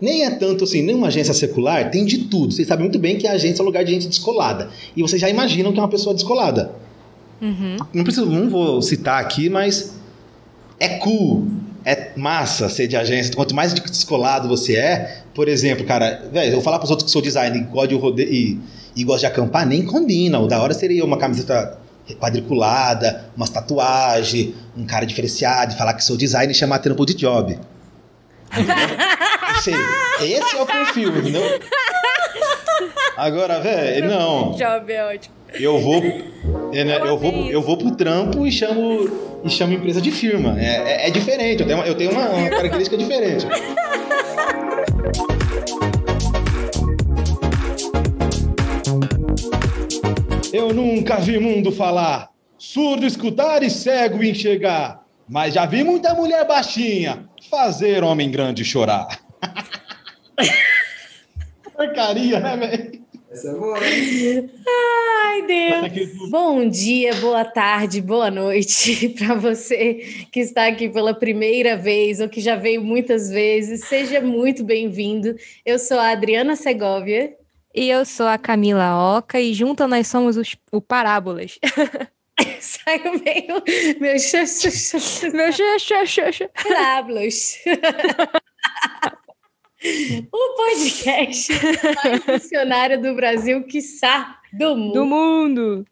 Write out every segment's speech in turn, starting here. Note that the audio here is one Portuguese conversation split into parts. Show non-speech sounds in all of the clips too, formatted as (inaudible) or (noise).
Nem é tanto assim, nem uma agência secular tem de tudo. Vocês sabem muito bem que a agência é um lugar de gente descolada. E vocês já imaginam que é uma pessoa descolada. Uhum. Não preciso, não vou citar aqui, mas é cool, é massa ser de agência. Quanto mais descolado você é, por exemplo, cara, velho, eu falar pros outros que sou designer e gosto de e, e gosto de acampar, nem combina. O da hora seria uma camiseta quadriculada, umas tatuagens, um cara diferenciado, falar que sou designer e chamar trampo de job. Esse, esse é o perfil, entendeu? Agora, velho, não. Job é ótimo. Eu vou, é, né, eu vou, eu vou pro trampo e chamo e chamo empresa de firma. É, é, é diferente. Eu tenho, eu tenho uma, uma característica diferente. Eu nunca vi mundo falar, surdo escutar e cego enxergar, mas já vi muita mulher baixinha fazer homem grande chorar. (laughs) Porcaria, né, velho? Essa é boa. hein? Ai, Deus. Bom dia, boa tarde, boa noite (laughs) para você que está aqui pela primeira vez ou que já veio muitas vezes. Seja muito bem-vindo. Eu sou a Adriana Segovia. E eu sou a Camila Oca e juntas nós somos os, o Parábolas. (laughs) (laughs) Saiu meio meu xaxaxa. Meu xaxaxa. Parábolas. o podcast mais missionário do Brasil, quiçá do mundo. Do mundo.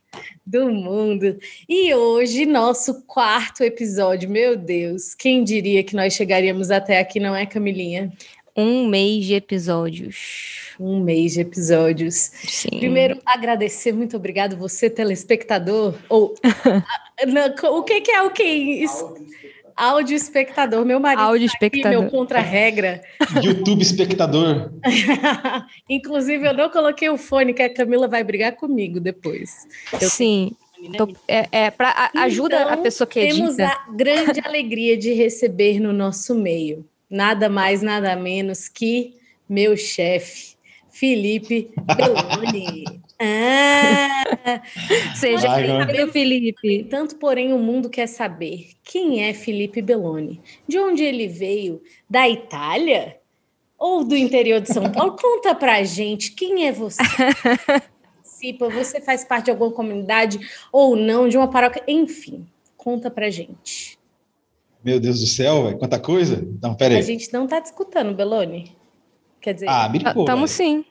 do mundo. E hoje, nosso quarto episódio. Meu Deus, quem diria que nós chegaríamos até aqui, não é, Camilinha? Um mês de episódios. Um mês de episódios. Sim. Primeiro, agradecer, muito obrigado, você, telespectador. Ou. (laughs) Não, o que, que é o que? Isso? Áudio espectador. Meu marido. Áudio tá aqui, espectador. meu contra-regra. (laughs) YouTube espectador. (laughs) Inclusive, eu não coloquei o fone, que a Camila vai brigar comigo depois. Eu Sim. né? Tô- é, é pra, a- ajuda Então, a pessoa que Temos edita. a grande alegria de receber no nosso meio nada mais, nada menos que meu chefe, Felipe Belloni. (laughs) Ah, Seja bem-vindo, Felipe. tanto, porém, o mundo quer saber quem é Felipe Belloni, de onde ele veio, da Itália ou do interior de São Paulo? (laughs) Conta pra gente quem é você. Participa, você faz parte de alguma comunidade ou não, de uma paróquia, enfim, conta pra gente. Meu Deus do céu, velho, quanta coisa. Não, pera A gente não tá discutando, Beloni. Quer dizer, Ah, me ligou, Tamo velho. sim.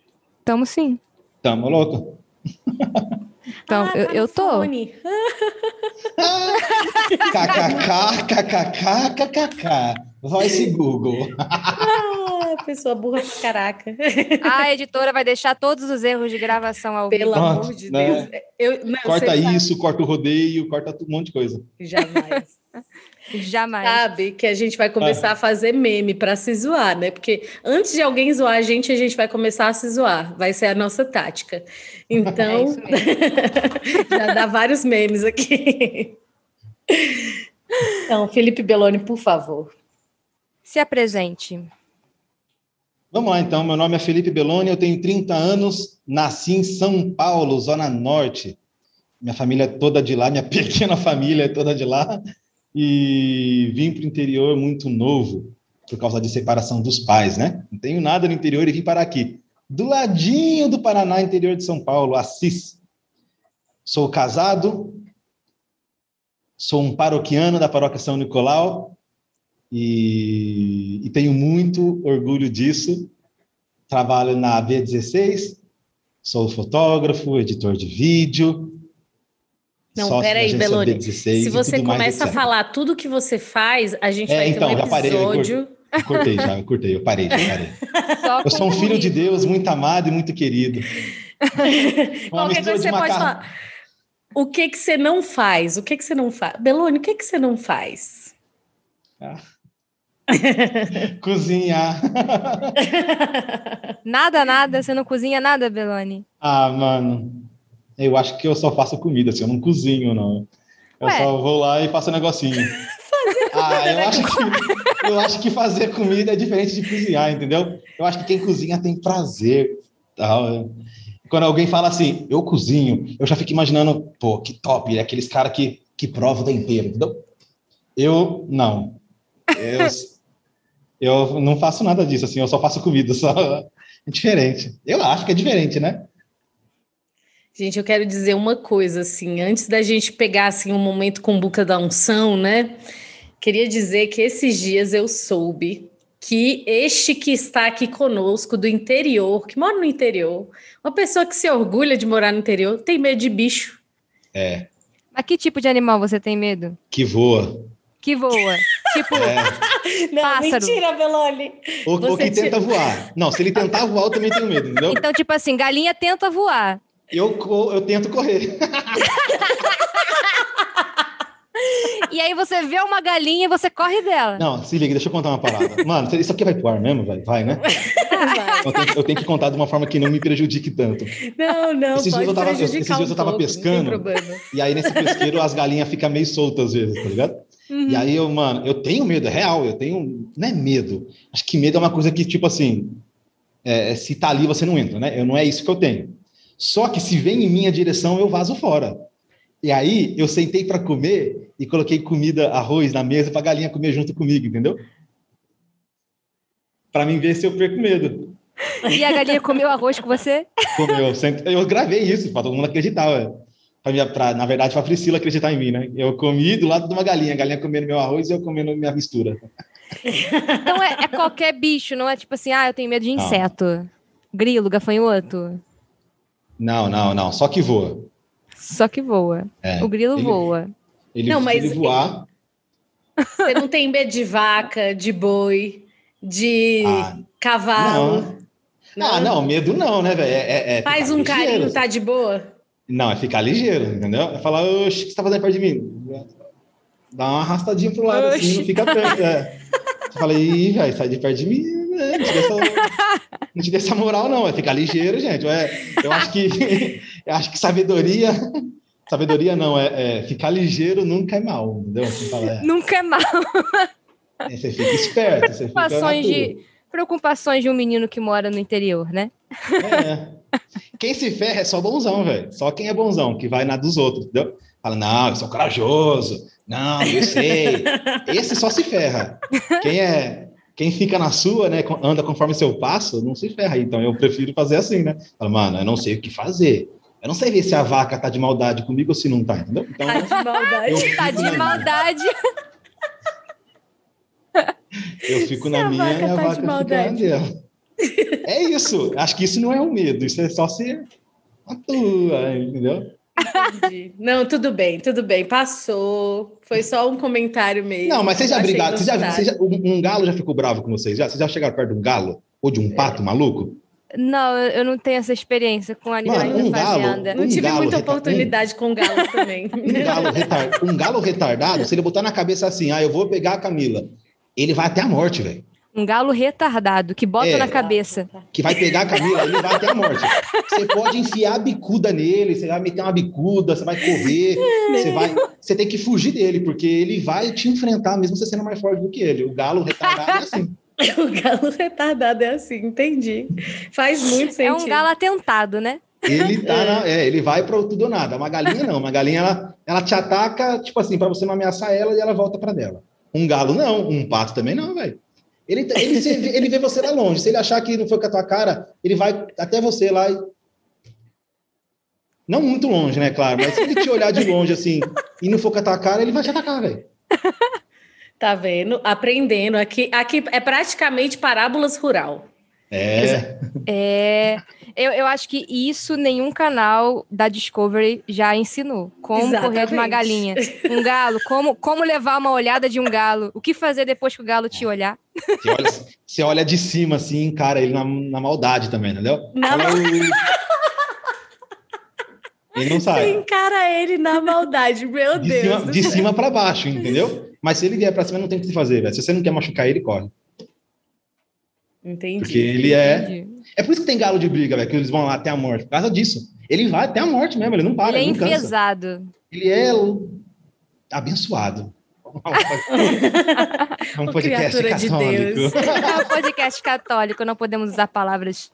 Tamo sim. Tamo louco. (laughs) Então, ah, eu, tá eu tô. fone. KKK, KKK, KKK. Voice Google. Ah, pessoa burra pra caraca. A editora vai deixar todos os erros de gravação ao Pelo amor de né? Deus. Eu, não, Corta você sabe- isso, corta o rodeio, corta um monte de coisa. Jamais. Jamais. Sabe que a gente vai começar a fazer meme para se zoar, né? Porque antes de alguém zoar a gente, a gente vai começar a se zoar. Vai ser a nossa tática. É Então, mesmo. (laughs) já dá vários memes aqui. Então, Felipe Belloni, por favor. Se apresente. Vamos lá, então. Meu nome é Felipe Belloni, eu tenho 30 anos, nasci em São Paulo, Zona Norte. Minha família é toda de lá, minha (laughs) pequena família é toda de lá. E vim para o interior muito novo, por causa de separação dos pais, né? Não tenho nada no interior e vim parar aqui. Do ladinho do Paraná, interior de São Paulo, Assis. Sou casado, sou um paroquiano da paróquia São Nicolau, e, e tenho muito orgulho disso. Trabalho na B16, sou fotógrafo, editor de vídeo. Não, sócio da peraí. B16 Se você começa a falar tudo que você faz, a gente É, vai então, ter um já parei, eu episódio. Cortei já, eu cortei, eu parei, já parei. Só Eu sou um filho de Deus, muito amado e muito querido. (laughs) Uma Qualquer coisa você pode macarrão. falar. O que que você não faz? O que que você não faz? Belone, o que que você não faz? Ah. (laughs) Cozinhar. (laughs) Nada, nada. Você não cozinha nada, Beloni? Ah, mano. Eu acho que eu só faço comida, assim, eu não cozinho, não. Eu Ué. só vou lá e faço um negocinho. (laughs) ah, eu acho, que, (laughs) eu acho que fazer comida é diferente de cozinhar, entendeu? Eu acho que quem cozinha tem prazer. Tal. Quando alguém fala assim, eu cozinho, eu já fico imaginando, pô, que top, é aqueles caras que, que provam o tempero, entendeu? Eu, não. Eu, (laughs) Eu não faço nada disso, assim, eu só faço comida, só é diferente. Eu acho que é diferente, né? Gente, eu quero dizer uma coisa, assim, antes da gente pegar, assim, um momento com buca da unção, né? Queria dizer que esses dias eu soube que este que está aqui conosco do interior, que mora no interior, uma pessoa que se orgulha de morar no interior, tem medo de bicho. É, Mas que tipo de animal você tem medo? que voa. Que voa. (laughs) tipo, É. Não, Pássaro. mentira, Belone. Ou, ou que tira- tenta voar. Não, se ele tentar voar, eu também tenho medo, entendeu? então, tipo assim, galinha tenta voar. Eu, eu tento correr. E aí você vê uma galinha e você corre dela. Não, se liga, deixa eu contar uma parada. Mano, isso aqui vai pro ar mesmo, velho? Vai, né? Eu tenho, eu tenho que contar de uma forma que não me prejudique tanto. Não, não, Esses dias eu tava- esses dias um eu tava pouco, pescando. E aí, nesse pesqueiro, as galinhas ficam meio soltas às vezes, tá ligado? Uhum. E aí, eu, mano, eu tenho medo, é real, eu tenho. Não é medo. Acho que medo é uma coisa que, tipo assim, é, se tá ali, você não entra, né? Eu, não é isso que eu tenho. Só que se vem em minha direção, eu vazo fora. E aí, eu sentei para comer e coloquei comida, arroz na mesa pra galinha comer junto comigo, entendeu? Para mim ver se eu perco medo. E a galinha comeu arroz com você? Comeu. Eu gravei isso para todo mundo acreditar. Pra minha, pra, na verdade, para Priscila acreditar em mim, né? Eu comi do lado de uma galinha, a galinha comendo meu arroz e eu comendo minha mistura. Então é, é qualquer bicho, não é tipo assim, ah, eu tenho medo de Não. inseto. Grilo, gafanhoto. Não, não, não. Só que voa. Só que voa. É. O grilo Ele- voa. Ele, Não, mas ele voar. Você não tem medo de vaca, de boi, de Ah, cavalo? não. Ah, não, medo não, né, velho? É, é- é Faz um carinho, ligeiro. tá de boa? Não, é ficar ligeiro, entendeu? É falar, oxe, o que você tá fazendo perto de mim? Dá uma arrastadinha pro lado, assim, não fica perto. É. (laughs) Eu falei, ih, velho, sai de perto de mim. Né? Não te dê essa, não te moral, não. É ficar ligeiro, gente. É, eu acho que (laughs) eu acho que sabedoria. Sabedoria não, é, é ficar ligeiro nunca é mal, entendeu? Você, fala, é, Nunca é mal. é, você fica esperto, você fica. Preocupações tua. de, preocupações de um menino que mora no interior, né? É. Quem se ferra é só bonzão, velho. Só quem é bonzão, que vai na dos outros, entendeu? Fala, não, eu sou corajoso. Não, eu sei. (laughs) Esse só se ferra. Quem é. Quem fica na sua, né, anda conforme seu passo, não se ferra. Então eu prefiro fazer assim, né? Fala, mano, eu não sei o que fazer. Eu não sei ver se a vaca tá de maldade comigo ou se não tá, entendeu? Então, Tá de maldade. eu Tá de na minha. maldade. (laughs) Eu fico Se na a minha vaca e a tá de vaca fica na maldade. dela. É isso. Acho que isso não é um medo, isso é só se atua, entendeu? Entendi. Não, tudo bem, tudo bem. Passou. Foi só um comentário mesmo. Não, mas vocês já brigaram. Vocês já, vocês já- um, um galo já ficou bravo com vocês? Já? Vocês já chegaram perto de um galo? Ou de um pato maluco? Não, eu não tenho essa experiência com animais Mano, um da galo- fazenda. Não Um tive galo muita oportunidade com galo (laughs) também. Um galo, retar- um galo retardado, se ele botar na cabeça assim, ah, eu vou pegar a Camila, ele vai até a morte, velho. Um galo retardado que bota É. na cabeça. Que vai pegar a Camila, ele vai até a morte. Você pode enfiar a bicuda nele, você vai meter uma bicuda, você vai correr, você vai. Você tem que fugir dele, porque ele vai te enfrentar, mesmo você sendo mais forte do que ele. O galo retardado é assim. (laughs) O galo retardado é assim, entendi. Faz muito É sentido. um galo atentado, né? Ele tá na- é, ele vai para tudo ou nada. Uma galinha não, uma galinha ela, ela te ataca, tipo assim, para você não ameaçar ela e ela volta para dela. Um galo não, um pato também não, velho. Ele, ele, se- ele vê você lá longe. Se ele achar que não foi com a tua cara, ele vai até você lá e. Não muito longe, né, claro, mas se ele te olhar de longe assim e não for com a tua cara, ele vai te atacar, velho. Tá vendo? Aprendendo. Aqui, aqui é praticamente parábolas rural. É. É, eu, eu acho que isso nenhum canal da Discovery já ensinou. Como correr de uma Exatamente. galinha. Um galo, como, como levar uma olhada de um galo. O que fazer depois que o galo te olhar. Você olha, você olha de cima assim, cara, ele na, na maldade também, entendeu? "Ui". Ele não Você sai. encara ele na maldade, meu De Deus. cima, de cima para baixo, entendeu? Mas se ele vier para cima, não tem o que fazer, velho. Se você não quer machucar ele, corre. Entendi. Porque ele é. Entendi. É por isso que tem galo de briga, velho, que eles vão lá até a morte. Por causa disso. Ele vai até a morte mesmo, ele não para, Ele é ele não cansa. enfesado. Ele é o- abençoado. (laughs) É um podcast criatura de católico. Deus. (laughs) É um podcast católico, não podemos usar palavras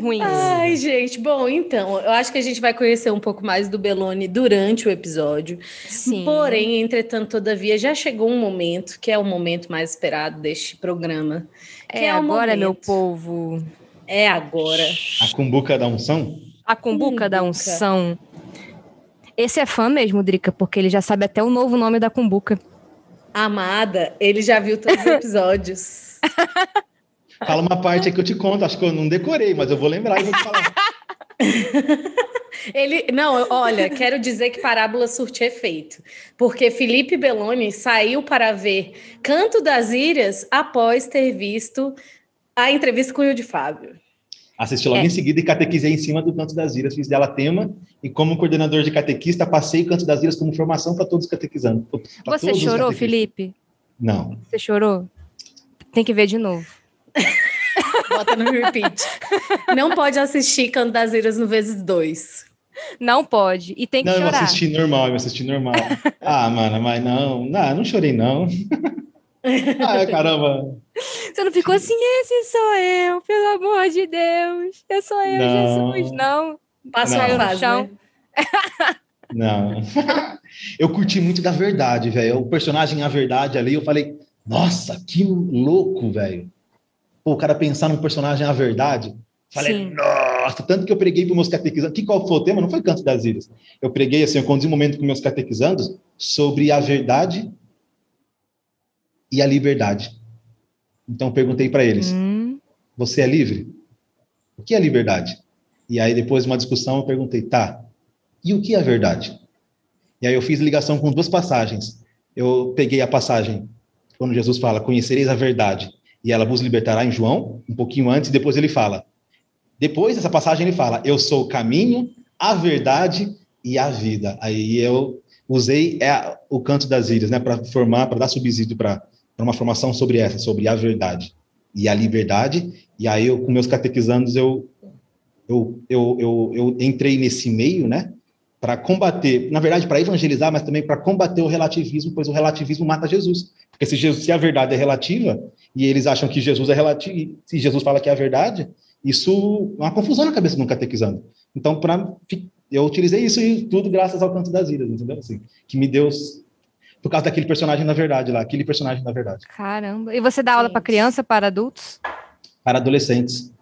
ruins. Ai, gente, bom, então, eu acho que a gente vai conhecer um pouco mais do Belone durante o episódio. Sim. Porém, entretanto, todavia, já chegou um momento que é o momento mais esperado deste programa. É, o agora, meu povo. É agora. A cumbuca da unção? A cumbuca da Cumbuca. unção. Esse é fã mesmo, Drica, porque ele já sabe até o novo nome da cumbuca. Amada, ele já viu todos os (laughs) episódios. Fala uma parte aí que eu te conto. Acho que eu não decorei, mas eu vou lembrar e vou te falar. (laughs) (laughs) Ele, não, olha, quero dizer que Parábola surte efeito, porque Felipe Belloni saiu para ver Canto das Ilhas após ter visto a entrevista com o de Fábio. Assisti logo É. em seguida e catequizei em cima do Canto das Ilhas. Fiz dela tema. E como coordenador de catequista, passei o Canto das Ilhas como formação para todos os catequizando. pra Você chorou. Felipe? Não. Você chorou? Tem que ver de novo. (laughs) Bota no repeat. Não pode assistir Canto das Ilhas no vezes dois. Não pode. E tem que Não, eu chorar. assisti normal, eu assisti normal. ah, mano, mas não. Não, não chorei, não. (laughs) ah, caramba. Você não ficou assim, esse sou eu, pelo amor de Deus. Eu sou eu, Não. Jesus. Não. Passou Não. a fase, Chão. né? (laughs) Não. eu curti muito da verdade, velho. O personagem A Verdade ali, eu falei, nossa, que louco, velho. Pô, o cara pensar num personagem A Verdade. Falei, Sim. nossa, tanto que eu preguei para meus catequizandos. Que qual foi o tema? Não foi Canto das Ilhas. Eu preguei, assim, eu conduzi um momento com meus catequizandos sobre a verdade e a liberdade. Então eu perguntei para eles: Hum, você é livre? O que é liberdade? E aí, depois de uma discussão, eu perguntei, tá, e o que é verdade? E aí eu fiz ligação com duas passagens. Eu peguei a passagem, quando Jesus fala, conhecereis a verdade, e ela vos libertará em João, um pouquinho antes, e depois ele fala. Depois dessa passagem ele fala, eu sou o caminho, a verdade e a vida. Aí eu usei é, o canto das ilhas, né, para formar, para dar subsídio para uma formação sobre essa, sobre a verdade e a liberdade. E aí eu, com meus catequizandos, eu, eu, eu, eu, eu entrei nesse meio, né? Para combater, na verdade, para evangelizar, mas também para combater o relativismo, pois o relativismo mata Jesus. Porque se, Jesus, se a verdade é relativa, e eles acham que Jesus é relativo, se Jesus fala que é a verdade, isso é uma confusão na cabeça de um catequizando. Então, pra, eu utilizei isso e tudo graças ao Canto das Ilhas, entendeu? Assim, que me deu. Por causa daquele personagem na verdade lá, aquele personagem na verdade. caramba. E você dá aula para criança, para adultos? Para adolescentes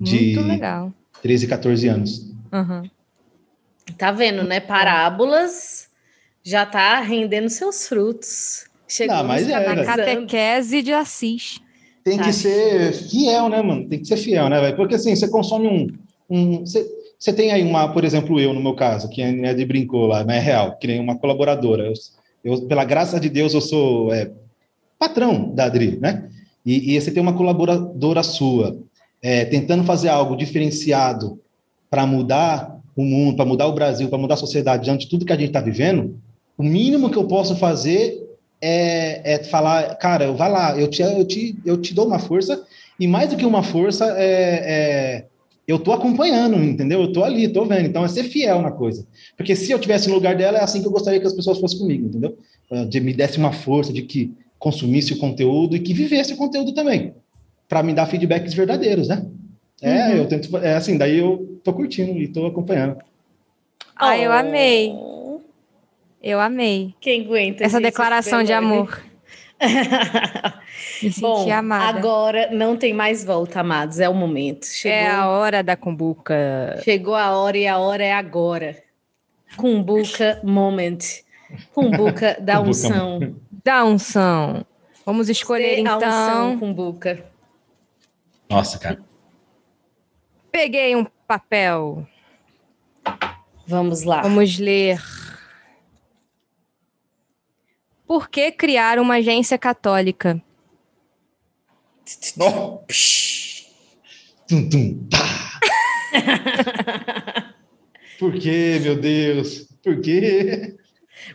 de Muito legal. 13 e 14 anos. Uhum. Tá vendo, né? Parábolas já tá rendendo seus frutos. Chegou Não, mas é, A catequizando. catequese de Assis. Tem que Tá. ser fiel, né, mano? Tem que ser fiel, né, velho? Porque assim, você consome um. um você, você tem aí uma, por exemplo, eu, no meu caso, que é de brincou lá, não é real, que nem uma colaboradora. Eu, eu, pela graça de Deus, eu sou é, patrão da Adri, né? E, e você tem uma colaboradora sua é, tentando fazer algo diferenciado para mudar o mundo, para mudar o Brasil, para mudar a sociedade diante de tudo que a gente está vivendo. O mínimo que eu posso fazer é, é falar, cara, vai lá, eu te, eu, te, eu te dou uma força, e mais do que uma força, é, é, eu tô acompanhando, entendeu? Eu tô ali, tô vendo. Então é ser fiel na coisa. Porque se eu tivesse no lugar dela, é assim que eu gostaria que as pessoas fossem comigo, entendeu? Eh, De me desse uma força, de que consumisse o conteúdo e que vivesse o conteúdo também, para me dar feedbacks verdadeiros, né? É, Uhum. eu tento, é assim, daí eu tô curtindo e tô acompanhando. Ah, eu amei. Eu amei. Quem aguenta? Essa gente, declaração de Belone? amor. (laughs) Me senti Bom, amada. agora não tem mais volta, amados. É o momento. Chegou, É a hora da cumbuca. chegou a hora e a hora é agora. Cumbuca moment. Cumbuca (laughs) da unção. Da unção. Vamos escolher Ser a unção, então. Cumbuca. Nossa, cara. Peguei um papel. Vamos lá. Vamos ler. Por que criar uma agência católica? Oh. Tum, tum. Por quê, meu Deus? Por quê?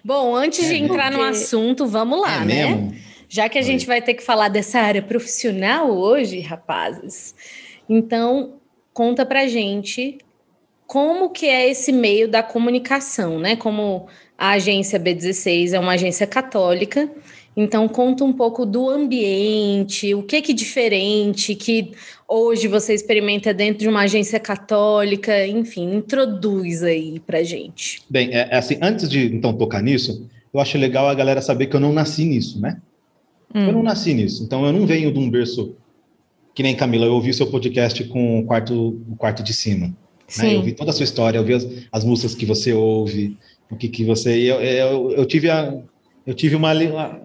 Bom, antes de É, entrar no porque- assunto, vamos lá, é né? mesmo? Já que a gente vai ter que falar dessa área profissional hoje, rapazes, então conta pra gente como que é esse meio da comunicação, né? Como a agência B16 é uma agência católica Então conta um pouco do ambiente, o que que diferente que hoje você experimenta dentro de uma agência católica, enfim, introduz aí pra gente. Bem, é, é assim, antes de então tocar nisso, eu acho legal a galera saber que eu não nasci nisso, né? Hum. Eu não nasci nisso, então eu não venho de um berço que nem Camila, eu ouvi o seu podcast com o quarto, o quarto de cima. Né? Eu vi toda a sua história, eu vi as, as músicas que você ouve, o que, que você. Eu, eu, eu tive a. Eu tive uma,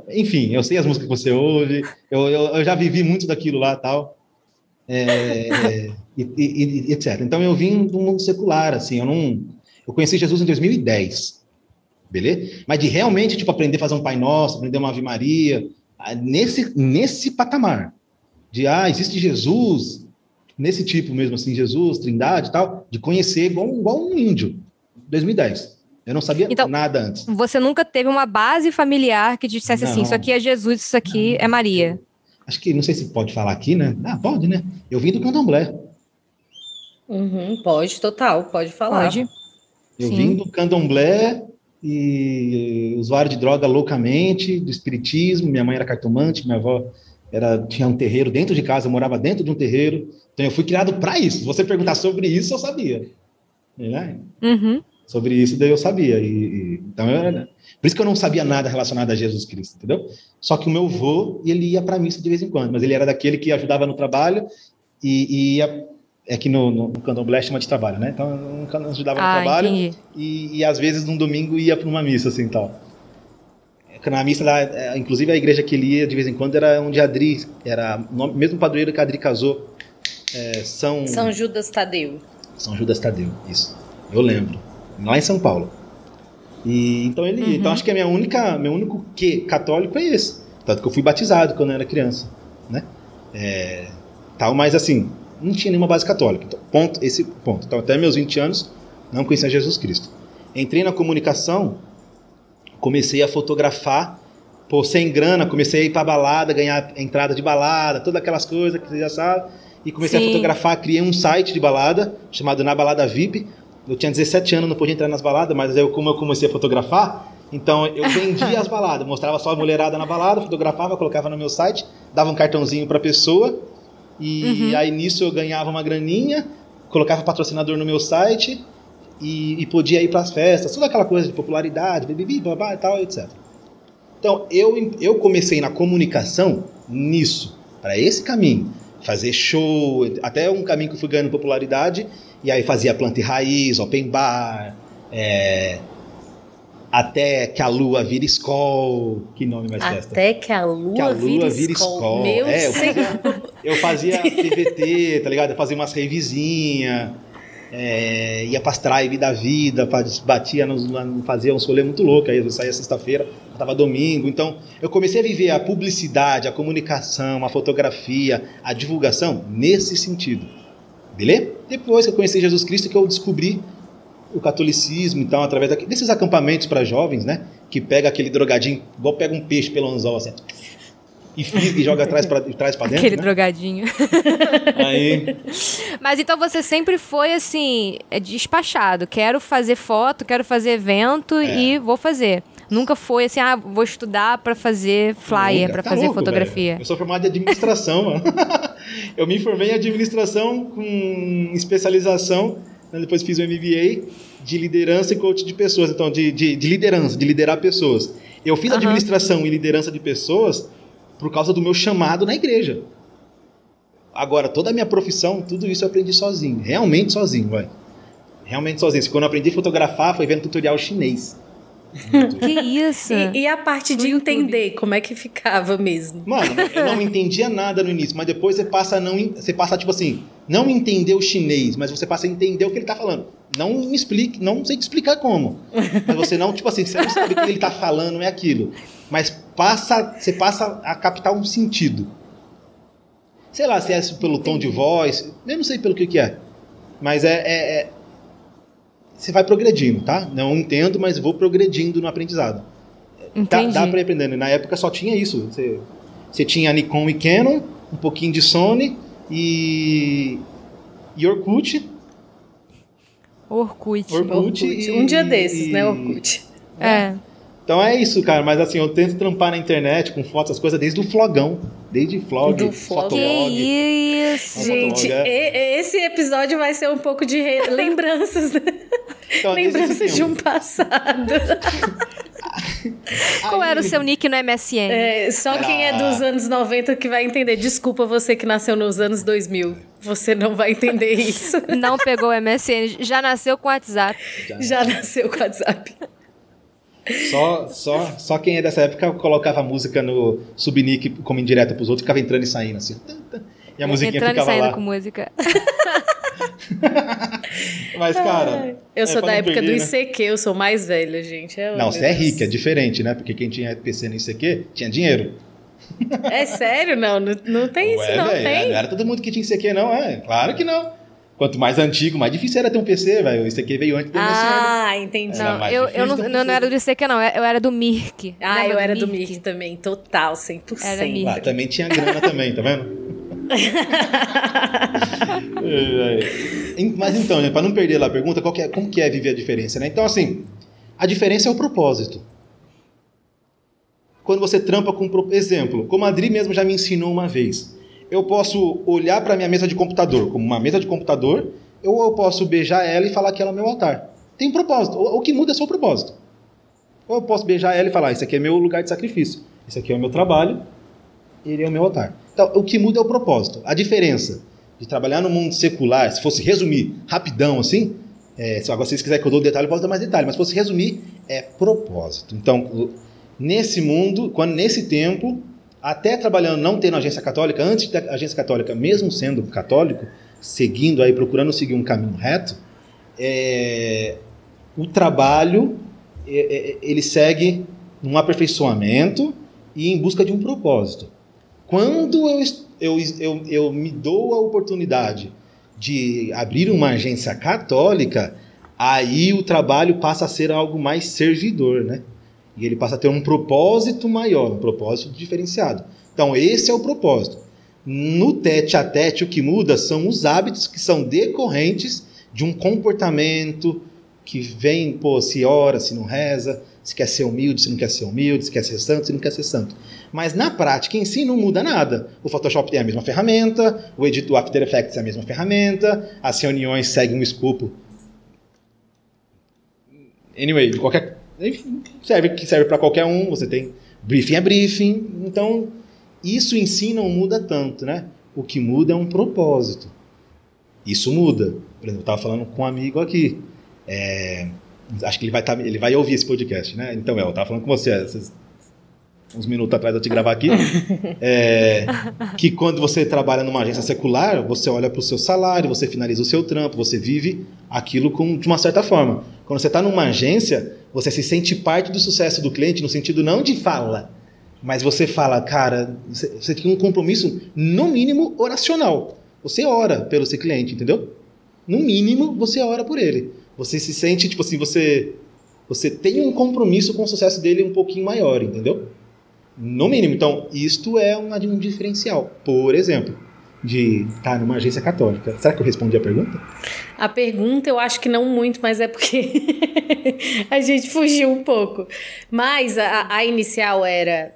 Enfim, eu sei as músicas que você ouve, eu, eu, eu já vivi muito daquilo lá tal. É, (laughs) e, e, e, etc. Então eu vim do mundo secular, assim, eu não. Eu conheci Jesus em 2010, beleza? Mas de realmente, tipo, aprender a fazer um Pai Nosso, aprender uma Ave Maria, nesse, nesse patamar de, ah, existe Jesus, nesse tipo mesmo, assim, Jesus, Trindade e tal, de conhecer igual, igual um índio, 2010. Eu não sabia então, nada antes. Você nunca teve uma base familiar que dissesse não, assim: isso aqui é Jesus, isso aqui não, é Maria. Acho que não sei se pode falar aqui, né? Ah, pode, né? Eu vim do candomblé. Uhum, pode, total, pode falar. Pode. Eu Sim. vim do candomblé e usuário de droga loucamente, do espiritismo. Minha mãe era cartomante, minha avó era, tinha um terreiro dentro de casa, eu morava dentro de um terreiro. Então eu fui criado para isso. Se você perguntar sobre isso, eu sabia. Né? Uhum sobre isso, daí eu sabia. E, e, então eu era, por isso que eu não sabia nada relacionado a Jesus Cristo, entendeu? Só que o meu avô, ele ia para missa de vez em quando, mas ele era daquele que ajudava no trabalho e, e ia é que no, no, no candomblé chama de trabalho, né? Então eu ajudava no ah, trabalho e, e, às vezes num domingo ia para uma missa assim, tal. Na missa lá, é, inclusive a igreja que ele ia de vez em quando era onde Adri, era o mesmo padroeiro que Adri casou, é, São São Judas Tadeu. São Judas Tadeu, isso. Eu lembro lá em São Paulo. E então ele, uhum. então acho que a minha única, meu único que católico é esse. Tanto que eu fui batizado quando eu era criança, né? É, tal, mas assim, não tinha nenhuma base católica. Então, ponto, esse ponto. Então, até meus 20 anos, não conhecia Jesus Cristo. Entrei na comunicação, comecei a fotografar, pô, sem grana, comecei a ir pra balada, ganhar entrada de balada, todas aquelas coisas que você já sabe. E comecei Sim. a fotografar, criei um site de balada, chamado Na Balada VIP, eu tinha 17 anos, não podia entrar nas baladas, mas eu, como eu comecei a fotografar, então eu vendia (laughs) as baladas, mostrava só a mulherada na balada, fotografava, colocava no meu site, dava um cartãozinho para a pessoa, e uhum. aí nisso eu ganhava uma graninha, colocava patrocinador no meu site e, e podia ir para as festas, toda aquela coisa de popularidade, bibibi, babá e tal, etc. Então eu, eu comecei na comunicação nisso, para esse caminho, fazer show, até um caminho que eu fui ganhando popularidade e aí fazia planta e raiz, open bar, é, até que a lua vira escol. Que nome mais festa? Até que a lua, que a lua vira, escol. Meu é, eu fazia, eu fazia PVT, tá ligado? Eu fazia umas revisinhas. É, ia pras drive da vida, batia, nos, fazia um rolê muito louco, aí eu saía sexta-feira, estava domingo, então eu comecei a viver a publicidade, a comunicação, a fotografia, a divulgação nesse sentido. Beleza? Depois que eu conheci Jesus Cristo, que eu descobri o catolicismo, então, através desses acampamentos para jovens, né? Que pega aquele drogadinho, igual pega um peixe pelo anzol, assim, e, e joga atrás para trás para dentro. Aquele né? drogadinho. Aí. (laughs) Mas então você sempre foi assim, é despachado. Quero fazer foto, quero fazer evento é. e vou fazer. Nunca foi assim, ah, vou estudar para fazer flyer, para tá fazer louco, fotografia. Velho. Eu sou formado em administração, (laughs) Eu me formei em administração com especialização, né, depois fiz o MBA de liderança e coach de pessoas, então de, de, de liderança, de liderar pessoas. Eu fiz uhum. administração e liderança de pessoas por causa do meu chamado na igreja. Agora, toda a minha profissão, tudo isso eu aprendi sozinho, realmente sozinho, vai. Realmente sozinho. Quando eu aprendi a fotografar, foi vendo tutorial chinês. (laughs) que isso? E, e a parte de entender como é que ficava mesmo? Mano, eu não entendia nada no início, mas depois você passa a não. Você passa, tipo assim, não entender o chinês, mas você passa a entender o que ele tá falando. Não me explique, não sei te explicar como. Mas você não, tipo assim, você não sabe o que ele tá falando, é aquilo. Mas passa, você passa a captar um sentido. Sei lá, se é pelo tom de voz, eu não sei pelo que, que é. Mas é, é, é você vai progredindo, tá? Não entendo, mas vou progredindo no aprendizado. Entendi. Dá, dá para ir aprendendo. Na época só tinha isso. Você, você tinha Nikon e Canon, um pouquinho de Sony e, e Orkut. Orkut. Orkut. Orkut. E, um dia desses, né, Orkut? É. Então é isso, cara. Mas assim, eu tento trampar na internet com fotos, as coisas desde o flogão. Desde vlog, Do flog. fotolog. Que isso! Gente, Fotolog, e- esse episódio vai ser um pouco de re- (laughs) lembranças, né? Então, lembranças de um passado. Qual Aí- era o seu nick no MSN? É, só quem é dos anos 90 que vai entender. Desculpa você que nasceu nos anos 2000. Você não vai entender isso. Não pegou o MSN, já nasceu com o WhatsApp. Já nasceu com o WhatsApp. Só, só, só quem é dessa época colocava a música no subnick como indireta pros outros, ficava entrando e saindo assim. E a musiquinha Entrando e ficava saindo lá. com música. (laughs) Mas, cara. Eu é, sou da época perder, do né? ICQ, eu sou mais velha, gente. É, Não, você é rica, é diferente, né? Porque quem tinha PC no ICQ tinha dinheiro. É sério? Não, não, não tem isso, Ué, não velho, tem. Não era todo mundo que tinha ICQ, não, é. Claro que não. Quanto mais antigo, mais difícil era ter um PC, velho. O ICQ veio antes do MSN. Ah, entendi. Não, eu, eu não, não, era do ICQ, não. Eu era do Mirk. Ah, eu era do Mirk também, total, 100%. Era Mirk. Ah, também tinha grana também, tá vendo? (laughs) É, é. Mas então, né, para não perder lá a pergunta, qual que é- como que é viver a diferença, né? Então, assim, a diferença é o propósito. Quando você trampa com... Exemplo, como a Adri mesmo já me ensinou uma vez. Eu posso olhar para minha mesa de computador como uma mesa de computador, ou eu posso beijar ela e falar que ela é meu altar. Tem um propósito. O, que muda é só o propósito. Ou eu posso beijar ela e falar, isso aqui é meu lugar de sacrifício. Isso aqui é o meu trabalho, ele é o meu altar. Então, o que muda é o propósito. A diferença de trabalhar no mundo secular, se fosse resumir rapidão assim, é, se agora vocês quiserem que eu dou detalhe, eu posso dar mais detalhe, mas se fosse resumir, é propósito. Então, nesse mundo, quando nesse tempo, até trabalhando, não tendo agência católica, antes da agência católica, mesmo sendo católico, seguindo aí, procurando seguir um caminho reto, é, o trabalho é, é, ele segue um aperfeiçoamento e em busca de um propósito. Quando eu, eu, eu, eu me dou a oportunidade de abrir uma agência católica, aí o trabalho passa a ser algo mais servidor, né? E ele passa a ter um propósito maior, um propósito diferenciado. Então, esse é o propósito. No tete a tete, o que muda são os hábitos que são decorrentes de um comportamento que vem, pô, se ora, se não reza, se quer ser humilde, se não quer ser humilde, se quer ser santo, se não quer ser santo. Mas na prática em si não muda nada. O Photoshop tem a mesma ferramenta, o editor After Effects é a mesma ferramenta, as reuniões seguem um escopo. Anyway, qualquer serve que serve para qualquer um. Você tem briefing é briefing, então isso em si não muda tanto, né? O que muda é um propósito. Isso muda. Por exemplo, eu estava falando com um amigo aqui. é, acho que ele vai, tá, ele vai ouvir esse podcast, né? Então, eu estava falando com você esses- uns minutos atrás de eu te gravar aqui. (laughs) é, que quando você trabalha numa agência secular, você olha para o seu salário, você finaliza o seu trampo, você vive aquilo com, de uma certa forma. Quando você está numa agência, você se sente parte do sucesso do cliente, no sentido não de fala, mas você fala, cara, você, tem um compromisso, no mínimo, oracional. Você ora pelo seu cliente, entendeu? No mínimo, você ora por ele. Você se sente, tipo assim, você, você tem um compromisso com o sucesso dele um pouquinho maior, entendeu? No mínimo. Então, isto é um, um diferencial. Por exemplo, de estar numa agência católica. Será que eu respondi a pergunta? A pergunta eu acho que não muito, mas é porque (laughs) a gente fugiu um pouco. Mas a, a inicial era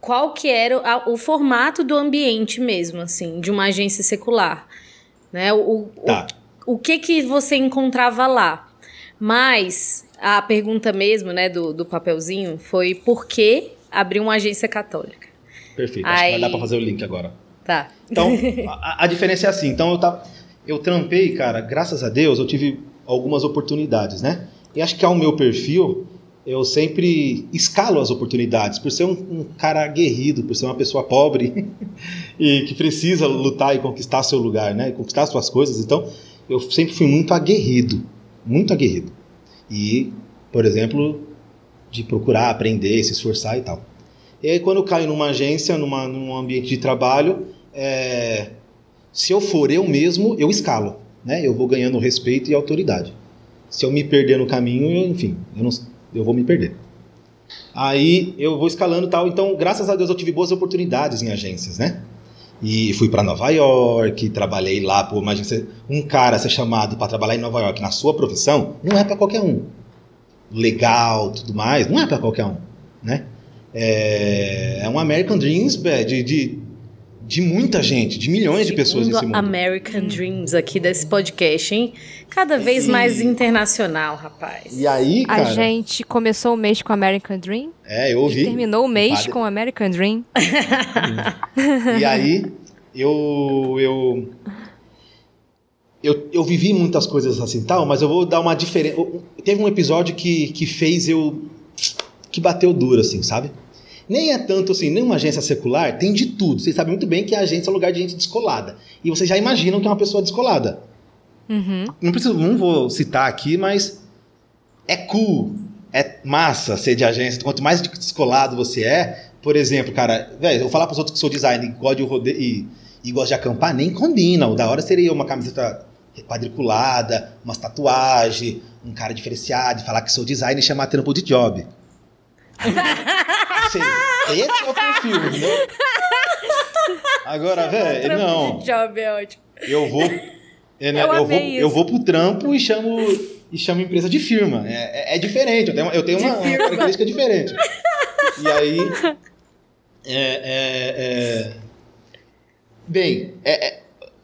qual que era a- o formato do ambiente mesmo, assim, de uma agência secular. Né? O, o, Tá. o que que você encontrava lá? Mas a pergunta mesmo, né, do, do papelzinho foi por que abrir uma agência católica? Perfeito. Acho que Aí- vai dar pra fazer o link agora. Tá. Então, (laughs) a, a diferença é assim. Então, eu, tava, eu trampei, cara, graças a Deus, eu tive algumas oportunidades, né? E acho que ao meu perfil, eu sempre escalo as oportunidades. Por ser um, um cara aguerrido, por ser uma pessoa pobre (laughs) e que precisa lutar e conquistar seu lugar, né? E conquistar suas coisas. Então, eu sempre fui muito aguerrido. Muito aguerrido. E, por exemplo, de procurar aprender, se esforçar e tal. E aí, quando eu caio numa agência, numa, num ambiente de trabalho, é, se eu for eu mesmo, eu escalo, né? Eu vou ganhando respeito e autoridade. Se eu me perder no caminho, eu, enfim, eu, não, eu vou me perder. Aí eu vou escalando tal. Então, graças a Deus, eu tive boas oportunidades em agências, né? E fui para Nova York, trabalhei lá, pô, imagina um cara ser chamado para trabalhar em Nova York na sua profissão, não é para qualquer um. legal, tudo mais. Não é para qualquer um, né? É, é um American Dreams de, de, de muita gente, de milhões de pessoas Segundo nesse mundo. American Dreams aqui desse podcast, hein? Cada vez mais internacional, rapaz. E aí, A cara, gente começou o mês com American Dream é, eu e ouvi. terminou o mês Padre- com American Dream. (laughs) E aí, eu, eu, eu, eu vivi muitas coisas assim tal, mas eu vou dar uma diferença. Teve um episódio que, que fez eu. que bateu duro, assim, sabe? Nem é tanto assim, nenhuma agência secular tem de tudo. Vocês sabem muito bem que a agência é um lugar de gente descolada. E vocês já imaginam que é uma pessoa descolada. Uhum. Não preciso, não vou citar aqui, mas é cool, é massa ser de agência. Quanto mais descolado você é, por exemplo, cara, velho, eu falar pros outros que sou designer e gosto de rodeio e, e gosto de acampar, nem combina. O da hora seria uma camiseta quadriculada, umas tatuagens, um cara diferenciado, falar que sou designer e chamar trampo de job. Assim, esse é o perfil, entendeu? Agora, velho, não. Job é ótimo. Eu vou. é, né, Eu eu, vou isso. eu vou pro trampo e chamo, e chamo empresa de firma. É, é- é diferente, eu tenho, uma- eu tenho uma, uma característica diferente. E aí. é, é, é, bem, é- é-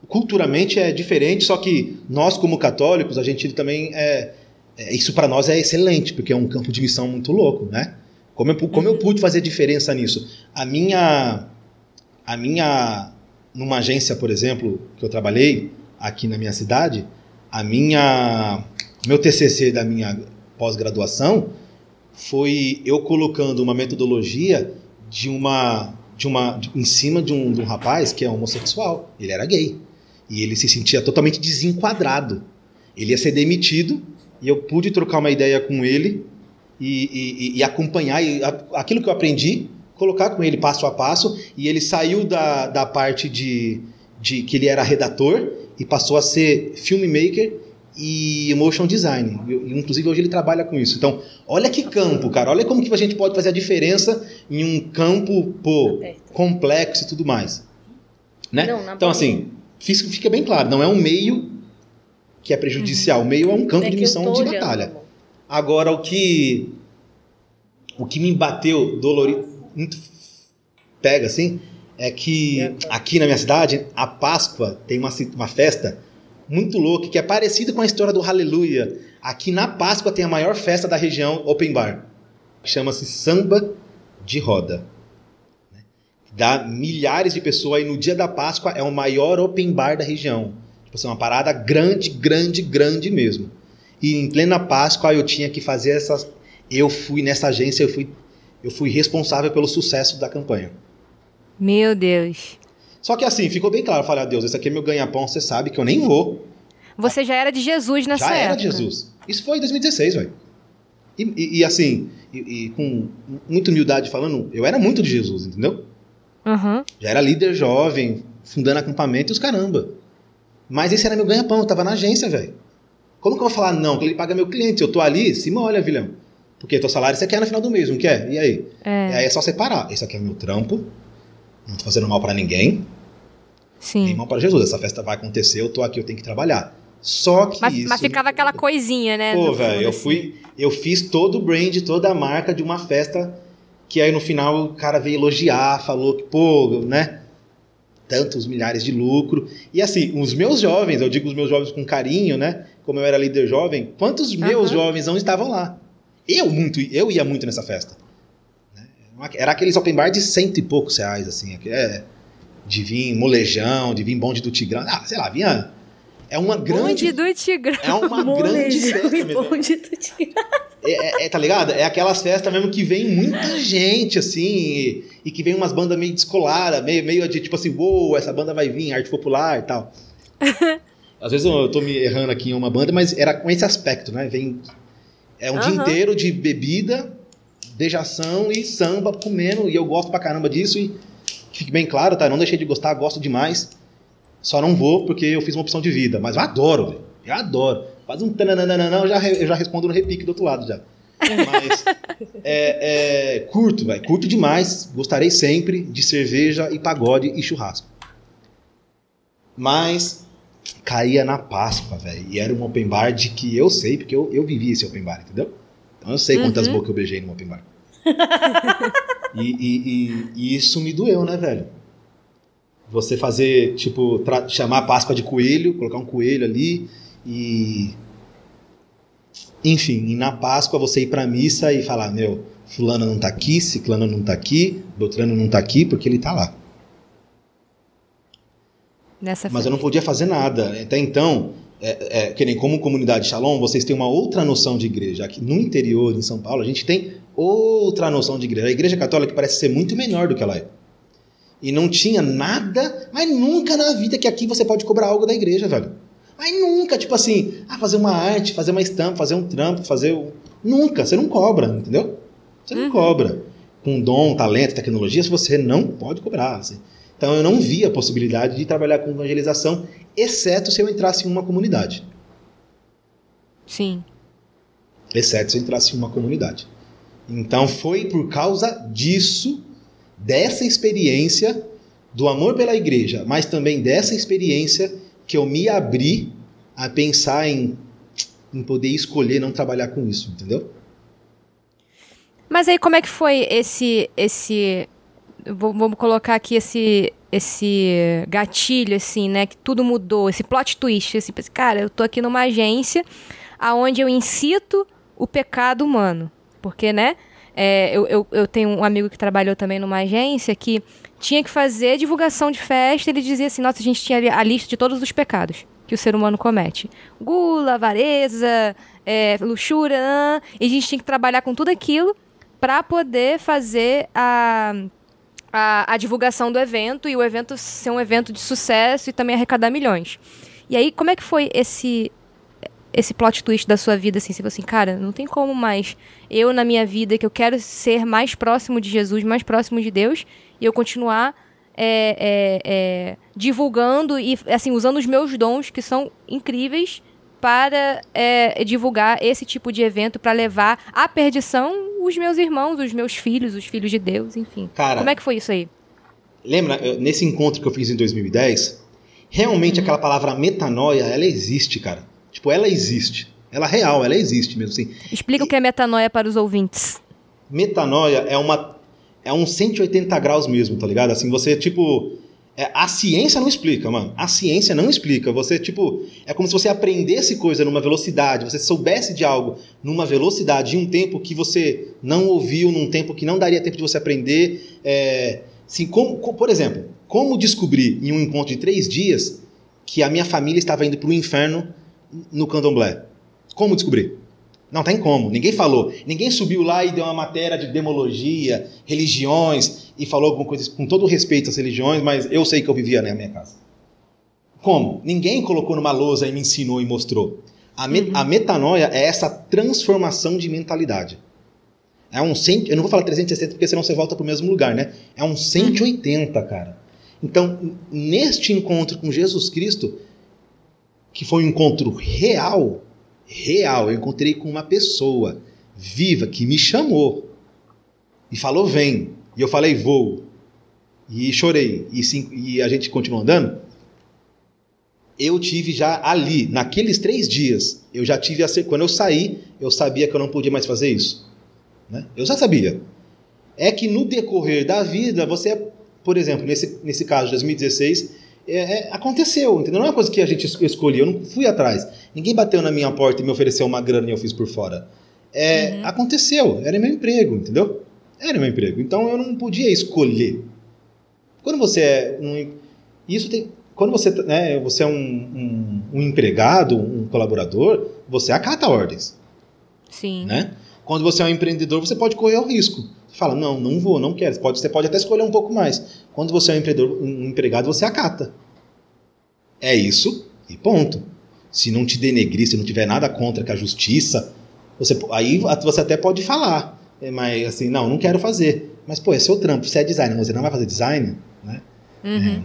culturalmente é diferente, só que nós, como católicos, a gente também. É, é, isso para nós é excelente, porque é um campo de missão muito louco, né? Como eu, como eu pude fazer diferença nisso? A minha. A minha. Numa agência, por exemplo, que eu trabalhei aqui na minha cidade, a minha. Meu TCC da minha pós-graduação foi eu colocando uma metodologia de uma. De uma de- em cima de um, de um rapaz que é homossexual. Ele era gay. E ele se sentia totalmente desenquadrado. Ele ia ser demitido e eu pude trocar uma ideia com ele e, e- e acompanhar e a- aquilo que eu aprendi, colocar com ele passo a passo. E ele saiu da, da parte de, de que ele era redator e passou a ser filmmaker e motion design. E, e, inclusive hoje ele trabalha com isso. Então, olha que campo, cara. Olha como que a gente pode fazer a diferença em um campo pô, complexo e tudo mais. Né? Não, então, assim, fica bem claro, não é um meio que é prejudicial. O meio é um campo É de eu missão de batalha. Agora, o que o que me bateu dolorido, muito pega assim, é que É, aqui na minha cidade, a Páscoa tem uma, uma festa muito louca, que é parecida com a história do Aleluia. Aqui na Páscoa tem a maior festa da região open bar. Chama-se Samba de Roda. né? Dá milhares de pessoas e no dia da Páscoa é o maior open bar da região. Tipo assim, uma parada grande, grande, grande mesmo. E em plena Páscoa eu tinha que fazer essas. Eu fui nessa agência, eu fui, eu fui responsável pelo sucesso da campanha. Meu Deus. Só que assim, ficou bem claro. Eu falei, ah, Deus, esse aqui é meu ganha-pão, você sabe que eu nem vou. Você já era de Jesus nessa Já época. era de Jesus. Isso foi em 2016, velho. E, e- e, assim, e, e com muita humildade falando, eu era muito de Jesus, entendeu? Uhum. Já era líder jovem, fundando acampamento e os caramba. Mas esse era meu ganha-pão, eu tava na agência, velho. Como que eu vou falar não? Que ele paga meu cliente. Eu tô ali, se molha, vilhão. Porque teu salário você quer no final do mês, não quer? E aí? É, E aí é só separar. Esse aqui é meu trampo. Não tô fazendo mal pra ninguém. Nem sim. mal pra Jesus. Essa festa vai acontecer, eu tô aqui, eu tenho que trabalhar. Só que Mas, isso. mas ficava aquela coisinha, né? Pô, velho, eu assim. fui. Eu fiz todo o brand, toda a marca de uma festa que aí no final o cara veio elogiar, falou que, pô, né? Tantos milhares de lucro. E assim, os meus jovens, eu digo os meus jovens com carinho, né? Como eu era líder jovem, quantos meus jovens não estavam lá? Eu muito, eu ia muito nessa festa. né? Era aqueles open bar de cento e poucos reais, assim. É, de vir molejão, de vir bonde do Tigrão. Ah, sei lá, vinha. É uma grande. Bonde do Tigrão. É uma (laughs) grande festa bonde do tigre. É, é- é, tá ligado? É aquelas festas mesmo que vem muita gente, assim, e, e que vem umas bandas meio descoladas, meio, meio de tipo assim, uou, essa banda vai vir, arte popular e tal. (laughs) Às vezes eu tô me errando aqui em uma banda, mas era com esse aspecto, né? Vem. É um dia Aham. inteiro de bebida, beijação e samba comendo, e eu gosto pra caramba disso, e fique bem claro, tá? Eu não deixei de gostar, gosto demais. Só não vou porque eu fiz uma opção de vida. Mas eu adoro, velho. Eu adoro. Faz um tananana, eu já, eu já respondo no repique do outro lado já. Mas é, é, curto, velho. Curto demais. Gostarei sempre de cerveja e pagode e churrasco. Mas caía na Páscoa, velho. E era um open bar de que eu sei, porque eu, eu vivi esse open bar, entendeu? Então eu sei quantas uhum. bocas eu beijei no open bar. e, e, e, e, isso me doeu, né, velho? Você fazer, tipo, chamar a Páscoa de coelho, colocar um coelho ali e. Enfim, e na Páscoa você ir pra missa e falar: meu, Fulano não tá aqui, Ciclano não tá aqui, Beltrano não tá aqui, porque ele tá lá. Nessa Mas eu não podia fazer nada. Até então, é, é, que nem como comunidade Shalom, vocês têm uma outra noção de igreja. Aqui no interior, em São Paulo, a gente tem outra noção de igreja. A igreja católica parece ser muito menor do que ela é. E não tinha nada, mas nunca na vida que aqui você pode cobrar algo da igreja, velho. Mas nunca, tipo assim, ah, fazer uma arte, fazer uma estampa, fazer um trampo, fazer. Um... Nunca, você não cobra, entendeu? Você não uhum. cobra. Com dom, talento, tecnologias, você não pode cobrar. Assim. Então eu não via a possibilidade de trabalhar com evangelização, exceto se eu entrasse em uma comunidade. Sim. Exceto se eu entrasse em uma comunidade. Então foi por causa disso, dessa experiência do amor pela igreja, mas também dessa experiência que eu me abri a pensar em, em poder escolher não trabalhar com isso, entendeu? Mas aí como é que foi esse esse vamos colocar aqui esse esse gatilho assim, né, que tudo mudou, esse plot twist, esse, cara, eu tô aqui numa agência aonde eu incito o pecado humano, porque, né, é, eu, eu, eu tenho um amigo que trabalhou também numa agência que tinha que fazer divulgação de festa, ele dizia assim, nossa, a gente tinha a lista de todos os pecados que o ser humano comete. Gula, avareza, é, luxúria, e a gente tinha que trabalhar com tudo aquilo para poder fazer a a, a divulgação do evento e o evento ser um evento de sucesso e também arrecadar milhões. E aí, como é que foi esse esse plot twist da sua vida, assim, você falou assim, cara, não tem como mais eu na minha vida, que eu quero ser mais próximo de Jesus, mais próximo de Deus, e eu continuar é, é, é, divulgando e, assim, usando os meus dons, que são incríveis, para é, divulgar esse tipo de evento, para levar à perdição os meus irmãos, os meus filhos, os filhos de Deus, enfim. Cara, Como é que foi isso aí? Lembra, nesse encontro que eu fiz em 2010, realmente uhum. aquela palavra metanoia, ela existe, cara. Tipo, ela existe. Ela é real, ela existe mesmo assim. Explica e... o que é metanoia para os ouvintes. Metanoia é uma é um 180 graus mesmo, tá ligado? Assim, você tipo é, a ciência não explica, mano. A ciência não explica. Você, tipo, é como se você aprendesse coisa numa velocidade, você soubesse de algo numa velocidade, em um tempo que você não ouviu, num tempo que não daria tempo de você aprender. É, assim, como, por exemplo, como descobrir em um encontro de três dias que a minha família estava indo para o inferno no candomblé? Como descobrir? Não tem como, ninguém falou. Ninguém subiu lá e deu uma matéria de demologia, religiões, e falou alguma coisa com todo respeito às religiões, mas eu sei que eu vivia na minha casa. Como? Ninguém colocou numa lousa e me ensinou e mostrou. A, me, uhum. a metanoia é essa transformação de mentalidade. É um cento, eu não vou falar 360 porque senão você volta para o mesmo lugar, né? É um 180, uhum. cara. Então, neste encontro com Jesus Cristo, que foi um encontro real, real. Eu encontrei com uma pessoa viva que me chamou e falou: vem. E eu falei: vou. E chorei. E, sim, e a gente continuou andando. Eu tive já ali, naqueles três dias, eu já tive a ser. Quando eu saí, eu sabia que eu não podia mais fazer isso. Né? Eu já sabia. É que no decorrer da vida, você, por exemplo, nesse, nesse caso de 2016, é, é, aconteceu, entendeu? Não é uma coisa que a gente escolheu, eu não fui atrás. Ninguém bateu na minha porta e me ofereceu uma grana e eu fiz por fora. É, uhum. Aconteceu, era meu emprego, entendeu? Era meu emprego. Então eu não podia escolher. Quando você é um. Isso tem. Quando você, né, você é um, um, um empregado, um colaborador, você acata ordens. Sim. Né? Quando você é um empreendedor, você pode correr o risco. Você fala, não, não vou, não quero. Você pode, você pode até escolher um pouco mais. Quando você é um, empreendedor, um empregado, você acata. É isso e ponto. Se não te denegrir, se não tiver nada contra que a justiça, você, aí você até pode falar. É, mas assim, não, não quero fazer. Mas, pô, é seu trampo. Você é designer, você não vai fazer design, né? Uhum.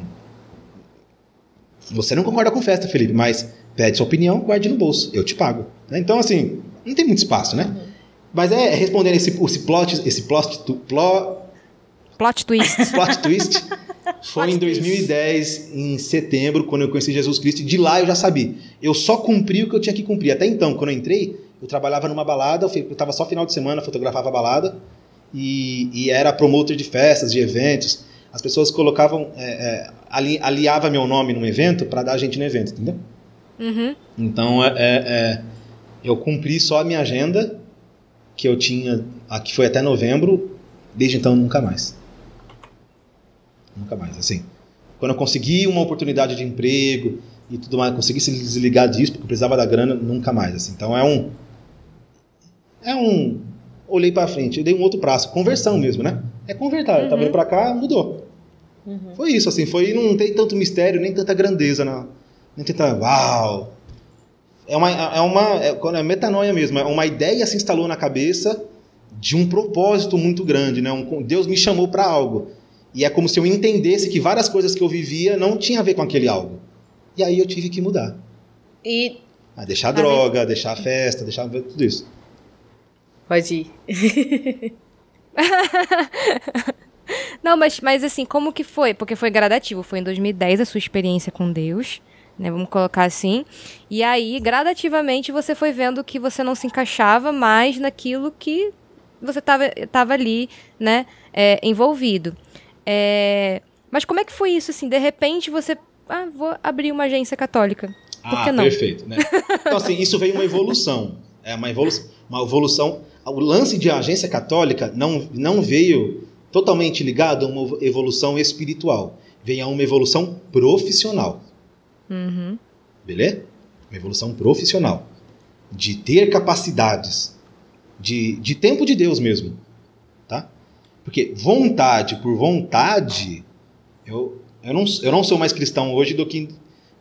É, você não concorda com festa, Felipe, mas pede sua opinião, guarde no bolso. Eu te pago. Né? Então, assim, não tem muito espaço, né? Uhum. Mas é respondendo esse, esse plot, esse plot, plot, plot twist. (laughs) plot twist. (laughs) Foi em 2010, em setembro, quando eu conheci Jesus Cristo. De lá eu já sabia. Eu só cumpri o que eu tinha que cumprir. Até então, quando eu entrei, eu trabalhava numa balada, eu estava só final de semana, fotografava a balada, e, e, era promotor de festas, de eventos. As pessoas colocavam, é, é, ali, aliava meu nome num evento para dar gente no evento, entendeu? Uhum. Então, é, é, é, eu cumpri só a minha agenda, que eu tinha, que foi até novembro, desde então nunca mais. Nunca mais, assim. Quando eu consegui uma oportunidade de emprego e tudo mais, consegui se desligar disso, porque eu precisava da grana, nunca mais, assim. Então é um... É um... Olhei para frente, eu dei um outro prazo, conversão mesmo, né? É converter, uhum. tá vindo para cá, mudou. Uhum. Foi isso, assim, foi, não tem tanto mistério, nem tanta grandeza, não. nem tanta, uau, é uma, é uma é, é metanoia mesmo, é uma ideia se instalou na cabeça de um propósito muito grande, né? Um, Deus me chamou para algo. E é como se eu entendesse que várias coisas que eu vivia não tinham a ver com aquele algo. E aí eu tive que mudar. E. Ah, deixar a droga, deixar a festa, deixar tudo isso. Pode ir. (laughs) não, mas, mas assim, como que foi? Porque foi gradativo. Foi em 2010 a sua experiência com Deus. Né, vamos colocar assim. E aí, gradativamente, você foi vendo que você não se encaixava mais naquilo que você estava ali, né, é, envolvido. É, mas como é que foi isso, assim? De repente você. Ah, vou abrir uma agência católica. Por ah, que não? perfeito, né? Então, assim, isso veio uma evolução. É uma evolução. Uma evolução. O lance de agência católica não, não veio totalmente ligado a uma evolução espiritual. Veio a uma evolução profissional. Uhum. Beleza? Uma evolução profissional. De ter capacidades. De, de tempo de Deus mesmo. Porque vontade por vontade, eu, eu, não, eu não sou mais cristão hoje do que,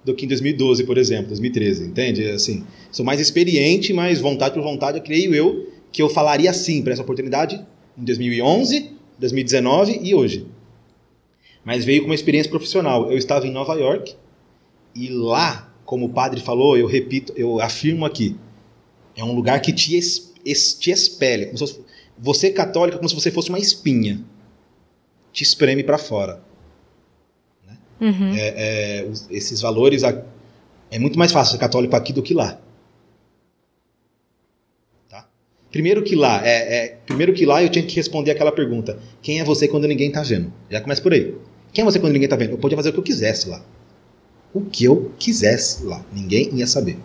do que em 2012, por exemplo, 2013, entende? Assim, sou mais experiente, mas vontade por vontade, eu creio eu que eu falaria sim para essa oportunidade em 2011, 2019 e hoje. Mas veio com uma experiência profissional. Eu estava em Nova York e lá, como o padre falou, eu repito, eu afirmo aqui, é um lugar que te, es, es, te espelha, como se fosse você católica como se você fosse uma espinha. Te espreme para fora. Né? Uhum. É, é, esses valores. É muito mais fácil ser católico aqui do que lá. Tá? Primeiro que lá, é, é, primeiro que lá eu tinha que responder aquela pergunta: quem é você quando ninguém tá vendo? Já começa por aí. Quem é você quando ninguém tá vendo? Eu podia fazer o que eu quisesse lá. O que eu quisesse lá. Ninguém ia saber.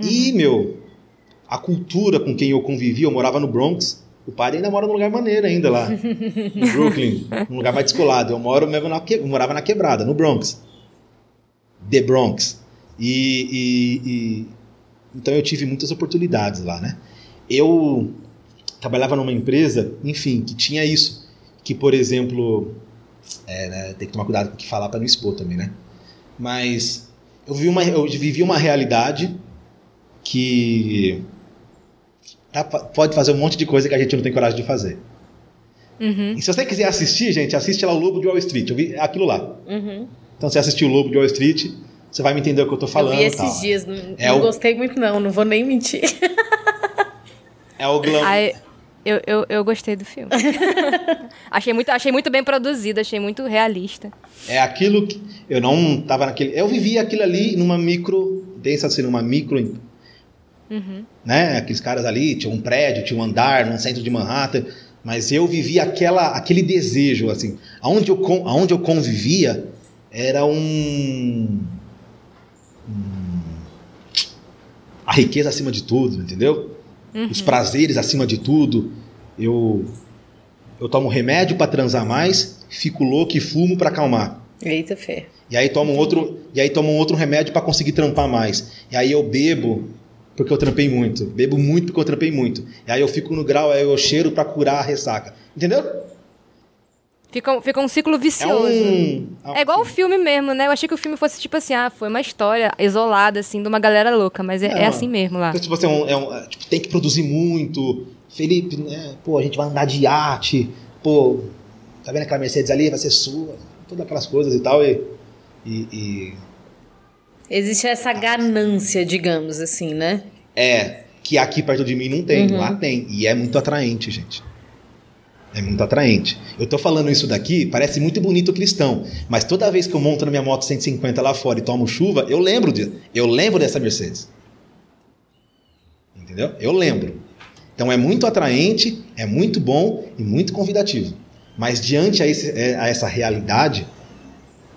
Uhum. E, meu, a cultura com quem eu convivi, eu morava no Bronx, o padre ainda mora num lugar maneiro ainda lá, no (laughs) Brooklyn, num lugar mais descolado. Eu moro mesmo na, eu morava na quebrada, no Bronx. The Bronx. E, e, e, então eu tive muitas oportunidades lá, né? Eu trabalhava numa empresa, enfim, que tinha isso, que por exemplo, é, né, tem que tomar cuidado com o que falar para não expor também, né? Mas eu vivi uma, eu vivi uma realidade que Tá, pode fazer um monte de coisa que a gente não tem coragem de fazer. Uhum. E se você quiser assistir, gente, assiste lá o Lobo de Wall Street. Eu vi aquilo lá. Uhum. Então, você assistiu o Lobo de Wall Street, você vai me entender o que eu tô falando. Eu vi esses tal. dias, não, é não o... gostei muito não, não vou nem mentir. É o glam... Ai, eu, eu, eu gostei do filme. (laughs) achei, muito, achei muito bem produzido, achei muito realista. É aquilo que... Eu não tava naquele... Eu vivi aquilo ali numa micro... Pensa assim, numa micro Uhum. Né? Aqueles caras ali, tinha um prédio, tinha um andar no centro de Manhattan, mas eu vivia aquela, aquele desejo, assim. Aonde eu, aonde eu convivia era um, um a riqueza acima de tudo, entendeu? Uhum. Os prazeres acima de tudo. Eu eu tomo remédio para transar mais, fico louco e fumo para acalmar. Eita fé. E aí tomo outro, e aí tomo outro remédio para conseguir trampar mais. E aí eu bebo porque eu trampei muito. Bebo muito porque eu trampei muito. E aí eu fico no grau, aí eu cheiro para curar a ressaca. Entendeu? Fica, fica um ciclo vicioso. É, um... é igual o filme mesmo, né? Eu achei que o filme fosse tipo assim, ah, foi uma história isolada, assim, de uma galera louca, mas é, é assim mesmo lá. Tipo, assim, é um, é um, tipo, tem que produzir muito. Felipe, né? Pô, a gente vai andar de iate. Pô, tá vendo aquela Mercedes ali? Vai ser sua. Todas aquelas coisas e tal. E, e, e Existe essa ganância, digamos assim, né? É, que aqui perto de mim não tem, uhum. lá tem. E é muito atraente, gente. É muito atraente. Eu tô falando isso daqui, parece muito bonito cristão, mas toda vez que eu monto na minha moto 150 lá fora e tomo chuva, eu lembro de, eu lembro dessa Mercedes. Entendeu? Eu lembro. Então é muito atraente, é muito bom e muito convidativo. Mas diante a, esse, é, a essa realidade,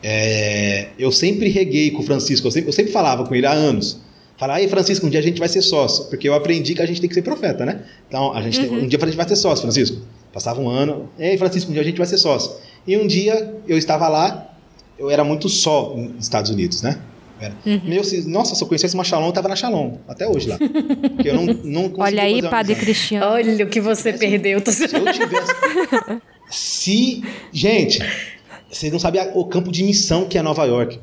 é, eu sempre reguei com o Francisco, eu sempre, eu sempre falava com ele há anos. Falar, aí Francisco, um dia a gente vai ser sócio, porque eu aprendi que a gente tem que ser profeta, né? Então, a gente uhum. tem, um dia a gente vai ser sócio, Francisco. Passava um ano, ei Francisco, um dia a gente vai ser sócio. E um dia eu estava lá, eu era muito só nos Estados Unidos, né? Uhum. Meu, nossa, se eu conhecesse uma Shalom, eu tava na Shalom, até hoje lá. Porque eu não, não (laughs) Olha aí, Padre Cristiano. Olha o que você perdeu. Se eu tivesse... (laughs) se... Gente, vocês não sabem o campo de missão que é Nova York.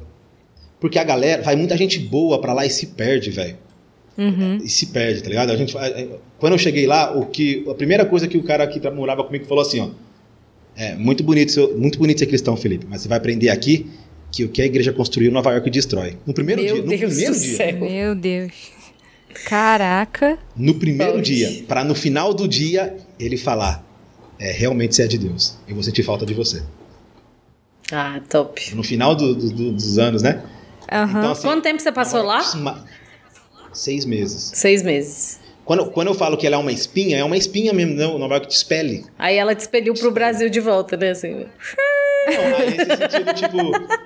Porque a galera, vai muita gente boa para lá e se perde, velho. Uhum. E se perde, tá ligado? A gente, quando eu cheguei lá, o que, a primeira coisa que o cara que morava comigo falou assim, ó. É muito bonito, muito bonito ser cristão, Felipe, mas você vai aprender aqui que o que a igreja construiu, Nova York destrói. No primeiro Meu dia. Deus no primeiro dia. Céu. Meu Deus. Caraca. No primeiro dia, para no final do dia ele falar: é, realmente você é de Deus. Eu vou sentir falta de você. Ah, top. No final do, do, dos anos, né? Uhum. Então, assim, Quanto tempo você passou lá? Seis meses. Seis meses. Quando, quando eu falo que ela é uma espinha, é uma espinha mesmo, não, não vai que te expele. Aí ela te expeliu pro Brasil de volta, né? Assim. Não, aí nesse sentido, tipo,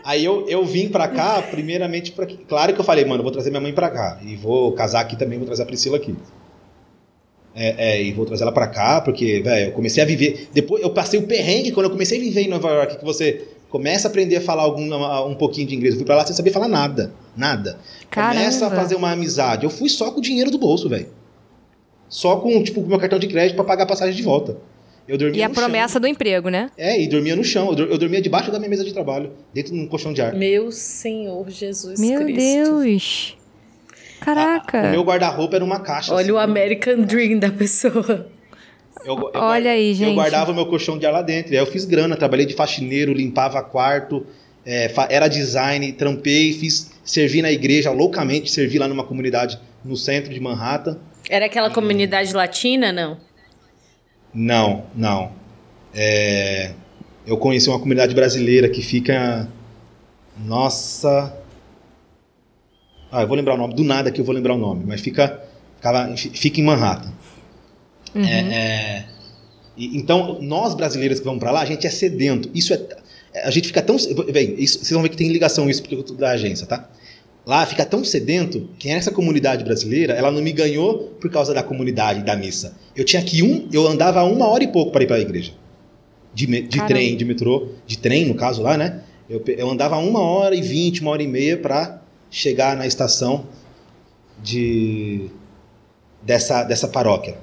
aí eu, eu vim pra cá, primeiramente, pra, claro que eu falei, mano, eu vou trazer minha mãe pra cá, e vou casar aqui também, vou trazer a Priscila aqui. É, é, e vou trazer ela pra cá, porque, velho, eu comecei a viver. Depois eu passei o perrengue quando eu comecei a viver em Nova York, que você começa a aprender a falar algum, um pouquinho de inglês. Eu fui pra lá sem saber falar nada. Nada. Caramba. Começa a fazer uma amizade. Eu fui só com o dinheiro do bolso, velho. Só com, tipo, o meu cartão de crédito para pagar a passagem de volta. Eu dormia e a promessa chão. do emprego, né? É, e dormia no chão. Eu dormia debaixo da minha mesa de trabalho, dentro de um colchão de ar. Meu Senhor Jesus meu Cristo. Meu Deus. Caraca. A, o meu guarda-roupa era uma caixa. Olha assim, o American Dream da pessoa. Eu, eu, Olha aí, gente. Eu guardava o meu colchão de ar lá dentro. Aí eu fiz grana, trabalhei de faxineiro, limpava quarto, é, era design, trampei, fiz, servi na igreja loucamente, servi lá numa comunidade no centro de Manhattan. Era aquela e... comunidade latina, não? Não, não. É, eu conheci uma comunidade brasileira que fica. Nossa. Ah, eu vou lembrar o nome. Do nada que eu vou lembrar o nome, mas fica, fica, fica em Manhattan. Uhum. É, é, e, então, nós brasileiros que vamos para lá, a gente é sedento. Isso é. A gente fica tão. Bem, isso, vocês vão ver que tem ligação isso da agência, tá? Lá fica tão sedento que essa comunidade brasileira, ela não me ganhou por causa da comunidade da missa. Eu tinha que um, eu andava uma hora e pouco para ir para a igreja. De, de trem, de metrô, de trem no caso lá, né? Eu, eu andava uma hora e vinte, uma hora e meia para chegar na estação de dessa, dessa paróquia.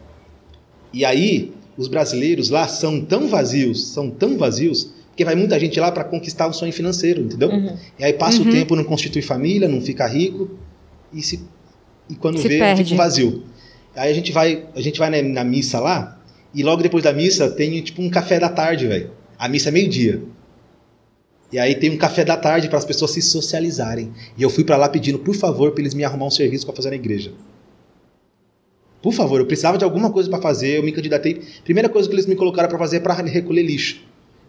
E aí, os brasileiros lá são tão vazios, são tão vazios, porque vai muita gente lá para conquistar o sonho financeiro, entendeu? Uhum. E aí passa uhum. o tempo, não constitui família, não fica rico, e, se, e quando se vê, perde. fica vazio. Aí a gente vai, a gente vai na, na missa lá, e logo depois da missa tem tipo um café da tarde, velho. A missa é meio-dia. E aí tem um café da tarde para as pessoas se socializarem. E eu fui para lá pedindo, por favor, para eles me arrumar um serviço para fazer na igreja. Por favor, eu precisava de alguma coisa para fazer, eu me candidatei. Primeira coisa que eles me colocaram para fazer é para recolher lixo.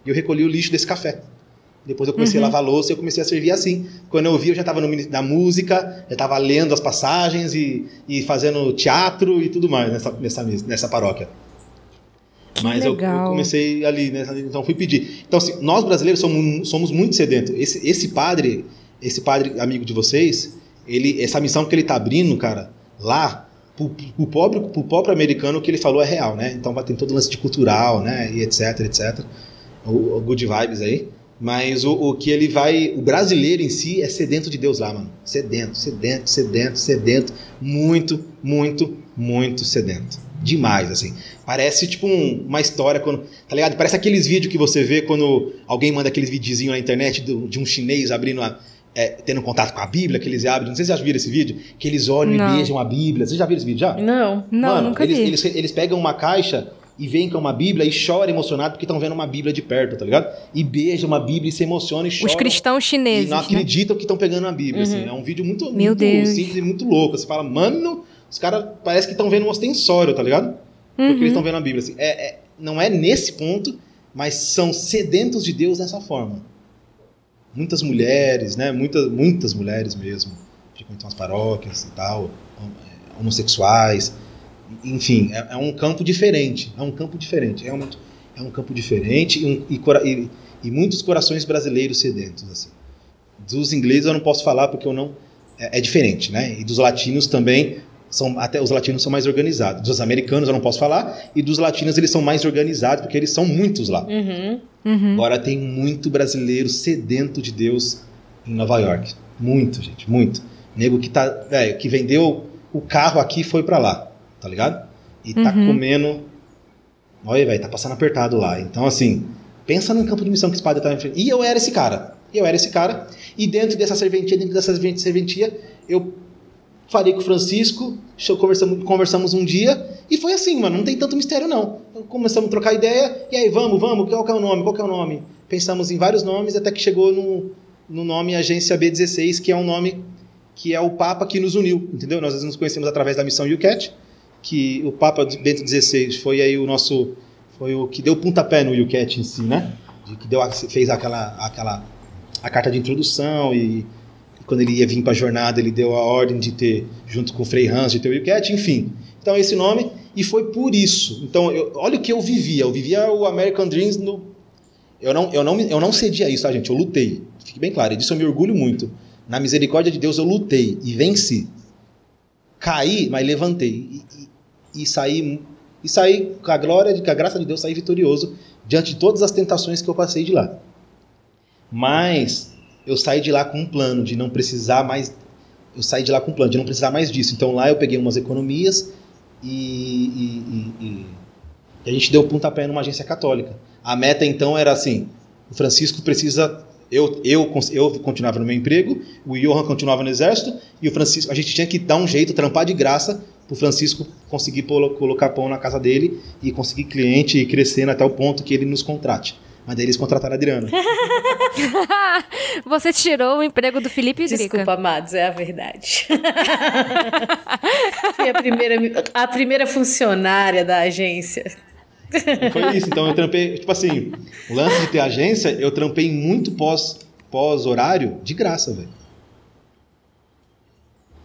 E eu recolhi o lixo desse café. Depois eu comecei uhum. a lavar louça e eu comecei a servir assim. Quando eu vi, eu já estava na música, já estava lendo as passagens e, e fazendo teatro e tudo mais nessa, nessa, nessa paróquia. Mas eu, eu, comecei ali, né, então fui pedir. Então, assim, nós brasileiros somos, somos muito sedentos. Esse, esse padre, esse padre amigo de vocês, ele, essa missão que ele está abrindo, cara, lá, o pobre, pro pobre americano o que ele falou é real, né? Então vai ter todo o lance de cultural, né? E etc, etc. O, o good vibes aí. Mas o, o, que ele vai. O brasileiro em si é sedento de Deus lá, mano. Sedento, sedento, sedento, sedento. Muito, muito, muito sedento. Demais, assim. Parece tipo um, uma história quando. Tá ligado? Parece aqueles vídeos que você vê quando alguém manda aqueles videozinhos na internet de, de um chinês abrindo a é, tendo contato com a Bíblia, que eles abrem. Não sei se vocês já viram esse vídeo, que eles olham Não. e beijam a Bíblia. Vocês já viram esse vídeo já? Não. Não, Mano, nunca eles, vi. Eles, eles pegam uma caixa e veem que é uma Bíblia e choram emocionado porque estão vendo uma Bíblia de perto, tá ligado? E beijam uma Bíblia e se emocionam e choram. Os cristãos E chineses, não né? acreditam que estão pegando uma Bíblia. Uhum. Assim. É um vídeo muito, Meu muito Deus. simples e muito louco. Você fala, mano, os caras parece que estão vendo um ostensório, tá ligado? Porque Uhum. eles estão vendo a Bíblia. Assim. É, é- não é nesse ponto, mas são sedentos de Deus dessa forma. Muitas mulheres, né? Muitas, muitas mulheres mesmo, frequentam as paróquias e tal, é, homossexuais. enfim, é, é, um campo diferente. É um campo diferente. Realmente é um campo diferente e, um, e, e, e, muitos corações brasileiros sedentos. Assim. Dos ingleses eu não posso falar porque eu não. É, é, diferente, né? E dos latinos também. São, até os latinos são mais organizados. Dos americanos eu não posso falar. E dos latinos eles são mais organizados porque eles são muitos lá. Uhum. Uhum. Agora tem muito brasileiro sedento de Deus em Nova York. Muito, gente, muito. Nego que tá. Véio, que vendeu o carro aqui e foi para lá tá ligado? E tá Uhum. comendo. Olha, velho, tá passando apertado lá. Então, assim, pensa num campo de missão que esse padre tá enfrentando. E eu era esse cara. Eu era esse cara. E dentro dessa serventia, dentro dessa serventia, eu falei com o Francisco, conversamos, conversamos um dia, e foi assim, mano, não tem tanto mistério não. Então, começamos a trocar ideia, e aí, vamos, vamos, qual que é o nome, qual que é o nome? Pensamos em vários nomes, até que chegou no, no nome Agência B16, que é um nome que é o Papa que nos uniu, entendeu? Nós nos conhecemos através da missão UCAT, que o Papa Bento XVI foi aí o nosso, foi o que deu pontapé no UCAT em si, né? Que deu, fez aquela, aquela, a carta de introdução e quando ele ia vir para a jornada ele deu a ordem de ter, junto com o Frei Hans, de ter o UCAT, enfim. Então esse nome, e foi por isso. Então, eu, olha o que eu vivia, eu vivia o American Dreams no... Eu não, eu, não, eu não cedi a isso, tá, gente? Eu lutei. Fique bem claro, disso eu me orgulho muito. Na misericórdia de Deus eu lutei e venci. Caí, mas levantei. E, e, e saí e saí com a glória, com a graça de Deus, saí vitorioso diante de todas as tentações que eu passei de lá. Mas eu saí de lá com um plano de não precisar mais. Eu saí de lá com um plano de não precisar mais disso. Então lá eu peguei umas economias e, e- e- e- a gente deu pontapé numa agência católica. A meta então era assim: o Francisco precisa. Eu, eu, eu continuava no meu emprego, o Johan continuava no exército, e o Francisco. A gente tinha que dar um jeito, trampar de graça, para o Francisco conseguir colocar pão na casa dele e conseguir cliente e crescendo até o ponto que ele nos contrate. Mas daí eles contrataram a Adriana. (laughs) Você tirou o emprego do Felipe Drica. Desculpa, amados, é a verdade. (laughs) Fui a primeira, a primeira funcionária da agência. Foi isso, então eu trampei, tipo assim, o lance de ter agência, eu trampei muito pós, pós-horário de graça, velho.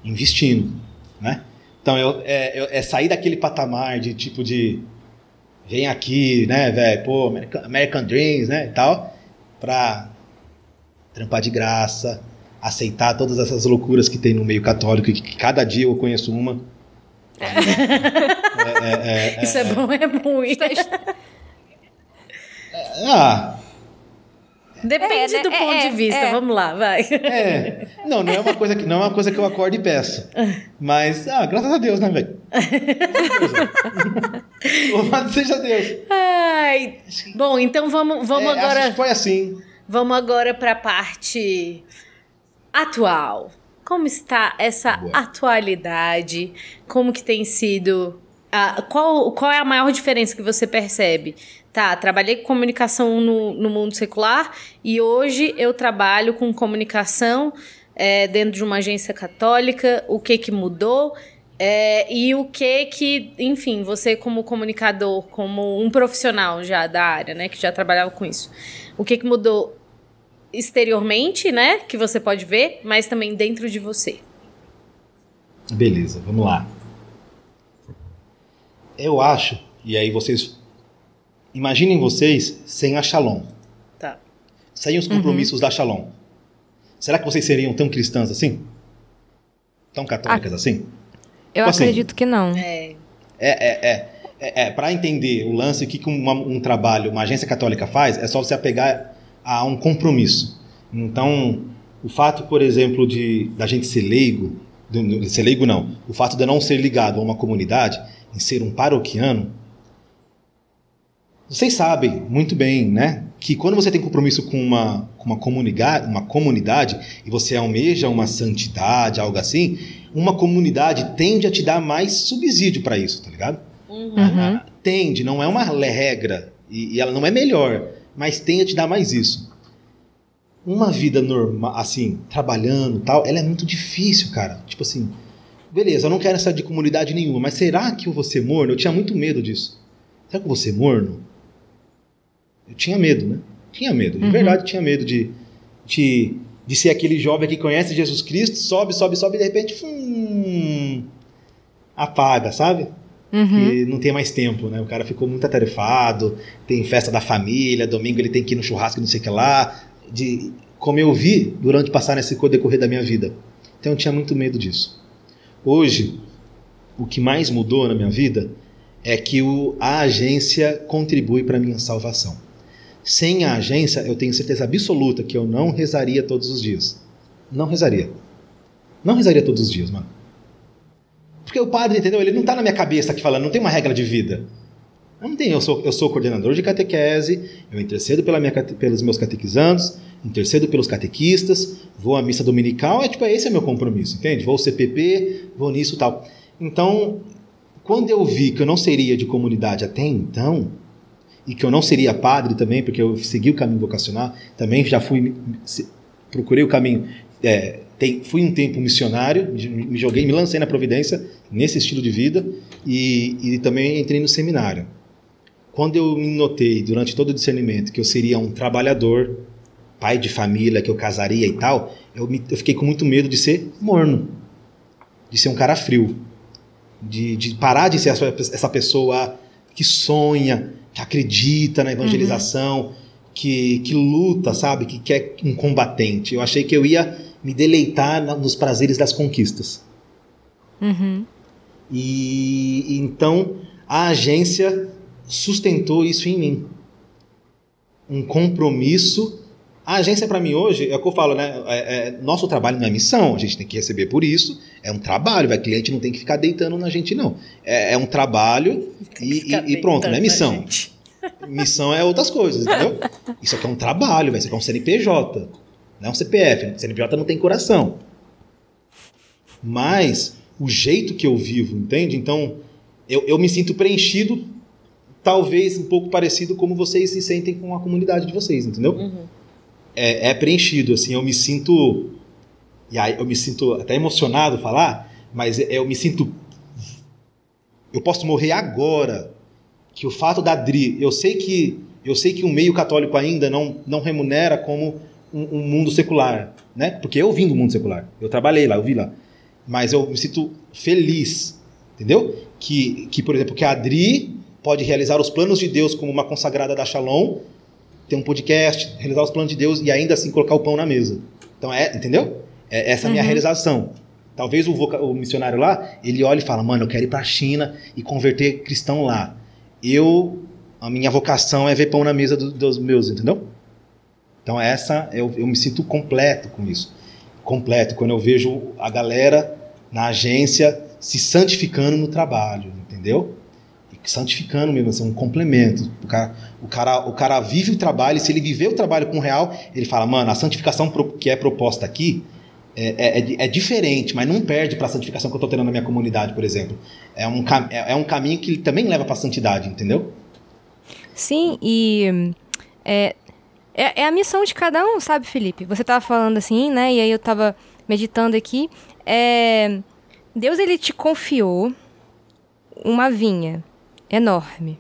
Investindo, né? Então, eu, é, eu- é sair daquele patamar de tipo de. Vem aqui, né, velho? Pô, American, American Dreams, né? E tal. Pra trampar de graça, aceitar todas essas loucuras que tem no meio católico, que, que cada dia eu conheço uma. (laughs) É, é, é, Isso é bom, é ruim. ah, Depende É, né? do É, ponto é, de vista. é. Vamos lá, vai. É. Não, não é uma coisa que, não é uma coisa que eu acordo e peço. Mas, ah, graças a Deus, né, velho? (laughs) Louvado seja Deus. Ai. Bom, então vamos, vamos É, acho agora. que foi assim. Vamos agora para a parte atual. Como está essa Boa. atualidade? Como que tem sido? a- qual, qual é a maior diferença que você percebe? Tá, trabalhei com comunicação no, no mundo secular e hoje eu trabalho com comunicação é, dentro de uma agência católica. O que que mudou? É, e o que que, enfim, você como comunicador, como um profissional já da área, né, que já trabalhava com isso, o que que mudou exteriormente, né, que você pode ver, mas também dentro de você. Beleza, vamos lá. Eu acho, e aí vocês. Imaginem vocês sem a Shalom. Tá. Sem os compromissos da Shalom. Será que vocês seriam tão cristãs assim? Tão católicas assim? Eu Assim, acredito que não. É. É, é, é, é, é para entender o lance, o que, uma- um trabalho, uma agência católica faz, é só você apegar a um compromisso. Então, o fato, por exemplo, de da gente ser leigo, de, de ser leigo não, o fato de eu não ser ligado a uma comunidade, em ser um paroquiano, vocês sabem muito bem, né, que quando você tem compromisso com uma, com uma, comunidade, uma comunidade e você almeja uma santidade, algo assim, uma comunidade tende a te dar mais subsídio para isso, tá ligado? Uhum. Tende, não é uma regra e, e ela não é melhor, mas tende a te dar mais isso. Uma vida normal, assim, trabalhando e tal, ela é muito difícil, cara. Tipo assim, beleza, eu não quero essa de comunidade nenhuma, mas será que eu vou ser morno? Eu tinha muito medo disso. Será que eu vou ser morno? Eu tinha medo, né? Tinha medo, de Uhum. verdade tinha medo de, de, de ser aquele jovem que conhece Jesus Cristo, sobe, sobe, sobe e de repente, hum, apaga, sabe? uhum. não tem mais tempo, né? O cara ficou muito atarefado, tem festa da família, domingo ele tem que ir no churrasco, não sei o que lá. De, como eu vi durante passar nesse decorrer da minha vida. Então eu tinha muito medo disso. Hoje, o que mais mudou na minha vida é que o, a agência contribui para a minha salvação. Sem a agência, eu tenho certeza absoluta que eu não rezaria todos os dias. Não rezaria. Não rezaria todos os dias, mano. Porque o padre, entendeu? Ele não está na minha cabeça aqui falando, não tem uma regra de vida. Não tem, eu sou, eu sou coordenador de catequese, eu intercedo pela minha, pelos meus catequizandos, intercedo pelos catequistas, vou à missa dominical, é tipo, esse é meu compromisso, entende? Vou ao CPP, vou nisso tal. Então, quando eu vi que eu não seria de comunidade até então, e que eu não seria padre também, porque eu segui o caminho vocacional, também já fui, procurei o caminho, é, tem, fui um tempo missionário, me joguei, me lancei na providência nesse estilo de vida e, e também entrei no seminário. Quando eu me notei durante todo o discernimento que eu seria um trabalhador, pai de família, que eu casaria e tal, eu, me, eu fiquei com muito medo de ser morno, de ser um cara frio, de, de parar de ser essa, essa pessoa que sonha, que acredita na evangelização, uhum. que, que luta, sabe? Que quer um combatente. Eu achei que eu ia me deleitar nos prazeres das conquistas. Uhum. E, e então a agência sustentou isso em mim. Um compromisso. A agência, para mim, hoje, é o que eu falo, né? É, é, nosso trabalho não é missão, a gente tem que receber por isso. É um trabalho, o cliente não tem que ficar deitando na gente, não. É, é um trabalho e, e, e, pronto, não é missão. (laughs) Missão é outras coisas, entendeu? Isso aqui é um trabalho, vai ser é um CNPJ, não é um CPF. CNPJ não tem coração. Mas o jeito que eu vivo, entende? Então, eu, eu me sinto preenchido talvez um pouco parecido como vocês se sentem com a comunidade de vocês, entendeu? Uhum. É, é, preenchido, assim, eu me sinto. E aí eu me sinto até emocionado falar, mas eu me sinto. Eu posso morrer agora. Que o fato da Dri, eu sei que eu sei que o meio católico ainda não, não remunera como um, um mundo secular, né? Porque eu vim do mundo secular, eu trabalhei lá, eu vi lá, mas eu me sinto feliz, entendeu? Que, que por exemplo, que a Adri pode realizar os planos de Deus como uma consagrada da Shalom, ter um podcast, realizar os planos de Deus e ainda assim colocar o pão na mesa. Então, é, entendeu? É essa é a minha uhum. realização. Talvez o, o, missionário lá, ele olhe e fala, mano, eu quero ir para a China e converter cristão lá. Eu, a minha vocação é ver pão na mesa do, dos meus, entendeu? Então essa, eu, eu me sinto completo com isso. Completo, quando eu vejo a galera na agência se santificando no trabalho, entendeu? Santificando mesmo, assim, um complemento. O cara, o, cara, o cara vive o trabalho, e se ele viver o trabalho com o real, ele fala, mano, a santificação que é proposta aqui é, é, é diferente, mas não perde para a santificação que eu estou tendo na minha comunidade, por exemplo. É um, é, é um caminho que também leva para a santidade, entendeu? Sim, e é, é, é, a missão de cada um, sabe, Felipe? Você estava falando assim, né? E aí eu estava meditando aqui. É, Deus, ele te confiou uma vinha enorme.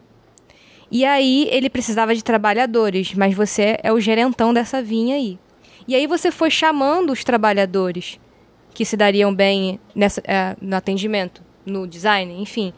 E aí ele precisava de trabalhadores, mas você é o gerentão dessa vinha aí. E aí você foi chamando os trabalhadores que se dariam bem nessa, é, no atendimento, no design, enfim.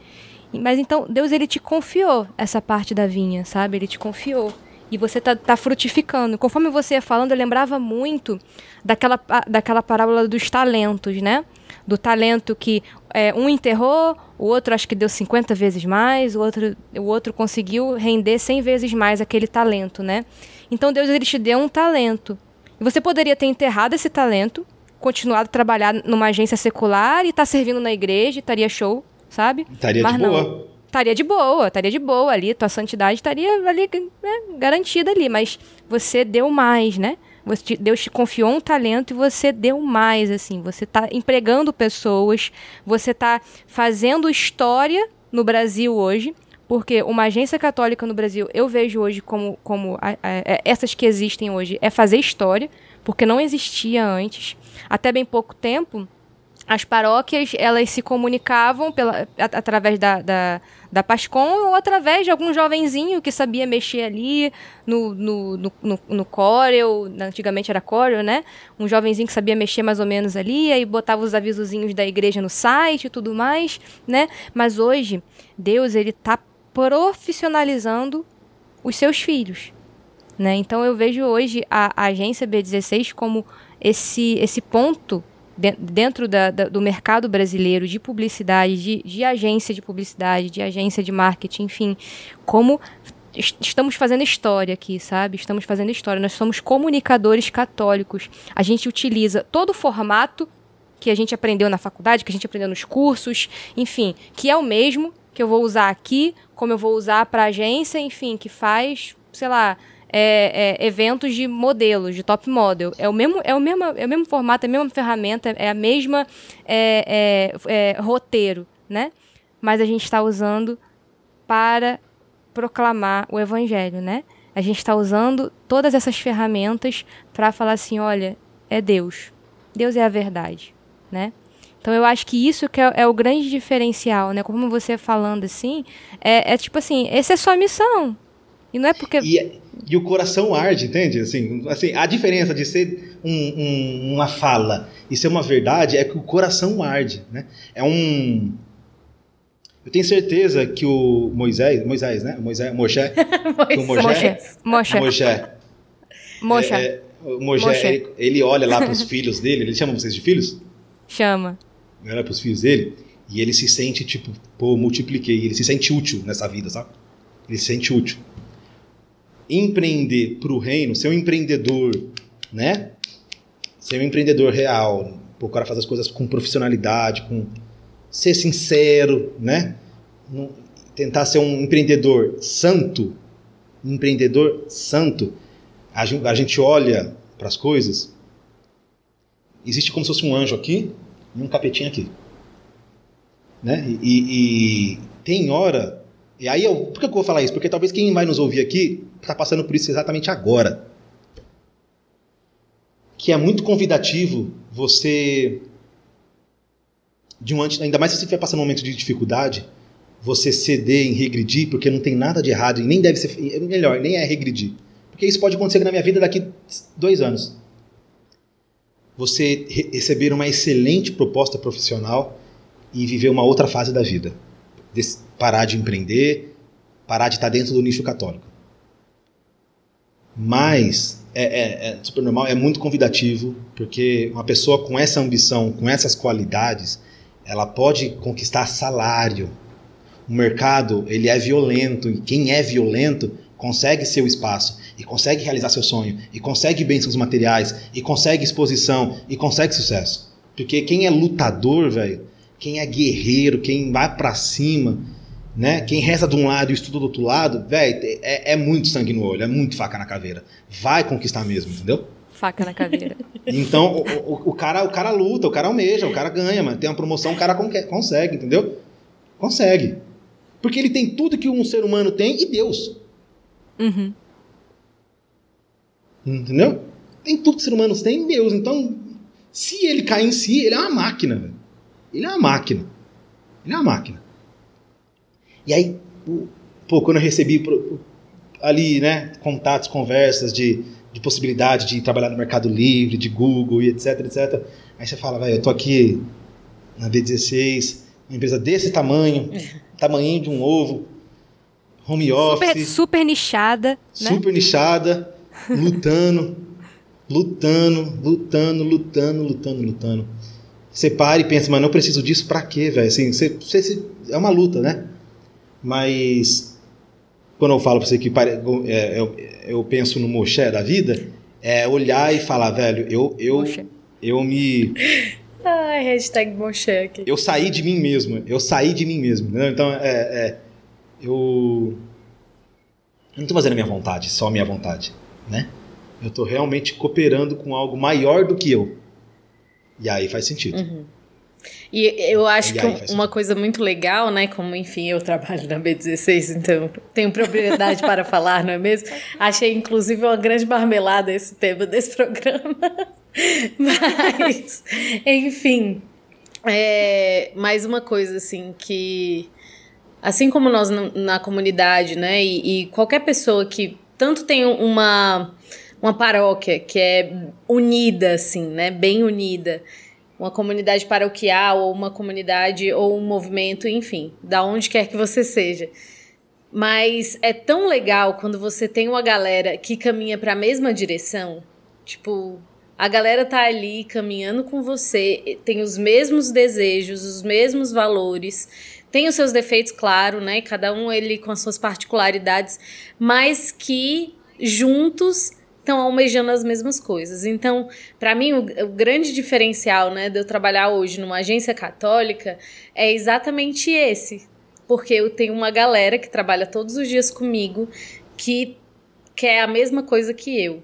Mas então Deus ele te confiou essa parte da vinha, sabe? Ele te confiou. E você tá, tá frutificando. Conforme você ia falando, eu lembrava muito daquela, daquela parábola dos talentos, né? Do talento que é, um enterrou, o outro acho que deu 50 vezes mais, o outro, o outro conseguiu render 100 vezes mais aquele talento, né? Então Deus ele te deu um talento. E você poderia ter enterrado esse talento, continuado a trabalhar numa agência secular e estar tá servindo na igreja, estaria show, sabe? Estaria Mas de não. boa. Estaria de boa, estaria de boa ali, tua santidade estaria ali né, garantida ali, mas você deu mais, né? Você, Deus te confiou um talento e você deu mais, assim. Você está empregando pessoas, você está fazendo história no Brasil hoje, porque uma agência católica no Brasil, eu vejo hoje como, como a, a, é, essas que existem hoje, é fazer história, porque não existia antes. Até bem pouco tempo, as paróquias elas se comunicavam pela, através da, da, da Pascom ou através de algum jovenzinho que sabia mexer ali no, no, no, no, no Corel, antigamente era Corel, né? Um jovenzinho que sabia mexer mais ou menos ali, aí botava os avisozinhos da igreja no site e tudo mais, né? Mas hoje, Deus, ele tá profissionalizando os seus filhos, né? Então eu vejo hoje a, a agência B16 como esse, esse ponto dentro da, da, do mercado brasileiro de publicidade, de, de agência de publicidade, de agência de marketing, enfim, como estamos fazendo história aqui, sabe? Estamos fazendo história. Nós somos comunicadores católicos. A gente utiliza todo o formato que a gente aprendeu na faculdade, que a gente aprendeu nos cursos, enfim, que é o mesmo que eu vou usar aqui, como eu vou usar para agência, enfim, que faz, sei lá, é, é, eventos de modelos, de top model. É o mesmo, é o mesmo, é o mesmo formato, é a mesma ferramenta, é a mesma é, é, é roteiro, né? Mas a gente está usando para proclamar o evangelho, né? A gente está usando todas essas ferramentas para falar assim, olha, é Deus. Deus é a verdade, né? Então eu acho que isso que é, é, o grande diferencial, né? Como você falando assim, é, é tipo assim, essa é sua missão. E não é porque. E, e o coração arde, entende? Assim, assim, a diferença de ser um, um, uma fala e ser uma verdade é que o coração arde, né? É um... Eu tenho certeza que o Moisés, Moisés, né? Moisés, Moshe, Moshe, Moshe, Moshe, Moshe, é, é, o Moshe, ele, ele olha lá para os filhos dele, ele chama vocês de filhos? Chama. Olha para os filhos dele e ele se sente tipo, pô, multipliquei, ele se sente útil nessa vida, sabe? Ele se sente útil empreender para o reino, ser um empreendedor, né? Ser um empreendedor real, o cara fazer as coisas com profissionalidade, com ser sincero, né? Tentar ser um empreendedor santo, empreendedor santo. A gente, a gente olha para as coisas, existe como se fosse um anjo aqui e um capetinho aqui, né? E, e tem hora e aí, eu, por que eu vou falar isso? Porque talvez quem vai nos ouvir aqui está passando por isso exatamente agora. Que é muito convidativo você, de um antes, ainda mais se você estiver passando um momento de dificuldade, você ceder em regredir, porque não tem nada de errado e nem deve ser, melhor, nem é regredir. Porque isso pode acontecer na minha vida daqui dois anos. Você re receber uma excelente proposta profissional e viver uma outra fase da vida parar de empreender, parar de estar dentro do nicho católico. Mas é, é, é, super normal, é muito convidativo, porque uma pessoa com essa ambição, com essas qualidades, ela pode conquistar salário. O mercado ele é violento e quem é violento consegue seu espaço e consegue realizar seu sonho e consegue bênçãos materiais e consegue exposição e consegue sucesso. Porque quem é lutador, velho, quem é guerreiro, quem vai para cima, né? Quem reza de um lado e estuda do outro lado, velho, é, é, muito sangue no olho, é muito faca na caveira. Vai conquistar mesmo, entendeu? Faca na caveira. (laughs) Então, o, o, o, cara, o cara luta, o cara almeja, o cara ganha, mano. Tem uma promoção, o cara consegue, entendeu? Consegue. Porque ele tem tudo que um ser humano tem e Deus. Uhum. Entendeu? Tem tudo que ser humano tem e Deus. Então, se ele cair em si, ele é uma máquina, velho. Ele é uma máquina. Ele é uma máquina. E aí, pô, quando eu recebi ali, né, contatos, conversas de, de possibilidade de trabalhar no Mercado Livre, de Google e etc, etc. Aí você fala, velho, eu tô aqui na B16, uma empresa desse tamanho, tamanho de um ovo, home office. Super, super nichada. Né? Super nichada, lutando, lutando, lutando, lutando, lutando, lutando. Você para e pensa, mas não preciso disso pra quê, velho? Assim, você, você, é uma luta, né? Mas quando eu falo para você que é, eu, eu, penso no Moshe da vida, é olhar e falar, velho, eu, eu, eu me. (laughs) Ai, hashtag Moshe aqui. Eu saí de mim mesmo. Eu saí de mim mesmo. Entendeu? Então, é, é, eu. Eu não estou fazendo a minha vontade, só a minha vontade. Né? Eu estou realmente cooperando com algo maior do que eu. E aí faz sentido. Uhum. E eu acho e que uma coisa muito legal, né? Como, enfim, eu trabalho na B16, então tenho propriedade para (laughs) falar, não é mesmo? Achei, inclusive, uma grande marmelada esse tema desse programa. (laughs) Mas, enfim, É, mais uma coisa, assim, que. Assim como nós na, na comunidade, né? E, e, qualquer pessoa que tanto tem uma, uma paróquia que é unida, assim, né? Bem unida. Uma comunidade paroquial, ou uma comunidade, ou um movimento, enfim, da onde quer que você seja. Mas é tão legal quando você tem uma galera que caminha para a mesma direção. Tipo, a galera tá ali caminhando com você, tem os mesmos desejos, os mesmos valores, tem os seus defeitos, claro, né? Cada um ele com as suas particularidades, mas que juntos estão almejando as mesmas coisas. Então, para mim, o, o, grande diferencial, né, de eu trabalhar hoje numa agência católica é exatamente esse, porque eu tenho uma galera que trabalha todos os dias comigo que quer a mesma coisa que eu,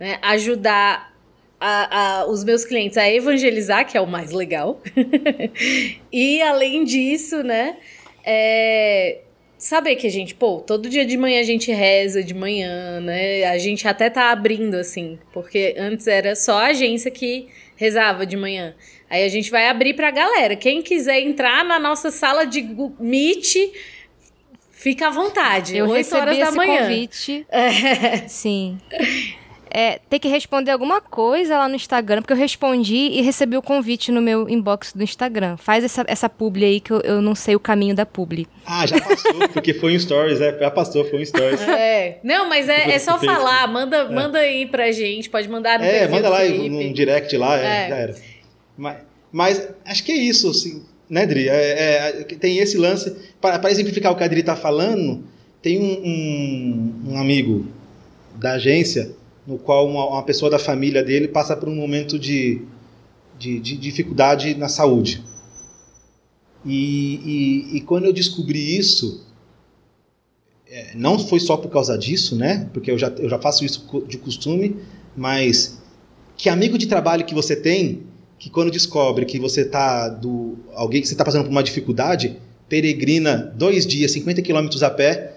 né? Ajudar a, a, os meus clientes a evangelizar, que é o mais legal. (laughs) e além disso, né? É, saber que a gente, pô, todo dia de manhã a gente reza de manhã, né? A gente até tá abrindo assim, porque antes era só a agência que rezava de manhã. Aí a gente vai abrir pra galera. Quem quiser entrar na nossa sala de Meet, fica à vontade. Eu 8 recebi horas da esse manhã. convite. É. Sim (laughs) é, ter que responder alguma coisa lá no Instagram, porque eu respondi e recebi o convite no meu inbox do Instagram. Faz essa, essa publi aí que eu, eu não sei o caminho da publi. Ah, já passou, porque foi um stories, é, já passou, foi um stories. É, não, mas é, é só falar, manda, é. manda aí pra gente, pode mandar no É, manda lá no direct lá, é, já era. Mas, mas, acho que é isso, assim, né, Dri? É, é, tem esse lance, para exemplificar o que a Dri tá falando, tem um, um, um amigo da agência no qual uma, uma, pessoa da família dele passa por um momento de, de, de dificuldade na saúde. E, e, e, quando eu descobri isso, é, não foi só por causa disso, né? Porque eu já, eu já faço isso de costume, mas que amigo de trabalho que você tem, que quando descobre que você tá do alguém que você está passando por uma dificuldade, peregrina dois dias, 50 quilômetros a pé,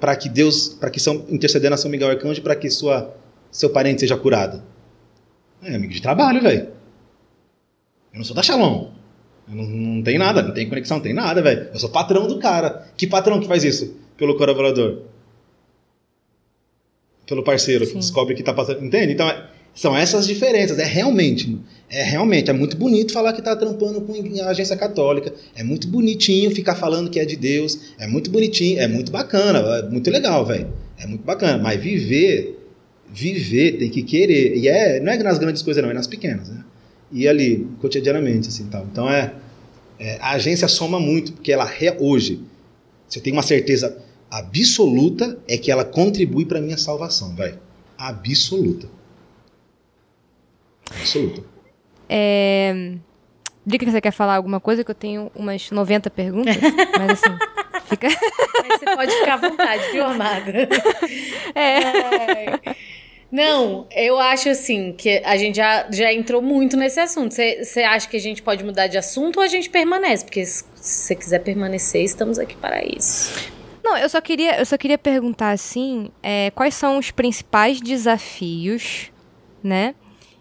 para que Deus, para que São interceder a São Miguel Arcanjo, para que sua seu parente seja curado? É amigo de trabalho, velho. Eu não sou da Shalom. Eu não, não tem nada, não tem conexão, não tem nada, velho. Eu sou patrão do cara. Que patrão que faz isso pelo colaborador? Pelo parceiro Sim. que descobre que tá passando. Entende? Então, é, são essas diferenças. É realmente, é realmente, é muito bonito falar que tá trampando com a agência católica. É muito bonitinho ficar falando que é de Deus. É muito bonitinho, é muito bacana, é muito legal, velho. É muito bacana. Mas viver viver, tem que querer. E é, não é nas grandes coisas, não, é nas pequenas, né? E ali, cotidianamente, assim, tal. Então é, é a agência soma muito, porque ela hoje, você tem uma certeza absoluta, é que ela contribui para minha salvação, vai. Absoluta. Absoluta. É... Que você quer falar alguma coisa, que eu tenho umas 90 perguntas, (laughs) mas assim, fica... Mas você pode ficar à vontade, viu, amada? (laughs) É. é. Não, eu acho assim que a gente já, já entrou muito nesse assunto. Você acha que a gente pode mudar de assunto ou a gente permanece? Porque se você quiser permanecer, estamos aqui para isso. Não, eu só queria, eu só queria perguntar assim, é, quais são os principais desafios, né?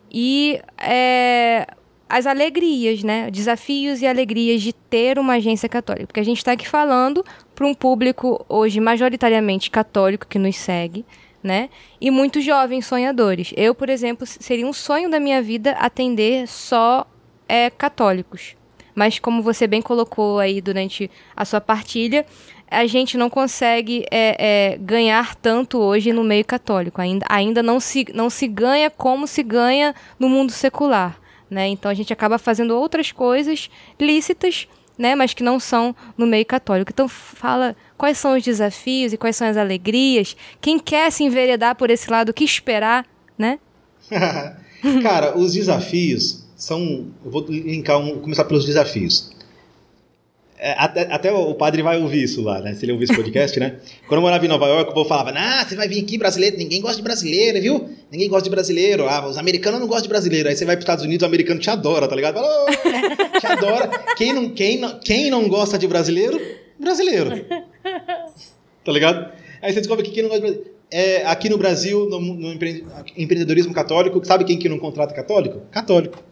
E é, as alegrias, né? Desafios e alegrias de ter uma agência católica. Porque a gente está aqui falando para um público hoje majoritariamente católico que nos segue né? E muitos jovens sonhadores. Eu, por exemplo, seria um sonho da minha vida atender só é, católicos. Mas como você bem colocou aí durante a sua partilha, a gente não consegue é, é, ganhar tanto hoje no meio católico. Ainda, ainda não, se, não se ganha como se ganha no mundo secular. Né? Então a gente acaba fazendo outras coisas lícitas, né? mas que não são no meio católico. Então fala quais são os desafios e quais são as alegrias. Quem quer se enveredar por esse lado, o que esperar, né? (laughs) Cara, os desafios são. Eu vou linkar um, começar pelos desafios. É, até, até, o padre vai ouvir isso lá, né? Se ele ouvir esse podcast, né? (laughs) Quando eu morava em Nova York, o povo falava: Ah, você vai vir aqui brasileiro, ninguém gosta de brasileiro, viu? Ninguém gosta de brasileiro. Ah, os americanos não gostam de brasileiro. Aí você vai para os Estados Unidos, o americano te adora, tá ligado? Fala, oh, te (laughs) adora. Quem não, quem, não, quem não gosta de brasileiro? Brasileiro. Tá ligado? Aí você descobre que quem não gosta de brasileiro. É, aqui no Brasil, no, no, empreendedorismo católico, sabe quem que não contrata católico? Católico.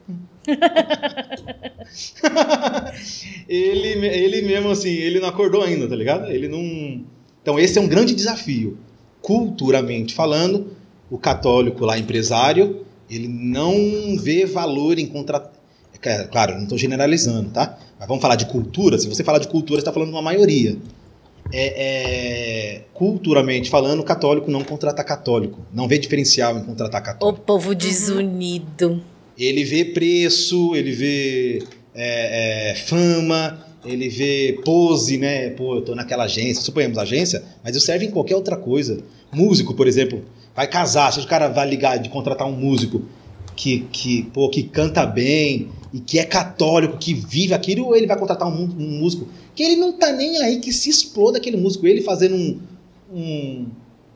(laughs) ele, ele mesmo assim, ele não acordou ainda, tá ligado? Ele não. Então, esse é um grande desafio. Culturalmente falando, o católico lá, empresário, ele não vê valor em contratar. É, claro, não estou generalizando, tá? Mas vamos falar de cultura. Se você falar de cultura, você está falando de uma maioria. É, é, culturalmente falando, o católico não contrata católico. Não vê diferencial em contratar O católico. povo desunido. Ele vê preço, ele vê é, é, fama, ele vê pose, né? Pô, eu tô naquela agência, suponhamos agência, mas isso serve em qualquer outra coisa. Músico, por exemplo, vai casar, se o cara vai ligar de contratar um músico que, que, pô, que canta bem e que é católico, que vive aquilo, ou ele vai contratar um, um músico que ele não tá nem aí, que se exploda aquele músico, ele fazendo um, um-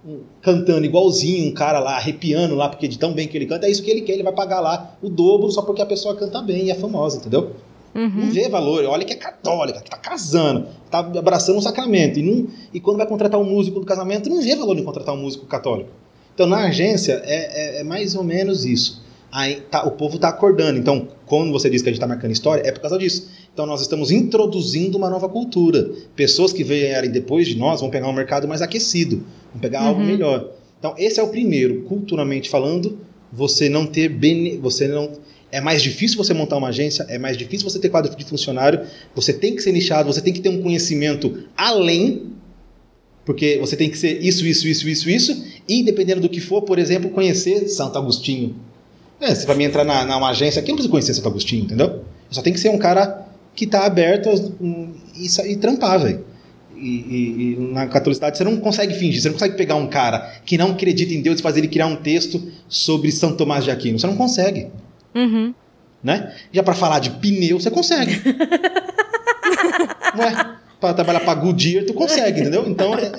um- cantando igualzinho um cara lá, arrepiando lá, porque de tão bem que ele canta, é isso que ele quer, ele vai pagar lá o dobro só porque a pessoa canta bem e é famosa, entendeu? Não Uhum. vê valor, olha que é católica, que tá casando, tá abraçando um sacramento. E, não, e quando vai contratar um músico do casamento, não vê valor em contratar um músico católico. Então na agência é, é- é mais ou menos isso. Aí tá- o povo tá acordando. Então, quando você diz que a gente tá marcando história, é por causa disso. Então nós estamos introduzindo uma nova cultura. Pessoas que vierem depois de nós vão pegar um mercado mais aquecido, vão pegar algo Uhum. melhor. Então esse é o primeiro, culturalmente falando, você não ter bene, você não é mais difícil você montar uma agência, é mais difícil você ter quadro de funcionário, você tem que ser nichado, você tem que ter um conhecimento além, porque você tem que ser isso, isso, isso, isso, isso, e dependendo do que for, por exemplo, conhecer Santo Agostinho. É, se para mim entrar na, numa agência aqui, eu não preciso conhecer Santo Agostinho, entendeu? Eu só tem que ser um cara que tá aberto um, e, e trampar, velho. E, e- e na catolicidade você não consegue fingir, você não consegue pegar um cara que não acredita em Deus e fazer ele criar um texto sobre São Tomás de Aquino. Você não consegue Uhum. né? Já para falar de pneu, você consegue. (laughs) Não é? Para trabalhar para Goodyear, tu consegue, entendeu? Então é,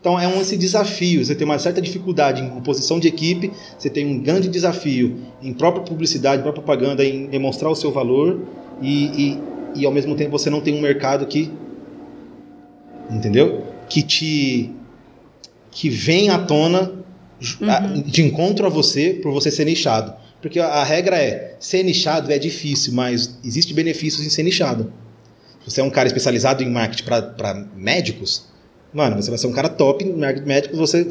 então é um esse desafio. Você tem uma certa dificuldade em composição de equipe, você tem um grande desafio em própria publicidade, própria propaganda, em demonstrar o seu valor e, e, e ao mesmo tempo você não tem um mercado que, entendeu? Que te que vem à tona a- de encontro a você por você ser nichado. Porque a, a regra é, ser nichado é difícil, mas existe benefícios em ser nichado. Você é um cara especializado em marketing para médicos, mano, você vai ser um cara top em marketing médicos, você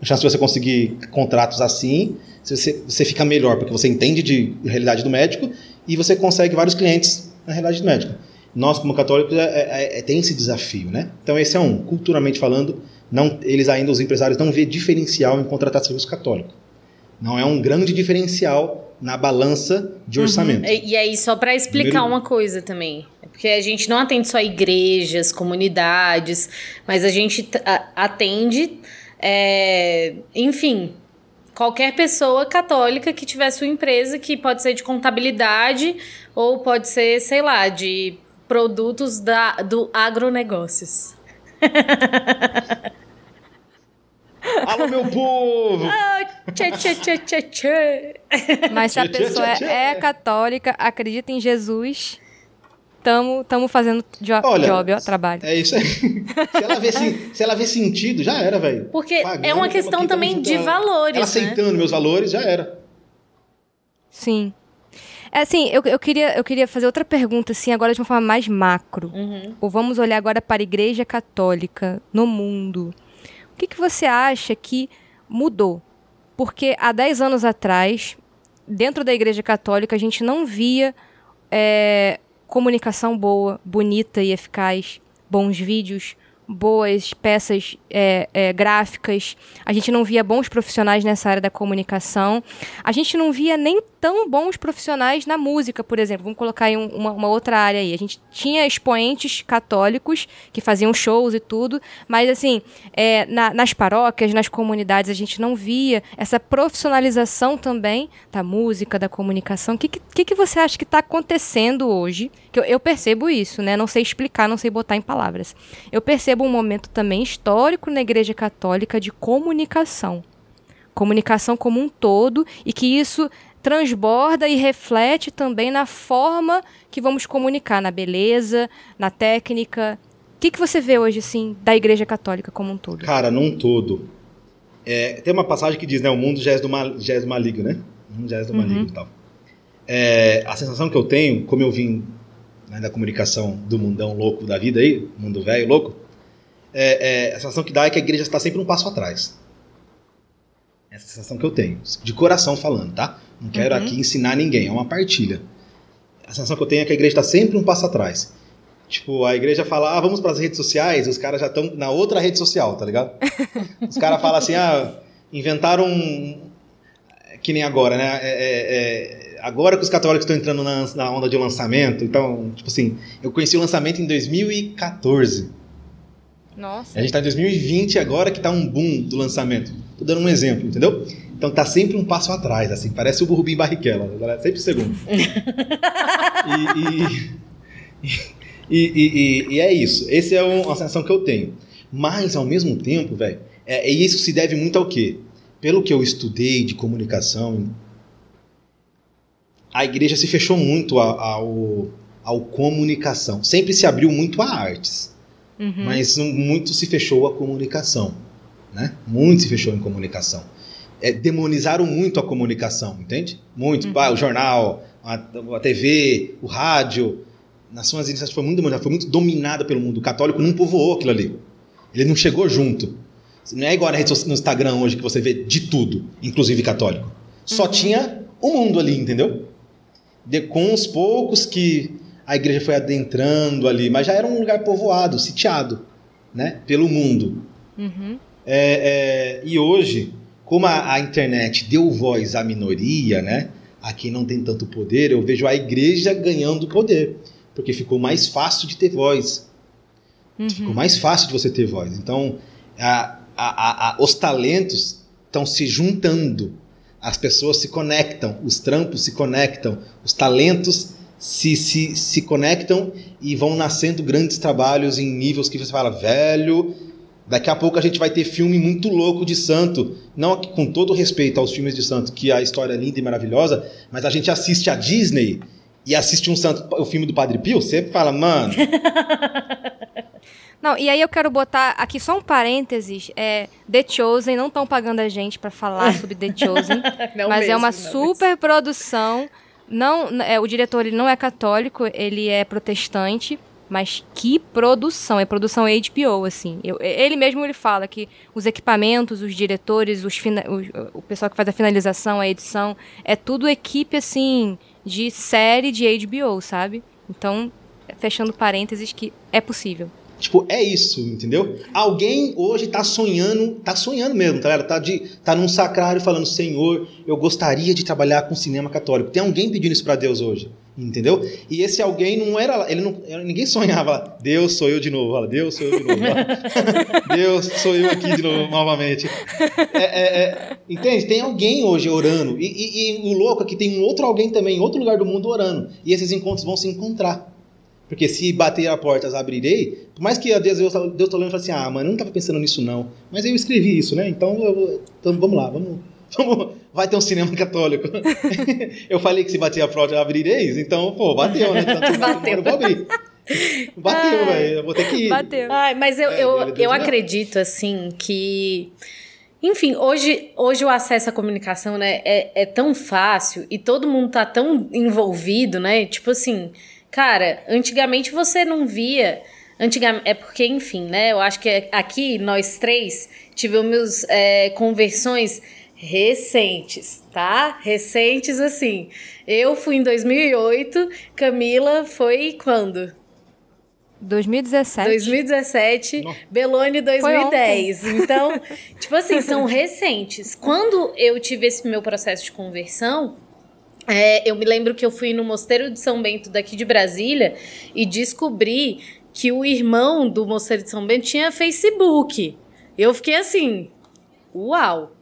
a chance de você conseguir contratos assim, você, você fica melhor, porque você entende de realidade do médico e você consegue vários clientes na realidade do médico. Nós, como católicos, é, é- é- tem esse desafio, né? Então, esse é um. Culturalmente falando, não, eles ainda, os empresários, não vê diferencial em contratar serviço católico. Não é um grande diferencial na balança de orçamento. E, e aí, só para explicar Primeiro- uma coisa também. É porque a gente não atende só igrejas, comunidades, mas a gente atende, é, enfim, qualquer pessoa católica que tiver sua empresa, que pode ser de contabilidade ou pode ser, sei lá, de produtos da, do agronegócios. (laughs) Alô, meu povo! Tchê, tchê, tchê, tchê, tchê. Mas se a Tchê, tchê, pessoa tchê, tchê. é católica, acredita em Jesus, tamo, tamo fazendo jo Olha, job, ó, trabalho. É isso aí. Se ela vê, se ela vê sentido, já era, velho. Porque Pagando, é uma questão aqui, também de ela- valores, Ela né? aceitando meus valores, já era. Sim. É assim, eu, eu, queria, eu queria fazer outra pergunta, assim, agora de uma forma mais macro. Uhum. Ou vamos olhar agora para a Igreja Católica no mundo. Que, que você acha que mudou? Porque há 10 anos atrás, dentro da Igreja Católica, a gente não via é, comunicação boa, bonita e eficaz, bons vídeos, boas peças é, é, gráficas. A gente não via bons profissionais nessa área da comunicação. A gente não via nem tão bons profissionais na música, por exemplo. Vamos colocar aí um- uma, uma outra área aí. A gente tinha expoentes católicos que faziam shows e tudo, mas assim, é, na- nas paróquias, nas comunidades, a gente não via essa profissionalização também da música, da comunicação. O que, que, que você acha que está acontecendo hoje? Que eu, eu percebo isso, né? Não sei explicar, não sei botar em palavras. Eu percebo um momento também histórico na Igreja Católica de comunicação. Comunicação como um todo e que isso transborda e reflete também na forma que vamos comunicar, na beleza, na técnica. O que, que você vê hoje, assim, da Igreja Católica como um todo? Cara, num todo. É, tem uma passagem que diz, né? O mundo já é do, mal, já é do maligno, né? O mundo já é do Uhum. maligno e tal. É, a sensação que eu tenho, como eu vim né, da comunicação do mundão louco da vida aí, mundo velho louco, é, é, a sensação que dá é que a igreja está sempre um passo atrás. Essa é a sensação que eu tenho, de coração falando, tá? Não quero Uhum. aqui ensinar ninguém, é uma partilha. A sensação que eu tenho é que a igreja está sempre um passo atrás. Tipo, a igreja fala, ah, vamos para as redes sociais, os caras já estão na outra rede social, tá ligado? (laughs) Os caras falam assim, ah, inventaram um... Que nem agora, né? É, é, é, agora que os católicos estão entrando na, na onda de lançamento, então, tipo assim, eu conheci o lançamento em 2014. Nossa. A gente tá em 2020 agora que tá um boom do lançamento. Tô dando um exemplo, entendeu? Então tá sempre um passo atrás, assim, parece o Rubim Barrichello, né? sempre segundo. (laughs) e, e, e, e- é isso. Essa é uma sensação que eu tenho. Mas, ao mesmo tempo, velho, é, e isso se deve muito ao quê? Pelo que eu estudei de comunicação, a igreja se fechou muito ao, ao comunicação. Sempre se abriu muito a artes Uhum. mas muito se fechou a comunicação, né? Muito se fechou em comunicação. É, demonizaram muito a comunicação, entende? Muito. Ah, o jornal, a, a TV, o rádio, nas suas iniciativas foi muito foi muito dominada pelo mundo. O católico não povoou aquilo ali. Ele não chegou junto. Não é igual no Instagram hoje que você vê de tudo, inclusive católico. Só tinha o mundo ali, entendeu? De, com os poucos que a igreja foi adentrando ali, mas já era um lugar povoado, sitiado, né, pelo mundo. Uhum. É, é, e hoje, como a, a internet deu voz à minoria, né, a quem não tem tanto poder, eu vejo a igreja ganhando poder, porque ficou mais fácil de ter voz, ficou Uhum. mais fácil de você ter voz. Então, a- a- os talentos estão se juntando, as pessoas se conectam, os trampos se conectam, os talentos se, se, se conectam e vão nascendo grandes trabalhos em níveis que você fala, velho, daqui a pouco a gente vai ter filme muito louco de santo, não com todo respeito aos filmes de santo, que a história é linda e maravilhosa, mas a gente assiste a Disney e assiste um santo, o filme do Padre Pio, você fala, mano, (laughs) Não, e aí eu quero botar aqui só um parênteses. É, The Chosen não estão pagando a gente pra falar (laughs) sobre The Chosen, mas é mesmo, uma não super produção. Não, é, o diretor ele não é católico, ele é protestante, mas que produção, é produção HBO assim. Eu- ele mesmo ele fala que os equipamentos, os diretores, os fina- o, o pessoal que faz a finalização, a edição, é tudo equipe assim de série de HBO, sabe? Então, fechando parênteses que é possível. Tipo, é isso, entendeu? Alguém hoje tá sonhando, tá sonhando mesmo, tá, ligado? tá, de, tá num sacrário falando, Senhor, eu gostaria de trabalhar com cinema católico. Tem alguém pedindo isso pra Deus hoje, entendeu? E esse alguém não era, ele não, ninguém sonhava Deus sou eu de novo, fala, Deus sou eu de novo, (laughs) Deus sou eu aqui de novo, novamente. É, é, é, entende? Tem alguém hoje orando, e, e- e o louco é que tem um outro alguém também, em outro lugar do mundo orando, e esses encontros vão se encontrar. Porque se bater a portas, abrirei. Por mais que às vezes Deus, Deus tá olhando e fala assim, ah, mas eu não tava pensando nisso não. Mas eu escrevi isso, né? Então, eu- então vamos lá, vamos, (laughs) vamos- Vai ter um cinema católico. (laughs) eu falei que se bater a porta, abrireis. Então, pô, bateu, né? Então, Bateu. Eu vou abrir. (laughs) Bateu, velho. Eu vou ter que ir. Bateu. Ai, mas eu, É, eu, eu me acredito, assim, que. Enfim, hoje, hoje o acesso à comunicação né, é, é tão fácil e todo mundo tá tão envolvido, né? Tipo assim, cara, antigamente você não via. Antigamente, é porque, enfim, né? Eu acho que aqui nós três tivemos é, conversões recentes, tá? Recentes assim. Eu fui em 2008, Camila foi quando? 2017. 2017, Nossa. Belone 2010. Então, tipo assim, são recentes. Quando eu tive esse meu processo de conversão, é, eu me lembro que eu fui no Mosteiro de São Bento daqui de Brasília e descobri que o irmão do Mosteiro de São Bento tinha Facebook. Eu fiquei assim, uau!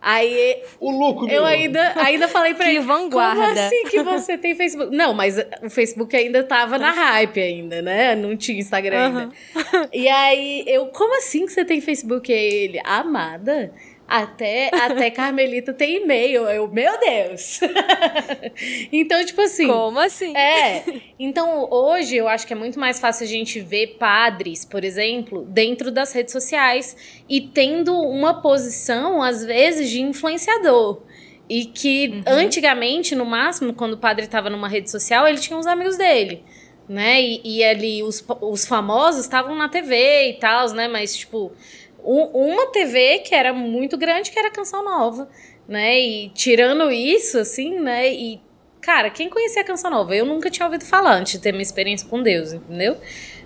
Aí O louco, meu. eu ainda, ainda falei pra (laughs) Que ele, vanguarda." como assim que você tem Facebook? Não, mas o Facebook ainda tava na hype ainda, né? Não tinha Instagram ainda. E aí, eu, como assim que você tem Facebook? E aí ele, amada, até, até (laughs) Carmelita tem e-mail. Eu, meu Deus! (laughs) então, tipo assim... Como assim? É, então hoje eu acho que é muito mais fácil a gente ver padres, por exemplo, dentro das redes sociais e tendo uma posição, às vezes, de influenciador. E que uhum. antigamente, no máximo, quando o padre estava numa rede social, ele tinha os amigos dele. Né? E, e ali os, os famosos estavam na TV e tal, né? Mas, tipo, uma TV que era muito grande, que era Canção Nova, né? E tirando isso, assim, né? E, cara, quem conhecia a Canção Nova? Eu nunca tinha ouvido falar antes de ter minha experiência com Deus, entendeu?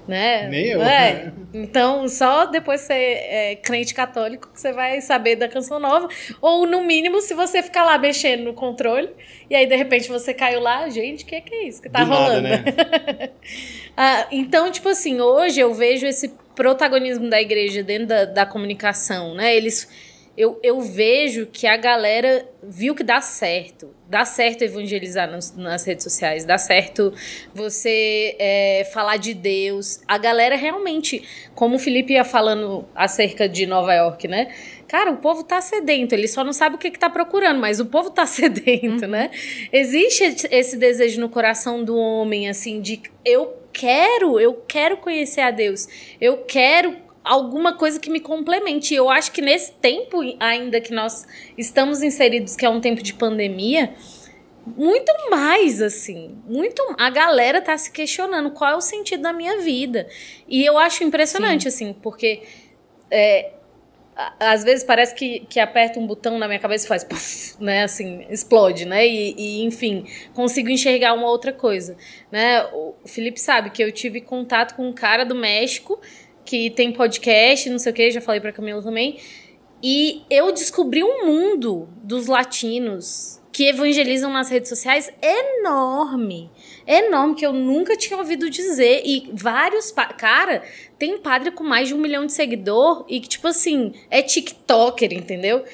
né? Nem eu. É. Então, só depois de ser é, crente católico que você vai saber da canção nova. Ou, no mínimo, se você ficar lá mexendo no controle, e aí, de repente, você caiu lá, gente, o que, que é isso que tá Do rolando? Nada, né? (laughs) ah, então, tipo assim, hoje eu vejo esse protagonismo da igreja dentro da, da comunicação, né? Eles eu, eu vejo que a galera viu que dá certo. Dá certo evangelizar nas, nas redes sociais, dá certo você é, falar de Deus. A galera realmente, como o Felipe ia falando acerca de Nova York, né? Cara, o povo tá sedento, ele só não sabe o que, que tá procurando, mas o povo tá (laughs) sedento, né? Existe esse desejo no coração do homem, assim, de eu quero, eu quero conhecer a Deus, eu quero alguma coisa que me complemente. Eu acho que nesse tempo ainda que nós estamos inseridos, que é um tempo de pandemia, muito mais assim, muito a galera tá se questionando qual é o sentido da minha vida. E eu acho impressionante Sim. assim, porque é, às vezes parece que, que aperta um botão na minha cabeça e faz, puff, né, assim, explode, né, e, e, enfim, consigo enxergar uma outra coisa, né, o Felipe sabe que eu tive contato com um cara do México que tem podcast, não sei o que, já falei pra Camila também. E eu descobri um mundo dos latinos que evangelizam nas redes sociais enorme. Enorme, que eu nunca tinha ouvido dizer. E vários. Cara, tem padre com mais de um milhão de seguidor e que, tipo assim, é TikToker, entendeu?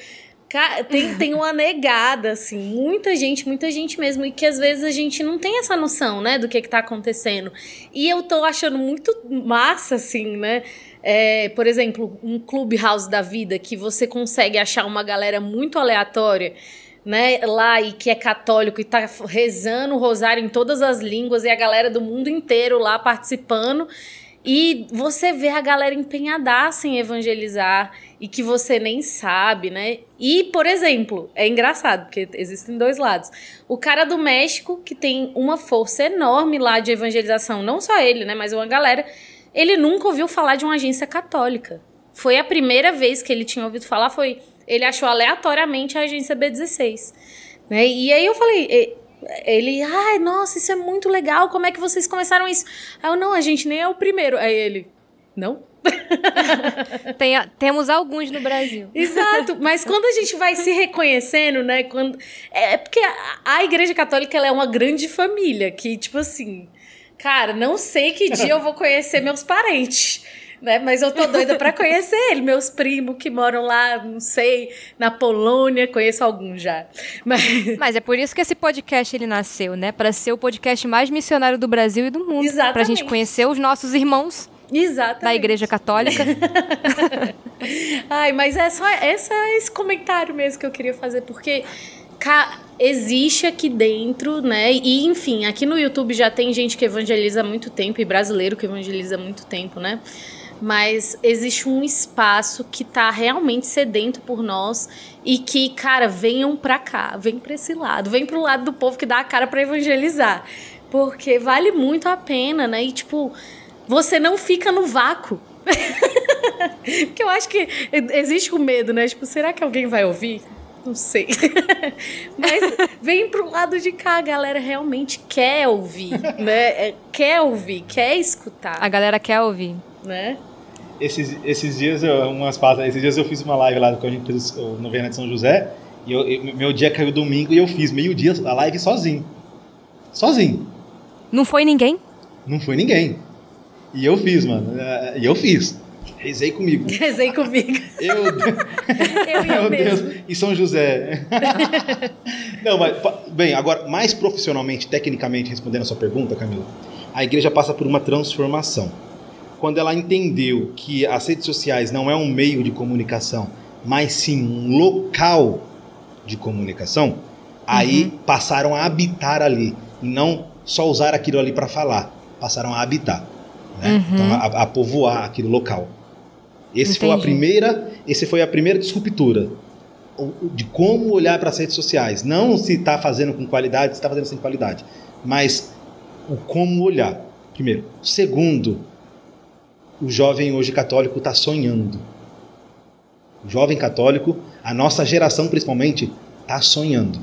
Tem, (laughs) tem uma negada, assim, muita gente, muita gente mesmo, e que às vezes a gente não tem essa noção, né, do que que tá acontecendo. E eu tô achando muito massa, assim, né, é, por exemplo, um clubhouse da vida que você consegue achar uma galera muito aleatória, né, lá e que é católico e tá rezando o rosário em todas as línguas e a galera do mundo inteiro lá participando. E você vê a galera empenhadaça em evangelizar e que você nem sabe, né? E, por exemplo, é engraçado, porque existem dois lados. O cara do México, que tem uma força enorme lá de evangelização, não só ele, né? Mas uma galera, ele nunca ouviu falar de uma agência católica. Foi a primeira vez que ele tinha ouvido falar, foi. Ele achou aleatoriamente a agência B16. Né? E aí eu falei, ele, ai, nossa, isso é muito legal, como é que vocês começaram isso? Aí eu, não, a gente nem é o primeiro. Aí ele, não? (laughs) Tem, temos alguns no Brasil. (laughs) Exato, mas quando a gente vai se reconhecendo, né? Quando, é, é porque a, a Igreja Católica ela é uma grande família que, tipo assim, cara, não sei que dia eu vou conhecer meus parentes né? Mas eu tô doida para conhecer ele, meus primos que moram lá, não sei, na Polônia, conheço alguns já. Mas, Mas é por isso que esse podcast ele nasceu, né? Para ser o podcast mais missionário do Brasil e do mundo, Exatamente. pra gente conhecer os nossos irmãos Exatamente. da Igreja Católica. (laughs) Ai, mas é só é só esse comentário mesmo que eu queria fazer, porque existe aqui dentro, né? E enfim, aqui no YouTube já tem gente que evangeliza há muito tempo e brasileiro que evangeliza há muito tempo, né? Mas existe um espaço que tá realmente sedento por nós e que, cara, venham pra cá, vem pra esse lado, vem pro lado do povo que dá a cara para evangelizar. Porque vale muito a pena, né? E tipo, você não fica no vácuo. (laughs) Porque eu acho que existe o medo, né? Tipo, será que alguém vai ouvir? Não sei. (laughs) Mas vem pro lado de cá, a galera realmente quer ouvir, né? É, quer ouvir, quer escutar. A galera quer ouvir. Né? Esses, esses dias, eu, umas passas, esses dias eu fiz uma live lá quando a gente fez o Novena de São José. E eu, eu, meu dia caiu domingo e eu fiz meio dia a live sozinho. Sozinho. Não foi ninguém? Não foi ninguém. E eu fiz, mano. E eu fiz. Rezei comigo. (laughs) Rezei comigo. Eu, (laughs) eu Meu Deus. E São José. (laughs) Não, mas, bem, agora, mais profissionalmente, tecnicamente, respondendo a sua pergunta, Camila, a igreja passa por uma transformação quando ela entendeu que as redes sociais não é um meio de comunicação, mas sim um local de comunicação, uhum. aí passaram a habitar ali e não só usar aquilo ali para falar, passaram a habitar, né? uhum. então, a, a, povoar aquele local. Esse foi a primeira, esse foi a primeira disruptura. de como olhar para as redes sociais. Não se está fazendo com qualidade, se está fazendo sem qualidade. Mas o como olhar, primeiro. Segundo, o jovem hoje católico está sonhando. O jovem católico, a nossa geração principalmente, está sonhando.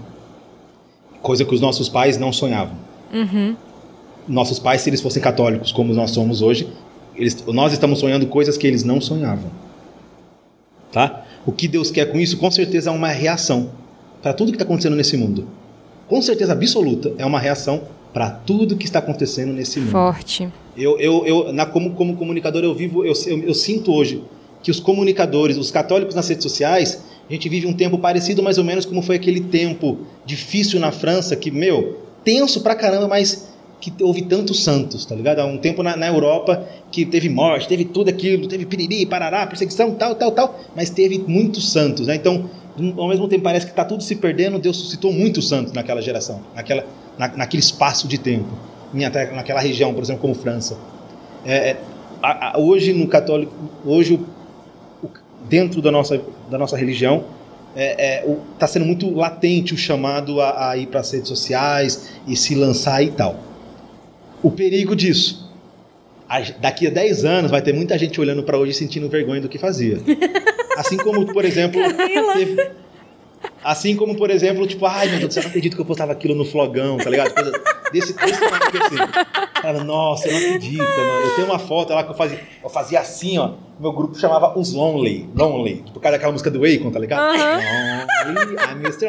Coisa que os nossos pais não sonhavam. Uhum. Nossos pais, se eles fossem católicos como nós somos hoje, eles, nós estamos sonhando coisas que eles não sonhavam. Tá? O que Deus quer com isso, com certeza, é uma reação para tudo que está acontecendo nesse mundo. Com certeza absoluta, é uma reação para tudo que está acontecendo nesse mundo. Forte. Eu, eu, eu na, como, como comunicador, eu vivo, eu, eu, eu sinto hoje que os comunicadores, os católicos nas redes sociais, a gente vive um tempo parecido mais ou menos como foi aquele tempo difícil na França, que, meu, tenso pra caramba, mas que houve tantos santos, tá ligado? Há um tempo na, na, Europa que teve morte, teve tudo aquilo, teve piriri, parará, perseguição, tal, tal, tal, mas teve muitos santos, né? Então, ao mesmo tempo parece que está tudo se perdendo, Deus suscitou muitos santos naquela geração, naquela, na, naquele espaço de tempo, naquela região, por exemplo, como França. É, é, a, a, hoje no católico, hoje o, o, dentro da nossa, da nossa religião, está é, é, tá sendo muito latente o chamado a, a ir para as redes sociais e se lançar e tal o perigo disso. Daqui a 10 anos vai ter muita gente olhando para hoje sentindo vergonha do que fazia. (laughs) Assim como, por exemplo, teve, assim como, por exemplo, tipo, ai meu Deus, você não acredita que eu postava aquilo no flogão, tá ligado? Coisa desse, desse assim. Cara, nossa, eu não acredito, mano. Eu tenho uma foto lá que eu fazia, eu fazia assim, ó. Meu grupo chamava Os Lonely. Lonely. Tipo, por causa daquela música do Akon, tá ligado? Uh -huh. Lonely, Mr.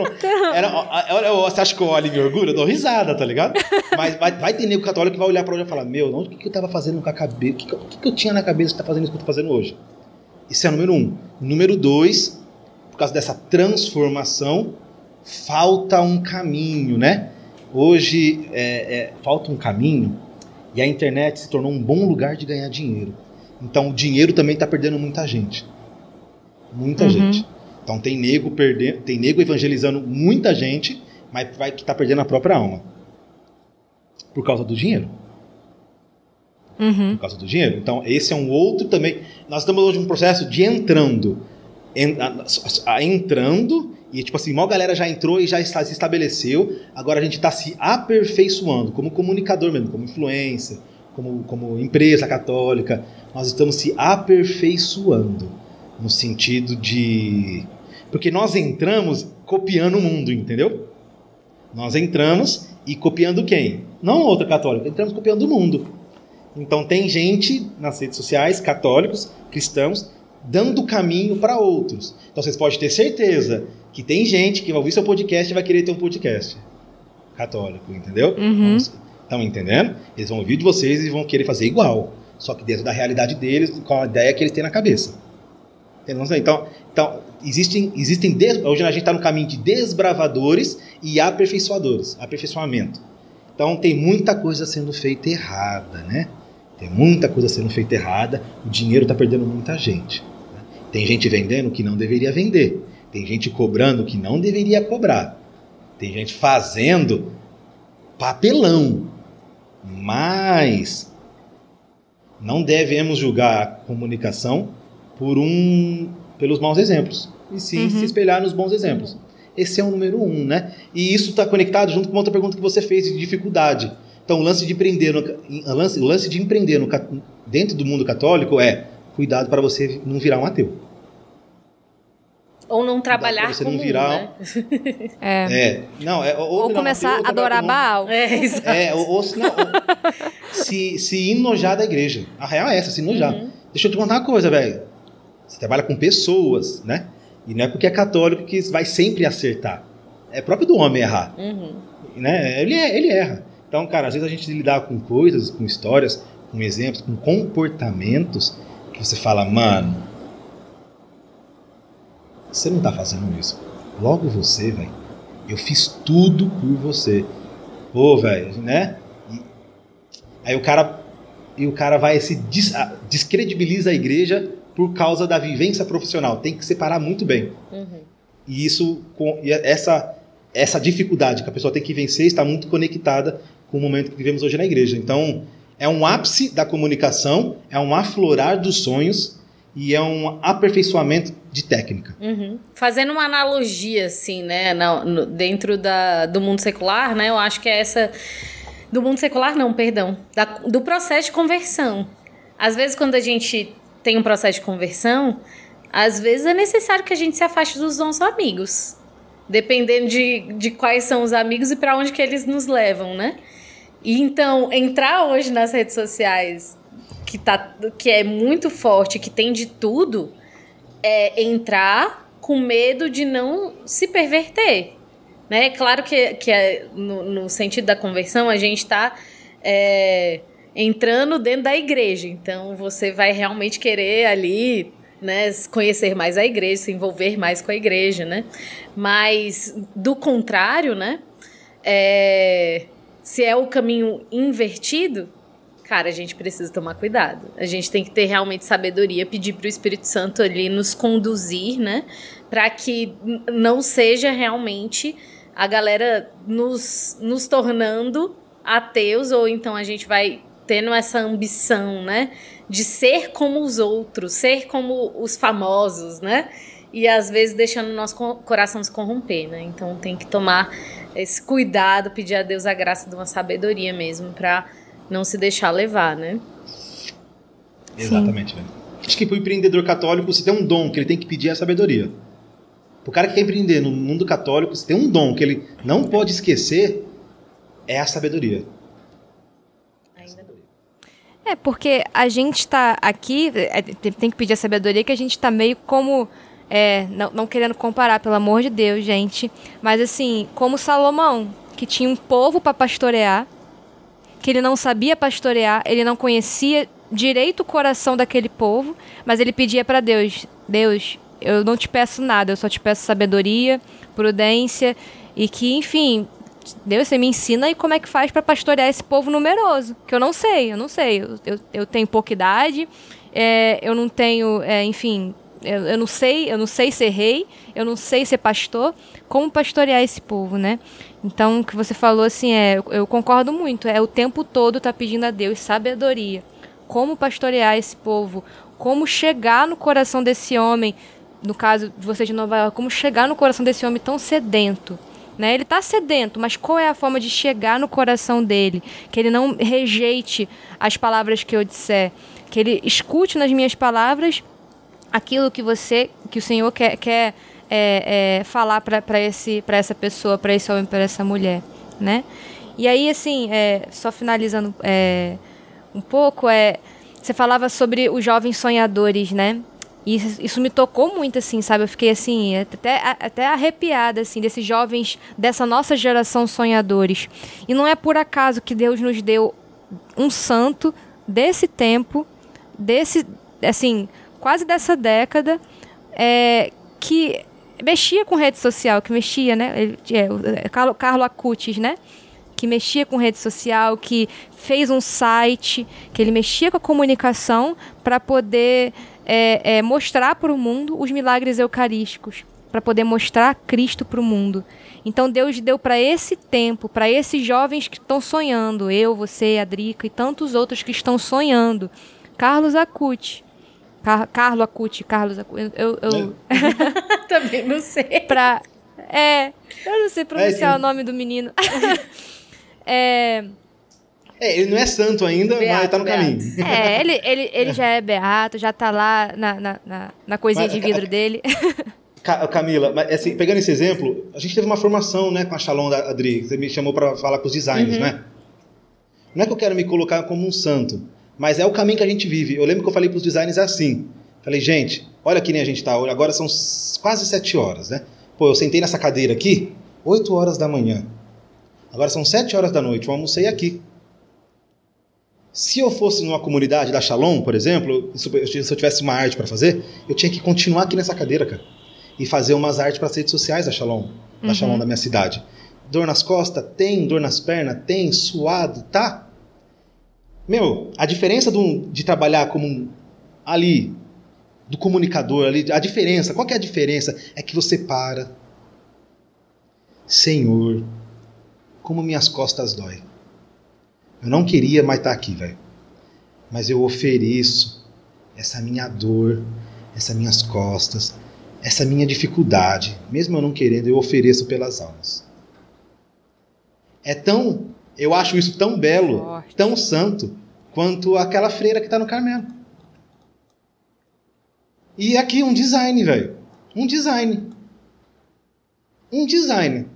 Era, olha, você acha que eu olho em orgulho? Eu dou risada, tá ligado? Mas vai, vai ter nego católico que vai olhar pra hoje e falar: Meu, o que, que eu tava fazendo com a cabeça? O que, que, que, eu tinha na cabeça de tá fazendo isso que eu tô fazendo hoje? Isso é número um. Número dois, por causa dessa transformação, falta um caminho, né? Hoje é, é, falta um caminho e a internet se tornou um bom lugar de ganhar dinheiro. Então o dinheiro também está perdendo muita gente. Muita uhum. gente. Então tem nego perdendo, tem nego evangelizando muita gente, mas vai que está perdendo a própria alma. Por causa do dinheiro. Uhum. Por causa do dinheiro. Então esse é um outro também. Nós estamos hoje num processo de entrando. Entrando e, tipo assim, mal galera já entrou e já está, se estabeleceu. Agora a gente está se aperfeiçoando como comunicador mesmo, como influência, como, como empresa católica. Nós estamos se aperfeiçoando no sentido de. Porque nós entramos copiando o mundo, entendeu? Nós entramos e copiando quem? Não outra católica, entramos copiando o mundo. Então tem gente nas redes sociais, católicos, cristãos, dando caminho para outros. Então vocês podem ter certeza que tem gente que vai ouvir seu podcast e vai querer ter um podcast católico, entendeu? Uhum. Estão entendendo? Eles vão ouvir de vocês e vão querer fazer igual. Só que dentro da realidade deles, com a ideia que eles têm na cabeça. Então, então existem, existem des... hoje a gente está no caminho de desbravadores e aperfeiçoadores, aperfeiçoamento. Então tem muita coisa sendo feita errada, né? Tem muita coisa sendo feita errada, o dinheiro está perdendo muita gente. Né? Tem gente vendendo que não deveria vender. Tem gente cobrando que não deveria cobrar. Tem gente fazendo papelão. Mas não devemos julgar a comunicação por um pelos maus exemplos e sim uhum. se espelhar nos bons exemplos. Esse é o número um, né? E isso está conectado junto com outra pergunta que você fez de dificuldade. Então, o lance de empreender, no, o, lance, o lance de empreender no, dentro do mundo católico é cuidado para você não virar um ateu. Ou não trabalhar você não virar, né? (laughs) é. é. Não, é, ou, ou começar a adorar Baal. É, (laughs) exato. É, ou, ou, não, ou se, se enojar da igreja. A real é essa, se enojar. Uhum. Deixa eu te contar uma coisa, velho. Você trabalha com pessoas, né? E não é porque é católico que vai sempre acertar. É próprio do homem errar. Uhum. Né? Ele, é, ele erra. Então, cara, às vezes a gente lidar com coisas, com histórias, com exemplos, com comportamentos que você fala, mano, você não tá fazendo isso. Logo você, velho. Eu fiz tudo por você. Pô, velho, né? E, aí o cara e o cara vai se des, a, descredibiliza a igreja por causa da vivência profissional. Tem que separar muito bem. Uhum. E isso, com, e essa essa dificuldade que a pessoa tem que vencer está muito conectada com o momento que vivemos hoje na igreja. Então, é um ápice da comunicação, é um aflorar dos sonhos e é um aperfeiçoamento de técnica. Uhum. Fazendo uma analogia, assim, né, no, no, dentro da, do mundo secular, né, eu acho que é essa. Do mundo secular, não, perdão. Da, do processo de conversão. Às vezes, quando a gente tem um processo de conversão, às vezes é necessário que a gente se afaste dos nossos amigos. Dependendo de, de quais são os amigos e para onde que eles nos levam, né? E então, entrar hoje nas redes sociais, que, tá, que é muito forte, que tem de tudo, é entrar com medo de não se perverter. Né? Claro que, que é, no, no sentido da conversão, a gente está é, entrando dentro da igreja. Então, você vai realmente querer ali né, conhecer mais a igreja, se envolver mais com a igreja, né? Mas, do contrário, né? É, se é o caminho invertido, cara, a gente precisa tomar cuidado. A gente tem que ter realmente sabedoria, pedir para o Espírito Santo ali nos conduzir, né? Para que não seja realmente a galera nos, nos tornando ateus, ou então a gente vai tendo essa ambição, né? De ser como os outros, ser como os famosos, né? E às vezes deixando o nosso coração se corromper, né? Então tem que tomar esse cuidado, pedir a Deus a graça de uma sabedoria mesmo, para não se deixar levar, né? Exatamente. Né? Acho que para o empreendedor católico, você tem um dom que ele tem que pedir a sabedoria. O cara que quer empreender no mundo católico, você tem um dom que ele não pode esquecer, é a sabedoria. É, porque a gente está aqui, é, tem que pedir a sabedoria, que a gente está meio como. É, não, não querendo comparar, pelo amor de Deus, gente. Mas assim, como Salomão, que tinha um povo para pastorear, que ele não sabia pastorear, ele não conhecia direito o coração daquele povo, mas ele pedia para Deus: Deus, eu não te peço nada, eu só te peço sabedoria, prudência e que, enfim, Deus, você me ensina e como é que faz para pastorear esse povo numeroso, que eu não sei, eu não sei, eu, eu, eu tenho pouca idade, é, eu não tenho, é, enfim, eu, eu, não sei, eu não sei ser rei, eu não sei ser pastor, como pastorear esse povo, né? Então, o que você falou, assim, é, eu, concordo muito, é o tempo todo tá pedindo a Deus sabedoria, como pastorear esse povo, como chegar no coração desse homem, no caso de você de Nova York, como chegar no coração desse homem tão sedento, né? Ele está sedento, mas qual é a forma de chegar no coração dele? Que ele não rejeite as palavras que eu disser, que ele escute nas minhas palavras aquilo que você, que o Senhor quer, quer é, é, falar para esse, para essa pessoa, para esse homem, para essa mulher, né? E aí, assim, é, só finalizando é, um pouco, é, você falava sobre os jovens sonhadores, né? E isso, isso, me tocou muito, assim, sabe? Eu fiquei, assim, até, até arrepiada, assim, desses jovens, dessa nossa geração sonhadores. E não é por acaso que Deus nos deu um santo desse tempo, desse, assim, quase dessa década, é, que mexia com rede social, que mexia, né? Ele, é, é Carlo, Carlo Acutis, né? Que mexia com rede social, que fez um site, que ele mexia com a comunicação para poder é, é, mostrar para o mundo os milagres eucarísticos, para poder mostrar Cristo para o mundo. Então Deus deu para esse tempo, para esses jovens que estão sonhando, eu, você, a Drica e tantos outros que estão sonhando. Carlos Acuti. Car Carlo Acuti, Carlos Acuti. Eu, eu... (laughs) Também não sei. (laughs) pra... É, eu não sei pronunciar é, o nome do menino. (laughs) é, é, ele não é santo ainda, beato, mas está no beato. caminho. É, ele, ele, ele já é beato, já está lá na, na, na, na coisinha mas, de vidro dele. Camila, mas, assim, pegando esse exemplo, a gente teve uma formação né, com a Shalom da Adri, você me chamou para falar com os designers, uhum. né? Não é que eu quero me colocar como um santo, mas é o caminho que a gente vive. Eu lembro que eu falei para os designers assim, falei, gente, olha que nem a gente está, agora são quase sete horas, né? Pô, eu sentei nessa cadeira aqui, oito horas da manhã. Agora são sete horas da noite, eu almocei aqui. Se eu fosse numa comunidade da Shalom, por exemplo, se eu tivesse uma arte para fazer, eu tinha que continuar aqui nessa cadeira, cara. E fazer umas artes para as redes sociais da Shalom, da uhum. Shalom da minha cidade. Dor nas costas? Tem. Dor nas pernas? Tem. Suado? Tá. Meu, a diferença de trabalhar como um, ali, do comunicador ali, a diferença, qual que é a diferença? É que você para. Senhor, como minhas costas dói. Eu não queria mais estar aqui, velho. Mas eu ofereço essa minha dor, essas minhas costas, essa minha dificuldade, mesmo eu não querendo, eu ofereço pelas almas. É tão, eu acho isso tão belo, Forte. tão santo, quanto aquela freira que está no Carmelo. E aqui um design, velho. Um design. Um design.